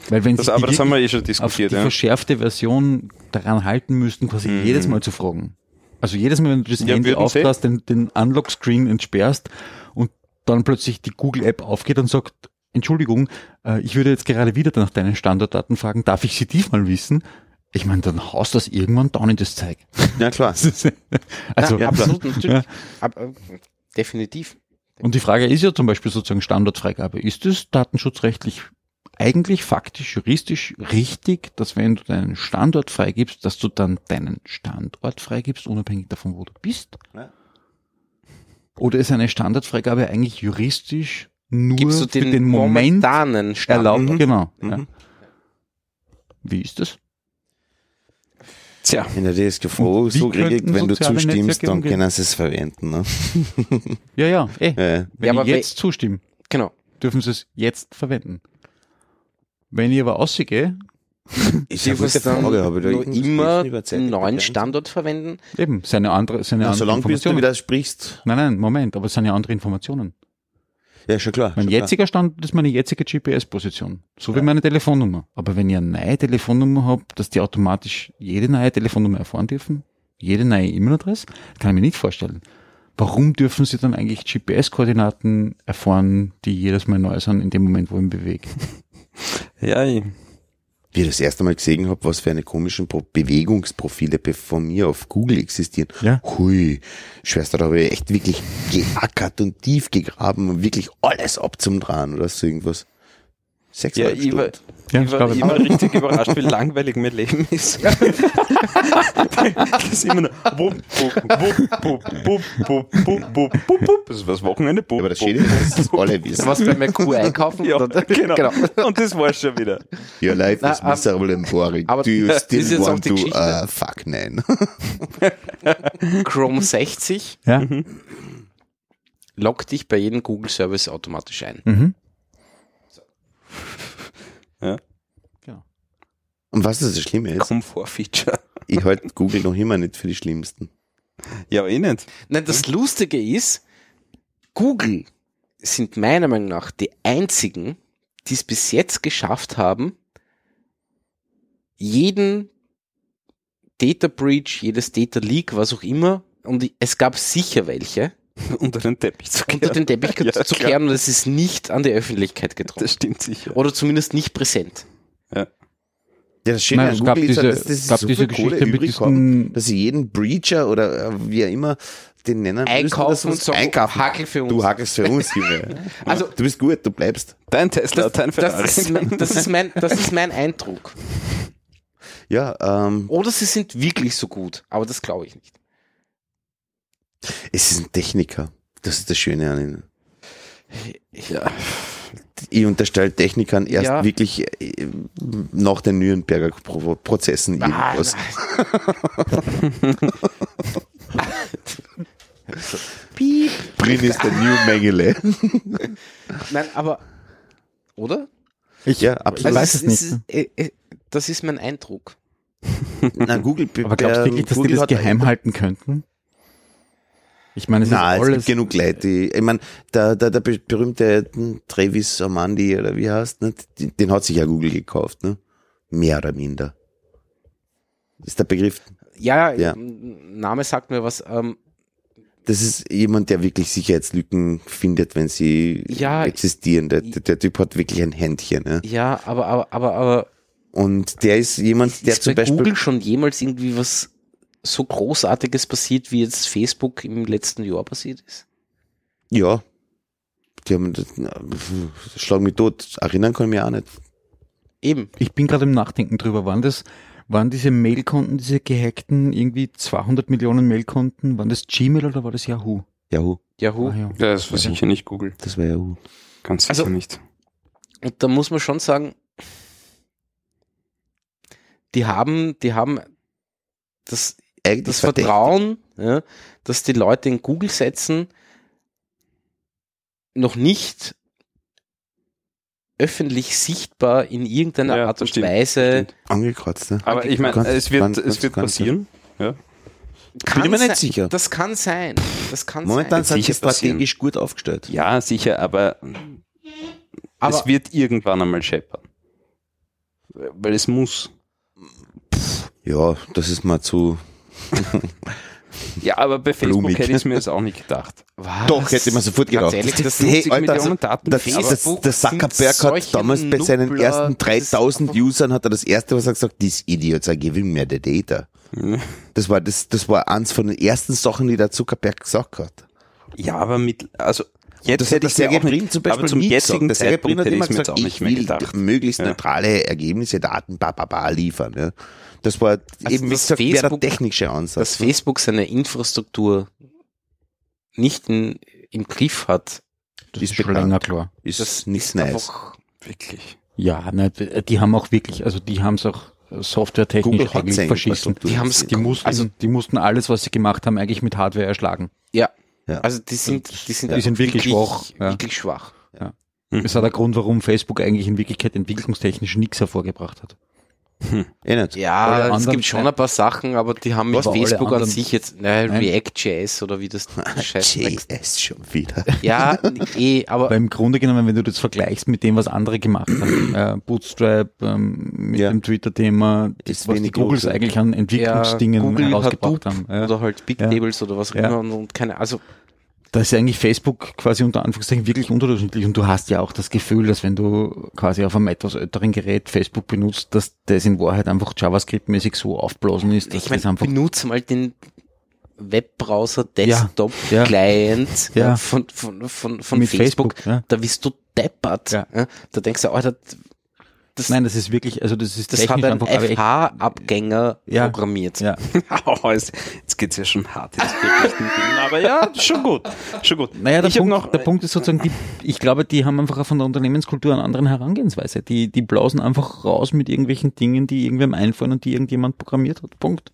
Weil wenn Das, aber die das haben wir eh schon auf diskutiert. die Ja. verschärfte Version daran halten müssten, quasi Mhm. jedes Mal zu fragen. Also jedes Mal, wenn du das Ja, Handy aufdrehst, den, den Unlock-Screen entsperrst und dann plötzlich die Google-App aufgeht und sagt, Entschuldigung, äh, ich würde jetzt gerade wieder nach deinen Standarddaten fragen, darf ich sie diesmal wissen? Ich meine, dann haust das irgendwann down in das Zeug. Ja, klar. [laughs] also, ja, absolut, natürlich. Ja. Aber, äh, definitiv. Und die Frage ist ja zum Beispiel sozusagen Standardfreigabe. Ist es datenschutzrechtlich eigentlich faktisch, juristisch richtig, dass wenn du deinen Standort freigibst, dass du dann deinen Standort freigibst, unabhängig davon, wo du bist? Ja. Oder ist eine Standardfreigabe eigentlich juristisch nur Gibst du für den, den, Moment momentanen Stand? erlaubt? Mhm. Genau. Ja. Mhm. Wie ist das? Tja, In der DSGVO so geregelt, wenn du zustimmst, dann können sie es verwenden. Ne? Ja, ja, eh. Ja. Wenn Ja, aber jetzt zustimme, Genau. dürfen sie es jetzt verwenden. Wenn ich aber ausgehe, [laughs] Ist eine gute dann Frage, habe ich immer einen neuen Standort verwenden. eben, seine andere, seine Ja, andere solange bis du Informationen. wieder sprichst. Nein, nein, Moment, aber es sind ja andere Informationen. Ja, schon klar. Mein schon klar. jetziger Standort ist meine jetzige GPS-Position. So wie meine Telefonnummer. Aber wenn ich eine neue Telefonnummer habe, dass die automatisch jede neue Telefonnummer erfahren dürfen, jede neue E-Mail-Adresse, kann ich mir nicht vorstellen. Warum dürfen sie dann eigentlich GPS-Koordinaten erfahren, die jedes Mal neu sind in dem Moment, wo ich mich bewege? Ja, ich, Wie ich das erste Mal gesehen habe, was für eine komischen Pro Bewegungsprofile be- von mir auf Google existieren. Ja. Hui, Schwester, da habe ich echt wirklich geackert und tief gegraben und wirklich alles ab zum Dran oder so irgendwas. Sechs ja, ich war, Ja, ich war, ich war richtig [laughs] überrascht, wie langweilig mein Leben ist. [laughs] das ist immer nur wupp, wupp, wupp, wupp, wupp, wupp, wupp, wupp. Das ist was Wochenende. Wupp, Aber das Schöne ist, dass alle wissen. Was bei Merkur einkaufen? [laughs] Ja, Oder- genau. Und das war's schon wieder. Your life Na, is aber- miserable and boring. aber Do you das still want die to, Geschichte. uh, fuck, nein. Chrome 60 Ja. loggt dich bei jedem Google-Service automatisch ein. Mhm. Ja. Und was ist das Schlimme ist? Komfort-Feature. Ich halte Google noch immer nicht für die Schlimmsten. Ja, aber eh nicht. Nein, das Lustige ist, Google sind meiner Meinung nach die einzigen, die es bis jetzt geschafft haben, jeden Data Breach, jedes Data Leak, was auch immer, und es gab sicher welche, [laughs] Unter den Teppich zu unter den Teppich [laughs] Ja, zu klar. kehren und es ist nicht an die Öffentlichkeit gedrungen. Das stimmt sicher. Oder zumindest nicht präsent. Ja, das Schöne Nein, an Google ist, diese, dass das gab so diese viel Kohle Geschichte mit übrig haben, diesen, dass sie jeden Breacher oder äh, wie auch immer den nennen müssen, Einkaufen dass und einkaufen. Hackel für uns. Du hackelst für uns, Junge. [laughs] Also- du bist gut, du bleibst. Dein Tesla, dein Ferrari. Das ist, mein, das, ist mein, das ist mein Eindruck. Ja, ähm, Oder sie sind wirklich so gut, aber das glaube ich nicht. Es ist ein Techniker. Das ist das Schöne an ihnen. Ja. Ich unterstelle Technikern erst Ja. wirklich äh, nach den Nürnberger Pro Prozessen Ah, irgendwas. [laughs] Piep. Drin ist der New Mengele. Nein, aber, oder? ja, absolut. weiß es nicht. Ist, äh, äh, das ist mein Eindruck. Na, Google, aber glaubst du wirklich, dass Google die das geheim halten könnten? Ich meine, es Na, ist es gibt alles, genug Leute, die, ich meine, der, der, der be- berühmte hm, Travis Amandi oder wie heißt, ne, den, den hat sich ja Google gekauft, ne? Mehr oder minder. Ist der Begriff. Ja, Ja. Name sagt mir was. Ähm, Das ist jemand, der wirklich Sicherheitslücken findet, wenn sie Ja, existieren. Der, der, der Typ hat wirklich ein Händchen, ne? ja, aber, aber, aber, aber Und der ist jemand, der ist zum bei Beispiel. Google schon jemals irgendwie was so Großartiges passiert, wie jetzt Facebook im letzten Jahr passiert ist? Ja. Die haben, das, na, schlag mich tot. Erinnern kann ich mich auch nicht. Eben. ich bin gerade im Nachdenken drüber, waren das, waren diese Mailkonten, diese gehackten, irgendwie 200 Millionen Mailkonten, waren das Gmail oder war das Yahoo? Yahoo. Yahoo. Ah, ja. Ja, das war sicher nicht Google. Das war Yahoo. Ganz sicher Also- nicht. Und da muss man schon sagen, die haben, die haben das, Eigentlich das verdächtig. Vertrauen, ja, dass die Leute in Google setzen, noch nicht öffentlich sichtbar in irgendeiner Ja, Art und stimmt, Weise. Angekratzt, ne? Aber ich meine, Ganz- es wird, ganz- es wird ganz- passieren. Kann ich mir nicht sein- sicher. Das kann sein. Das kann Momentan sein. sind sie strategisch gut aufgestellt. Ja, sicher, aber, Aber es wird irgendwann einmal scheppern. Weil es muss. Ja, das ist mal zu. Ja, aber bei Facebook Blumig. hätte ich es mir jetzt auch nicht gedacht. was? Doch, hätte man sofort Ganz gedacht. ehrlich, das hey, 50 Alter, Millionen Daten. das, das, Facebook der Zuckerberg hat damals bei seinen ersten das ist 3000 einfach- Usern hat er das erste, was er gesagt, these idiots are giving me the data. Das war, das, das war eins von den ersten Sachen, die der Zuckerberg gesagt hat. Ja, aber mit, also jetzt Das hätte hat ich mir nicht, Brin zum Beispiel aber zum jetzigen gesagt. Zeitpunkt hat hätte ich mir jetzt auch nicht ich mehr will gedacht. möglichst neutrale Ergebnisse, Daten, ba, ba, ba, liefern. Ja. Das war eben, wie das gesagt, wäre der technische Ansatz. dass Facebook seine Infrastruktur nicht in, im Griff hat. Das Ist ist schon länger klar. ist Das nicht ist nice. einfach, Wirklich. Ja, ne, die haben auch wirklich, also die haben es auch softwaretechnisch eigentlich verschissen. Die haben's Die mussten, Also- die mussten alles, was sie gemacht haben, eigentlich mit Hardware erschlagen. ja. Ja. Also die sind, die sind, Die sind einfach wirklich schwach, ja. Wirklich schwach. Das hat der Grund, warum Facebook eigentlich in Wirklichkeit entwicklungstechnisch nichts hervorgebracht hat. Eh nicht. Ja, es gibt schon ein paar Sachen, aber die haben mit Facebook an sich jetzt, Nein. React.js oder wie das [laughs] Scheiß JS schon wieder. Ja, eh, aber Aber im Grunde genommen, wenn du das vergleichst mit dem, was andere gemacht haben, [clears throat] äh, Bootstrap, ähm, mit Ja. dem Twitter-Thema, Ist was die Googles ja. eigentlich an Entwicklungsdingen Google herausgebracht Hadoop haben. Ja. oder halt Big Ja. Tables oder was auch Ja. immer und, und keine, also Da ist ja eigentlich Facebook quasi unter Anführungszeichen wirklich unterdurchschnittlich und du hast ja auch das Gefühl, dass wenn du quasi auf einem etwas älteren Gerät Facebook benutzt, dass das in Wahrheit einfach JavaScript-mäßig so aufblasen ist, dass ich das meine, einfach benutze mal den Webbrowser Ja, Desktop ja. Client Ja. ja, von, von, von, von mit Facebook, Facebook. da bist du deppert. Da denkst du, Alter, das, Nein, das ist wirklich, also das ist das hat ein FH-Abgänger Ja. programmiert. Ja. [laughs] Jetzt, geht's ja schon hart ins Verpflichten. Aber ja, schon gut. Schon gut. Naja, der, ich Punkt, noch, der Punkt ist sozusagen, die, ich glaube, die haben einfach von der Unternehmenskultur eine andere Herangehensweise. Die, die blausen einfach raus mit irgendwelchen Dingen, die irgendwem einfallen und die irgendjemand programmiert hat. Punkt.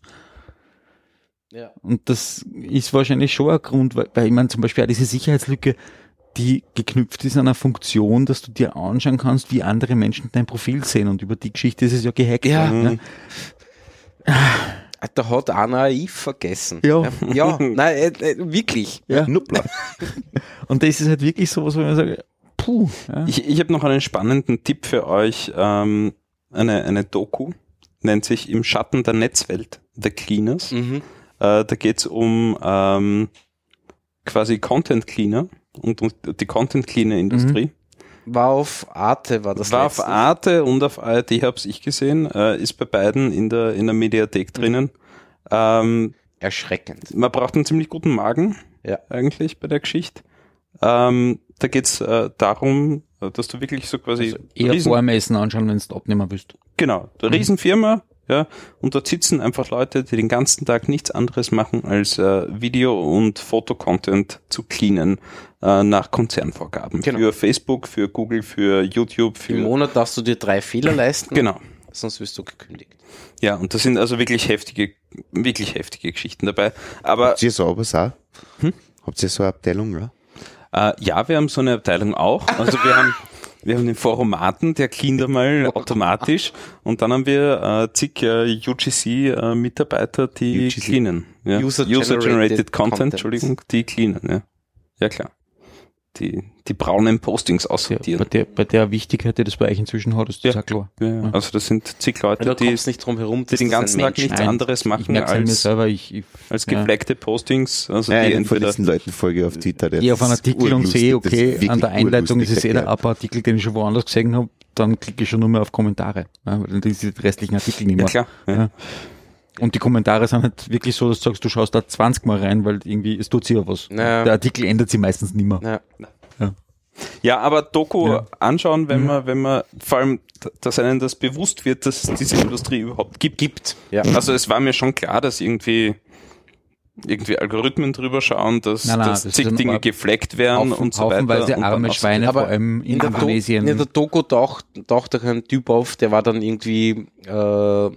Ja. Und das ist wahrscheinlich schon ein Grund, weil, weil ich meine zum Beispiel auch diese Sicherheitslücke, die geknüpft ist an eine Funktion, dass du dir anschauen kannst, wie andere Menschen dein Profil sehen. Und über die Geschichte ist es ja gehackt. Ja. worden, Da hat einer ein I vergessen. Ja. Ja, nein, äh, äh, wirklich. ja. Nuppler. [laughs] Und das ist halt wirklich sowas, wo ich mir sage, puh. Ja. Ich, ich habe noch einen spannenden Tipp für euch. Ähm, eine, eine Doku nennt sich Im Schatten der Netzwelt, The Cleaners. Mhm. Äh, da geht's um ähm, quasi Content Cleaner und, und die Content Cleaner Industrie. War auf Arte, war das War letzte. auf Arte und auf ARD hab's ich gesehen, äh, ist bei beiden in der, in der Mediathek drinnen. Ähm, Erschreckend. man braucht einen ziemlich guten Magen, Ja. eigentlich bei der Geschichte. Ähm, da geht's äh, darum, äh, dass du wirklich so quasi Eher riesen- Vormessen anschauen, wenn du abnehmen willst. Genau, eine Riesenfirma, ja, und dort sitzen einfach Leute, die den ganzen Tag nichts anderes machen, als äh, Video- und Fotocontent zu cleanen äh, nach Konzernvorgaben. Genau. Für Facebook, für Google, für YouTube, Im für... Monat darfst du dir drei Fehler leisten, Genau. sonst wirst du gekündigt. Ja, und das sind also wirklich heftige, wirklich heftige Geschichten dabei. Aber Habt ihr sowas auch? Habt ihr so eine Abteilung, ja? Äh, ja, wir haben so eine Abteilung auch. Also wir haben, wir haben den Foromaten, der cleant einmal [laughs] automatisch. Und dann haben wir äh, zig äh, UGC-Mitarbeiter, die UGC. cleanen. Ja. User-generated User-Generated Content, Content. Entschuldigung, die cleanen, ja. Ja, klar. Die, die braunen Postings Ja, aussortieren. bei, der, bei der Wichtigkeit, die das bei euch inzwischen hat, ist das Ja. auch klar. Ja, ja. Also das sind zig Leute, Du die, nicht drum herum, die den ganzen Tag nichts Nein, anderes Ich machen als, selber, ich, ich als ja. gefleckte Postings. Also Ja, die einen von entweder diesen Leuten folge ich auf Twitter. Der gehe auf einen Artikel und sehe, okay, an der Einleitung ist es eh der. Abartikel, den ich schon woanders gesehen habe, dann klicke ich schon nur mehr auf Kommentare, ja, weil dann ist die restlichen Artikel nicht ja, mehr. klar. Ja. Und die Kommentare sind halt wirklich so, dass du sagst, du schaust da 20 Mal rein, weil irgendwie, es tut sich ja was. Ja. Der Artikel ändert sich meistens nicht mehr. Ja. Ja, aber Doku Ja. anschauen, wenn man, wenn man, vor allem, dass einem das bewusst wird, dass es diese Industrie überhaupt gibt. Gibt. Ja. Also es war mir schon klar, dass irgendwie, irgendwie Algorithmen drüber schauen, dass, Nein, nein, dass das zig Dinge gefleckt werden Haufen, und so weiter. haufenweise arme Schweine, Aber vor allem in, der Do- Indonesien. in der Doku taucht, taucht auch ein Typ auf, der war dann irgendwie äh,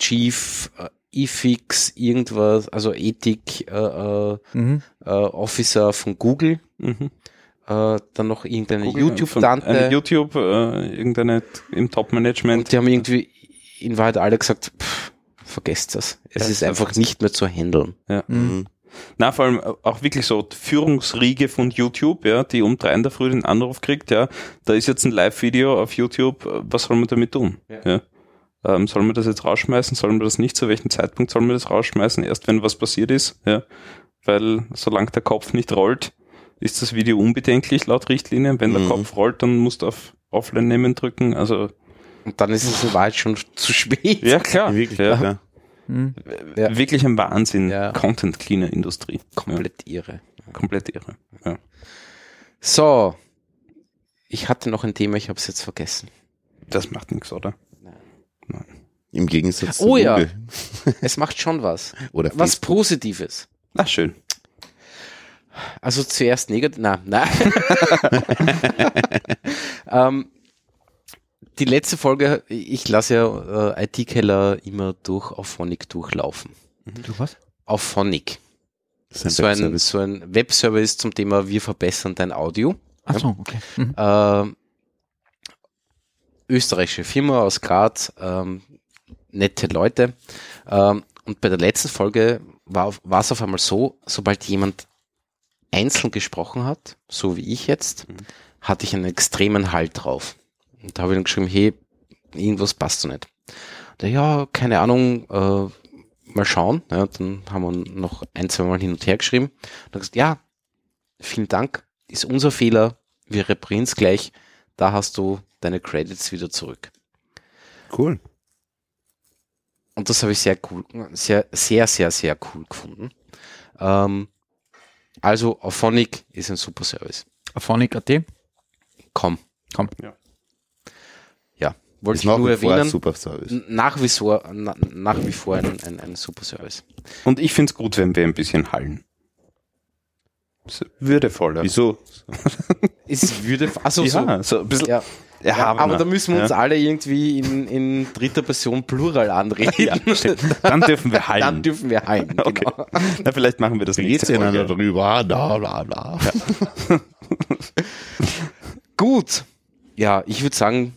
Chief äh, Ethics, irgendwas, also Ethik äh, äh, mhm. äh, Officer von Google. Mhm. Äh, dann noch irgendeine Eine YouTube-Tante. YouTube, äh, irgendeine im Top-Management. Und die haben irgendwie in Wahrheit alle gesagt, pff, vergesst das. Es Ja, ist einfach nicht mehr zu handeln. Ja. Mhm. Na, vor allem auch wirklich so Führungsriege von YouTube, ja, die um drei in der Früh den Anruf kriegt, ja, da ist jetzt ein Live-Video auf YouTube, äh, was soll man damit tun? Ja. Ähm, soll man das jetzt rausschmeißen? Soll man das nicht? Zu welchem Zeitpunkt soll man das rausschmeißen? Erst wenn was passiert ist, ja. Weil solange der Kopf nicht rollt, ist das Video unbedenklich laut Richtlinien. Wenn der Mhm. Kopf rollt, dann musst du auf Offline nehmen drücken. Also, Und dann ist es in Wahrheit schon zu spät. ja klar. In Wirklichkeit, ja. ja. Mhm. Ja. Wirklich ein Wahnsinn. Ja. Content Cleaner Industrie. Komplett irre. Ja, komplett irre. Ja. So. Ich hatte noch ein Thema, ich habe es jetzt vergessen. Das macht nichts, oder? Im Gegensatz zu Oh ja. Google. [laughs] Es macht schon was. [laughs] Oder Was Facebook. Positives. Ach, schön. Also zuerst negativ. Na, na. [laughs] ähm, die letzte Folge, ich lasse ja äh, IT-Keller immer durch auf Phonic durchlaufen. Du was? Auf Phonic. Ist So ein, Webservice. so ein Webservice zum Thema Wir verbessern dein Audio. Ach so, okay. Mhm. Ähm, österreichische Firma aus Graz, ähm, nette Leute. Ähm, und bei der letzten Folge war war es auf einmal so, sobald jemand einzeln gesprochen hat, so wie ich jetzt, hatte ich einen extremen Halt drauf. Und da habe ich dann geschrieben, hey, irgendwas passt so nicht. Und ja, keine Ahnung, äh, mal schauen. Ja, dann haben wir noch ein, zwei Mal hin und her geschrieben. Und er gesagt, ja, vielen Dank, ist unser Fehler, wir reparieren es gleich, da hast du deine Credits wieder zurück. Cool. Und das habe ich sehr cool, sehr, sehr, sehr, sehr cool gefunden. Ähm, also, Auphonic ist ein super Service. Phonic.at? Komm. Komm. Ja. Ja, wollte Ist ich nach nur wie vor ein erwähnen. super Service. Nach wie vor, na, nach wie vor ein, ein, ein super Service. Und ich find's gut, wenn wir ein bisschen hallen. Ist würdevoller. Wieso? Es würde, also ja, so ein bisschen. ja, Erhabener. aber da müssen wir uns ja. alle irgendwie in, in dritter Person Plural anreden. Ja. Dann dürfen wir heilen. Dann dürfen wir heilen. [laughs] Okay. Genau. Na, vielleicht machen wir das Geht's nächste Folge. drüber, bla bla bla. [laughs] Gut. Ja, ich würde sagen,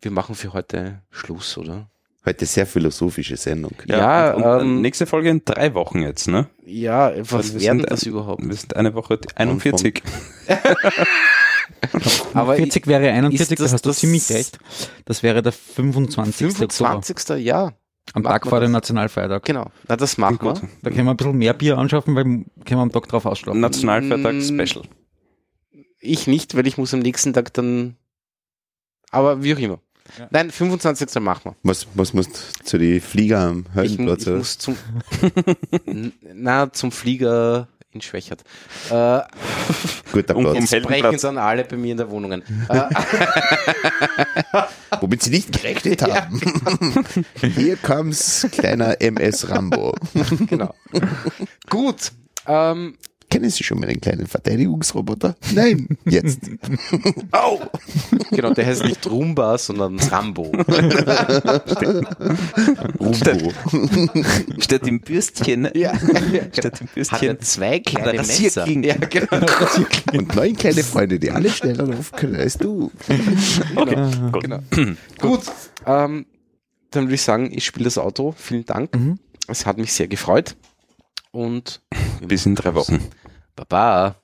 wir machen für heute Schluss, oder? Heute sehr philosophische Sendung. Ja, und, und ähm, nächste Folge in drei Wochen jetzt, ne? Ja, was Also wir wäre sind das überhaupt? Wir sind eine Woche 41. [laughs] [laughs] Aber 40 wäre 41, ist das da hast du das- ziemlich recht. Das wäre der 25. Oktober. 25. Ja, Am Tag vor dem. Nationalfeiertag. genau. Na, das machen wir. Gut. Da können wir ein bisschen mehr Bier anschaffen, weil können wir am Tag drauf ausschlafen. Nationalfeiertag Mm. Special. Ich nicht, weil ich muss am nächsten Tag dann. Aber wie auch immer. Ja. Nein, 25. machen wir. Was, was musst du zu die Flieger am Ich, Heldenplatz? ich oder? muss zum. [laughs] Na, zum Flieger in Schwächert. Äh, Guter um Platz. Heldenplatz. dann alle bei mir in der Wohnung. Äh, [laughs] Womit sie nicht gerechnet [laughs] haben. Hier kommt's, kleiner MS Rambo. genau. Gut. Ähm, Kennen Sie schon meinen kleinen Verteidigungsroboter? Nein, [laughs] jetzt. [laughs] Au! genau, der heißt nicht Rumba, sondern Rambo. Rumbo. Statt im Bürstchen? Ja. Statt im Hat Bürstchen. er zwei kleine Messer. Ja, genau. [laughs] Und neun kleine Freunde, die alle schneller laufen können als du. Okay, gut. Genau. Gut, ähm, dann würde ich sagen, ich spiele das Auto. Vielen Dank. Es hat mich sehr gefreut. Und Bis in drei Wochen. Baba.